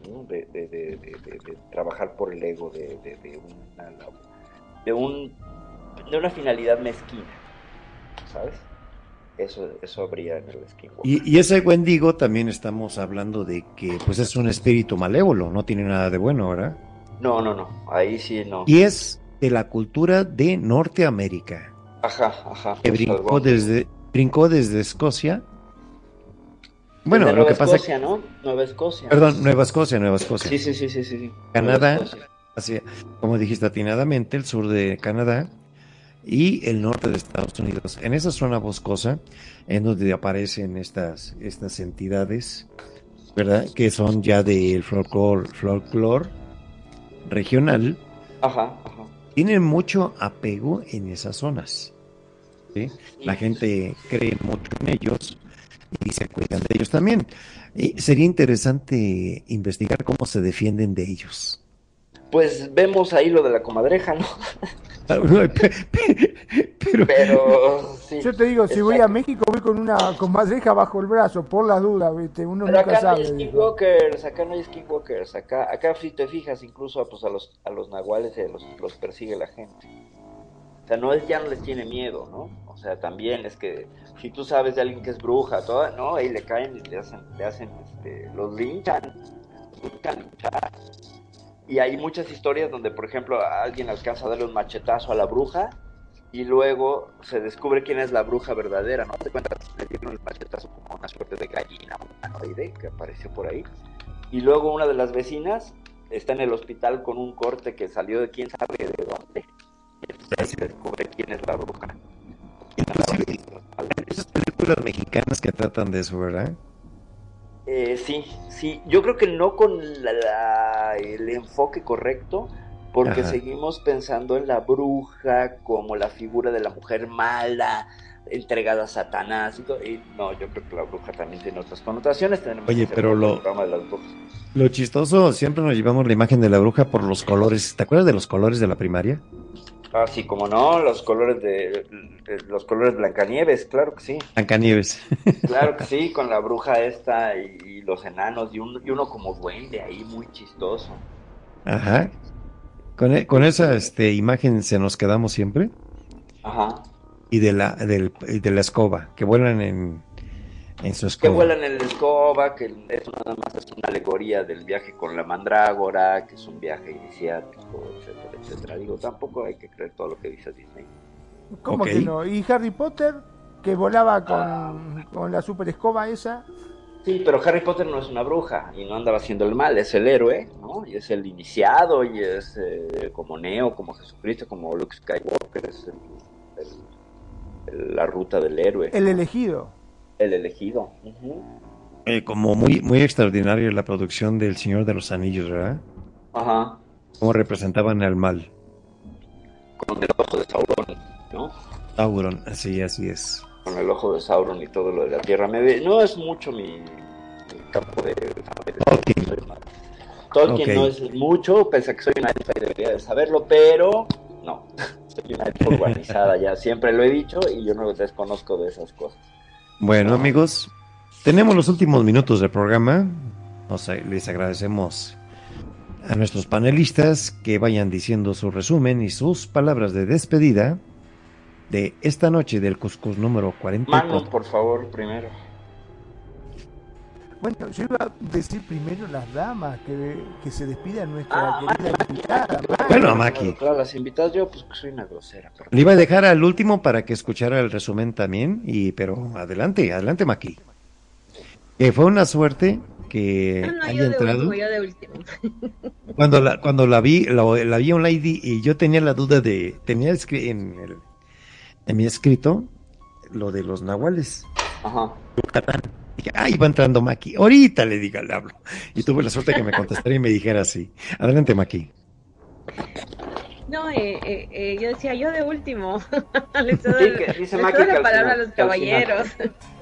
¿no? de, de, de, trabajar por el ego, de, de una, de un, de una finalidad mezquina, ¿sabes? Eso, eso habría en el Skinwalker. Y, y ese Wendigo también estamos hablando de que pues es un espíritu malévolo, no tiene nada de bueno, ¿verdad? No, no, no, ahí sí no. Y es de la cultura de Norteamérica, Ajá, ajá. que brincó desde, brincó desde Escocia. Bueno, Desde lo Nueva que pasa Escocia, ¿no? Nueva Escocia. Perdón, Nueva Escocia, Nueva Escocia. Sí, sí, sí, sí, sí. Canadá. Hacia, como dijiste atinadamente, el sur de Canadá y el norte de Estados Unidos. En esa zona boscosa, en donde aparecen estas, estas entidades, ¿verdad? Que son ya del folclore, folclore regional, Ajá, ajá. tienen mucho apego en esas zonas. ¿sí? La gente cree mucho en ellos y se cuidan de ellos también. Y sería interesante investigar cómo se defienden de ellos. Pues vemos ahí lo de la comadreja, ¿no? Pero, Pero sí. Yo te digo, si voy a. México voy con una con madreja bajo el brazo, por las dudas, ¿viste? Uno Pero nunca acá no hay skinwalkers, acá no hay skinwalkers, acá, acá si te fijas incluso pues a los, a los nahuales eh, los, los persigue la gente. O sea, no es ya no les tiene miedo, ¿no? O sea, también es que si tú sabes de alguien que es bruja, toda, ¿no? Y le caen y le hacen, le hacen, este, los linchan, buscan linchar. Y hay muchas historias donde, por ejemplo, alguien alcanza a darle un machetazo a la bruja y luego se descubre quién es la bruja verdadera, ¿no? Te cuentas, le dieron el machetazo como una suerte de gallina humanoide que apareció por ahí. Y luego una de las vecinas está en el hospital con un corte que salió de quién sabe de dónde. Y entonces se descubre quién es la bruja. Inclusive, esas películas mexicanas que tratan de eso, ¿verdad? Eh, sí, sí, yo creo que no con la- la- el enfoque correcto, porque Ajá. seguimos pensando en la bruja como la figura de la mujer mala, entregada a Satanás y todo. Y no, yo creo que la bruja también tiene otras connotaciones. Tenemos Oye, pero lo- de las. Lo chistoso, siempre nos llevamos la imagen de la bruja por los colores. ¿Te acuerdas de los colores de la primaria? Ah, sí, como no, los colores de, de- los colores Blancanieves, claro que sí. Blancanieves. Claro que sí, con la bruja esta y, y los enanos y, un- y uno como duende ahí muy chistoso. Ajá. Con, e- con esa este, imagen se nos quedamos siempre. Ajá. Y de la, del- y de la escoba, que vuelan en, en su Que vuelan en la escoba, que eso nada más es una alegoría del viaje con la mandrágora, que es un viaje iniciático, etcétera, etcétera. Digo, tampoco hay que creer todo lo que dice Disney. ¿Cómo que no? ¿Y Harry Potter, que volaba con, Ah. con la super escoba esa? Sí, pero Harry Potter no es una bruja y no andaba haciendo el mal, es el héroe, ¿no? Y es el iniciado y es eh, como Neo, como Jesucristo, como Luke Skywalker, es el- el- el- la ruta del héroe, el, El elegido. Eh, como muy, muy extraordinaria la producción del Señor de los Anillos, ¿verdad? Ajá, Cómo representaban al mal. con el ojo de Sauron, ¿no? Sauron, así, así es. con el ojo de Sauron y todo lo de la Tierra Media. No es mucho mi, mi campo de. Tolkien. Tolkien no es mucho, pese a que soy una elfa y debería de saberlo, pero no. Soy una elfa urbanizada ya, siempre lo he dicho y yo no desconozco de esas cosas. Bueno, amigos, tenemos los últimos minutos del programa. O sea, les agradecemos a nuestros panelistas que vayan diciendo su resumen y sus palabras de despedida de esta noche del Cuscus número Manu, 44. por favor, primero. Bueno, yo iba a decir primero las damas, que, que se despida nuestra Ah, querida invitada. Maki. Bueno, Maki. Claro, las invitadas yo, pues que soy una grosera. Le iba a dejar al último para que escuchara el resumen también, y pero adelante, adelante, Maki. Que fue una suerte que Ah, no, haya yo de entrado. último, yo de último. Cuando la, cuando la vi, la, la vi online y, yo tenía la duda de, tenía en, el, en mi escrito lo de los nahuales, Ajá. Yucatán. Dije, ay, va entrando Maki. Ahorita le diga, le hablo. Y tuve la suerte que me contestara y me dijera así. Adelante, Maki. No, eh, eh, eh, yo decía yo de último. Les doy, Sí, que dice les Maki doy que la al palabra a los caballeros.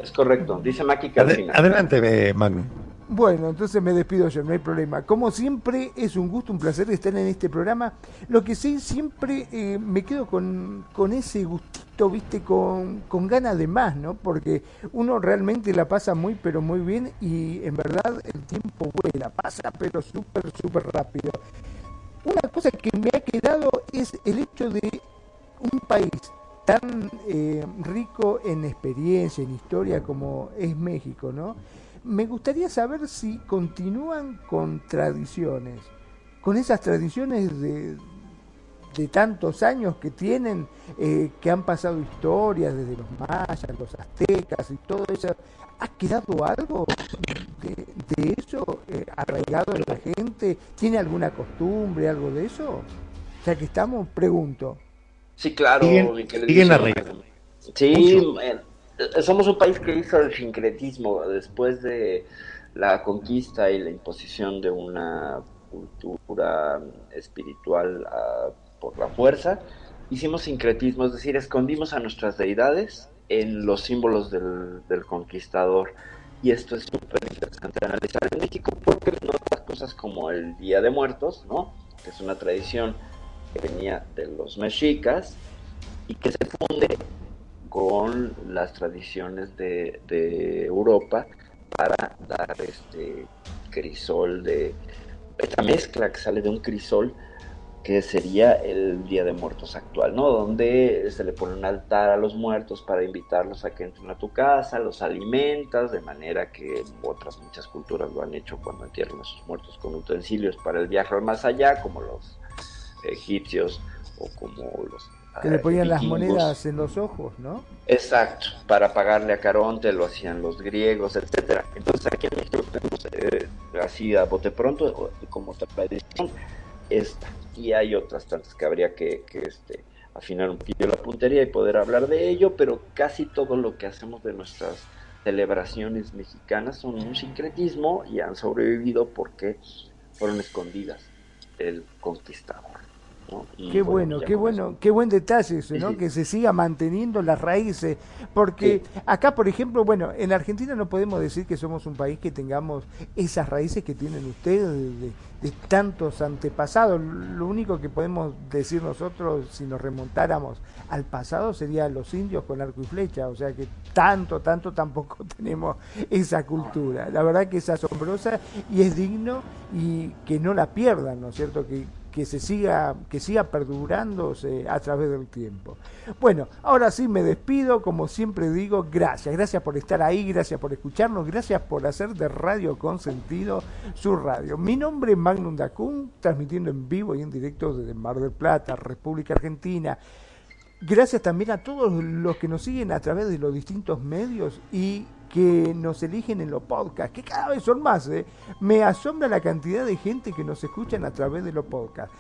Es correcto. Dice Maki Ade- final. adelante, eh, Magno. Bueno, entonces me despido yo, no hay problema. Como siempre, es un gusto, un placer estar en este programa. Lo que sí, siempre eh, me quedo con, con ese gustito, viste, con, con ganas de más, ¿no? Porque uno realmente la pasa muy, pero muy bien y en verdad el tiempo vuela, pasa, pero súper, súper rápido. Una cosa que me ha quedado es el hecho de un país tan eh, rico en experiencia, en historia como es México, ¿no? Me gustaría saber si continúan con tradiciones, con esas tradiciones de, de tantos años que tienen, eh, que han pasado historias desde los mayas, los aztecas y todo eso. ¿Ha quedado algo de, de eso eh, arraigado en la gente? ¿Tiene alguna costumbre, algo de eso? Ya que estamos, pregunto. Sí, claro. Siguen- siguen arraigando. Sí, eh, somos un país que hizo el sincretismo después de la conquista y la imposición de una cultura espiritual ah, por la fuerza. Hicimos sincretismo, es decir, escondimos a nuestras deidades en los símbolos del, del conquistador. Y esto es súper interesante analizar en México porque no otras cosas como el Día de Muertos, ¿no? Que es una tradición que venía de los mexicas y que se funde con las tradiciones de, Europa para dar este crisol de esta mezcla que sale de un crisol que sería el Día de Muertos actual, ¿no? Donde se le pone un altar a los muertos para invitarlos a que entren a tu casa, los alimentas, de manera que otras muchas culturas lo han hecho cuando entierran a sus muertos con utensilios para el viaje al más allá, como los egipcios o como los que le ponían las monedas en los ojos, ¿no? Exacto, para pagarle a Caronte lo hacían los griegos, etcétera. Entonces aquí en México tenemos eh, así a bote pronto como tradición esta y hay otras tantas que habría que, que, este, afinar un poquito la puntería y poder hablar de ello, pero casi todo lo que hacemos de nuestras celebraciones mexicanas son un sincretismo y han sobrevivido porque fueron escondidas el conquistador. ¿No? Y Qué bueno, qué bueno, eso- qué buen detalle Sí, ¿no? sí. Que se siga manteniendo las raíces, porque acá, por ejemplo, bueno, en Argentina no podemos decir que somos un país que tengamos esas raíces que tienen ustedes de, de tantos antepasados. Lo único que podemos decir nosotros, si nos remontáramos al pasado, sería los indios con arco y flecha, o sea que tanto, tanto tampoco tenemos esa cultura. La verdad que es asombrosa y es digno y que no la pierdan, ¿no es cierto? Que, que se siga que siga perdurándose a través del tiempo. Bueno, ahora sí me despido, como siempre digo, gracias, gracias por estar ahí, gracias por escucharnos, gracias por hacer de Radio con sentido su radio. Mi nombre es Magnum Dacun, transmitiendo en vivo y en directo desde Mar del Plata, República Argentina. Gracias también a todos los que nos siguen a través de los distintos medios y que nos eligen en los podcasts, que cada vez son más. ¿eh? Me asombra la cantidad de gente que nos escuchan a través de los podcasts.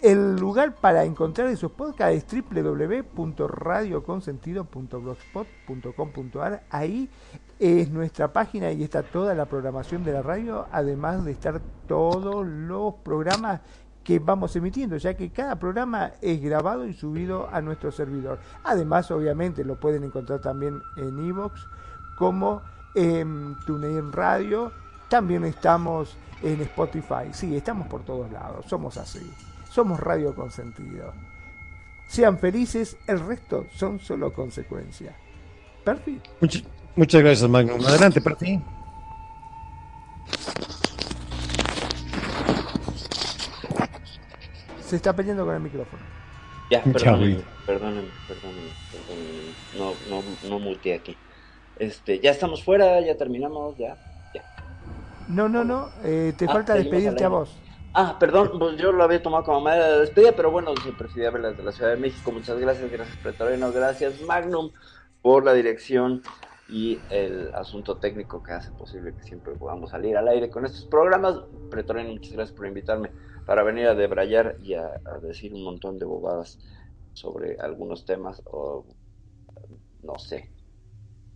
El lugar para encontrar esos podcasts es www.radioconsentido.blogspot.com.ar. Ahí es nuestra página y está toda la programación de la radio, además de estar todos los programas que vamos emitiendo, ya que cada programa es grabado y subido a nuestro servidor. Además, obviamente, lo pueden encontrar también en iVoox, como en TuneIn Radio. También estamos en Spotify. Sí, estamos por todos lados. Somos así. Somos Radio Consentido. Sean felices, el resto son solo consecuencias. Perfecto. Much- muchas gracias, Magnum. Adelante, Perfi. Se está peleando con el micrófono. Ya, perdónenme, perdónenme, perdónenme, perdónenme. No, no, no muteé aquí. Este, ya estamos fuera, ya terminamos, ya. No, no, no. eh, te Ah, falta despedirte a vos. Ah, perdón, pues yo lo había tomado como manera de despedida, pero bueno, Presidia Velas de la Ciudad de México. Muchas gracias, gracias Pretoriano, gracias Magnum por la dirección y el asunto técnico que hace posible que siempre podamos salir al aire con estos programas. Pretoriano, muchas gracias por invitarme para venir a debrayar y a, a decir un montón de bobadas sobre algunos temas o no sé,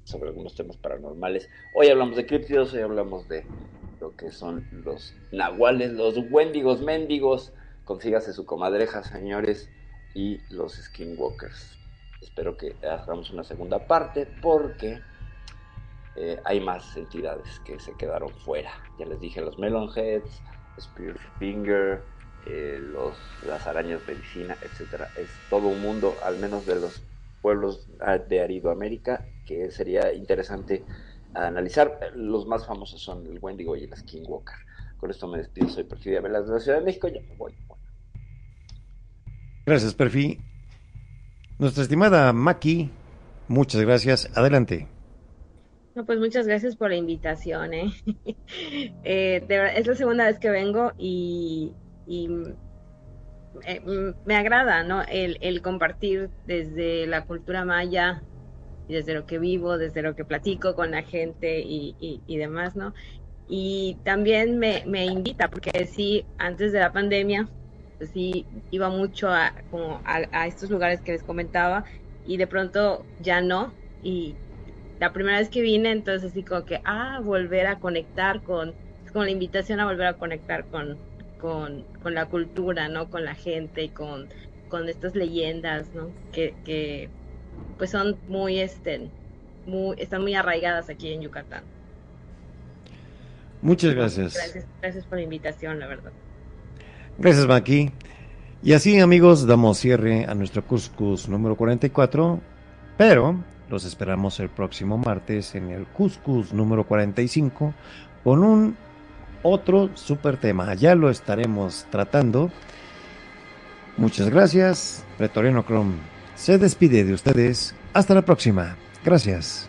sobre algunos temas paranormales. Hoy hablamos de críptidos, hoy hablamos de lo que son los nahuales, los wendigos, mendigos. Consígase su comadreja, señores, y los skinwalkers. Espero que hagamos una segunda parte porque eh, hay más entidades que se quedaron fuera. Ya les dije, los Melonheads, Spearfinger, eh, los, las arañas medicina, etcétera. Es todo un mundo, al menos de los pueblos ah, de Aridoamérica, que sería interesante analizar. Los más famosos son el Wendigo y el Skinwalker. Con esto me despido, soy Perfidia Velas de la Ciudad de México, ya me voy. Gracias, Perfi. Nuestra estimada Maki, muchas gracias. Adelante. No, pues muchas gracias por la invitación, ¿eh? Eh, de es la segunda vez que vengo y, y, eh, mm, me agrada, ¿no? El, compartir desde la cultura maya, desde lo que vivo, desde lo que platico con la gente y, demás, ¿no? Y también me, invita, porque sí, antes de la pandemia, pues sí, iba mucho a, a, estos lugares que les comentaba y de pronto ya no. Y la primera vez que vine, entonces así como que, ah, volver a conectar con, como la invitación a volver a conectar con, con, con la cultura, ¿no? Con la gente y con, con estas leyendas, ¿no? Que, que pues son muy, este, muy, están muy arraigadas aquí en Yucatán. Muchas gracias. Gracias, gracias por la invitación, la verdad. Gracias, Maki. Y así, amigos, damos cierre a nuestro Cuscus número 44, pero los esperamos el próximo martes en el Cuscus número 45 con un otro super tema. Ya lo estaremos tratando Muchas gracias. Pretoriano Chrome se despide de ustedes. Hasta la próxima. Gracias.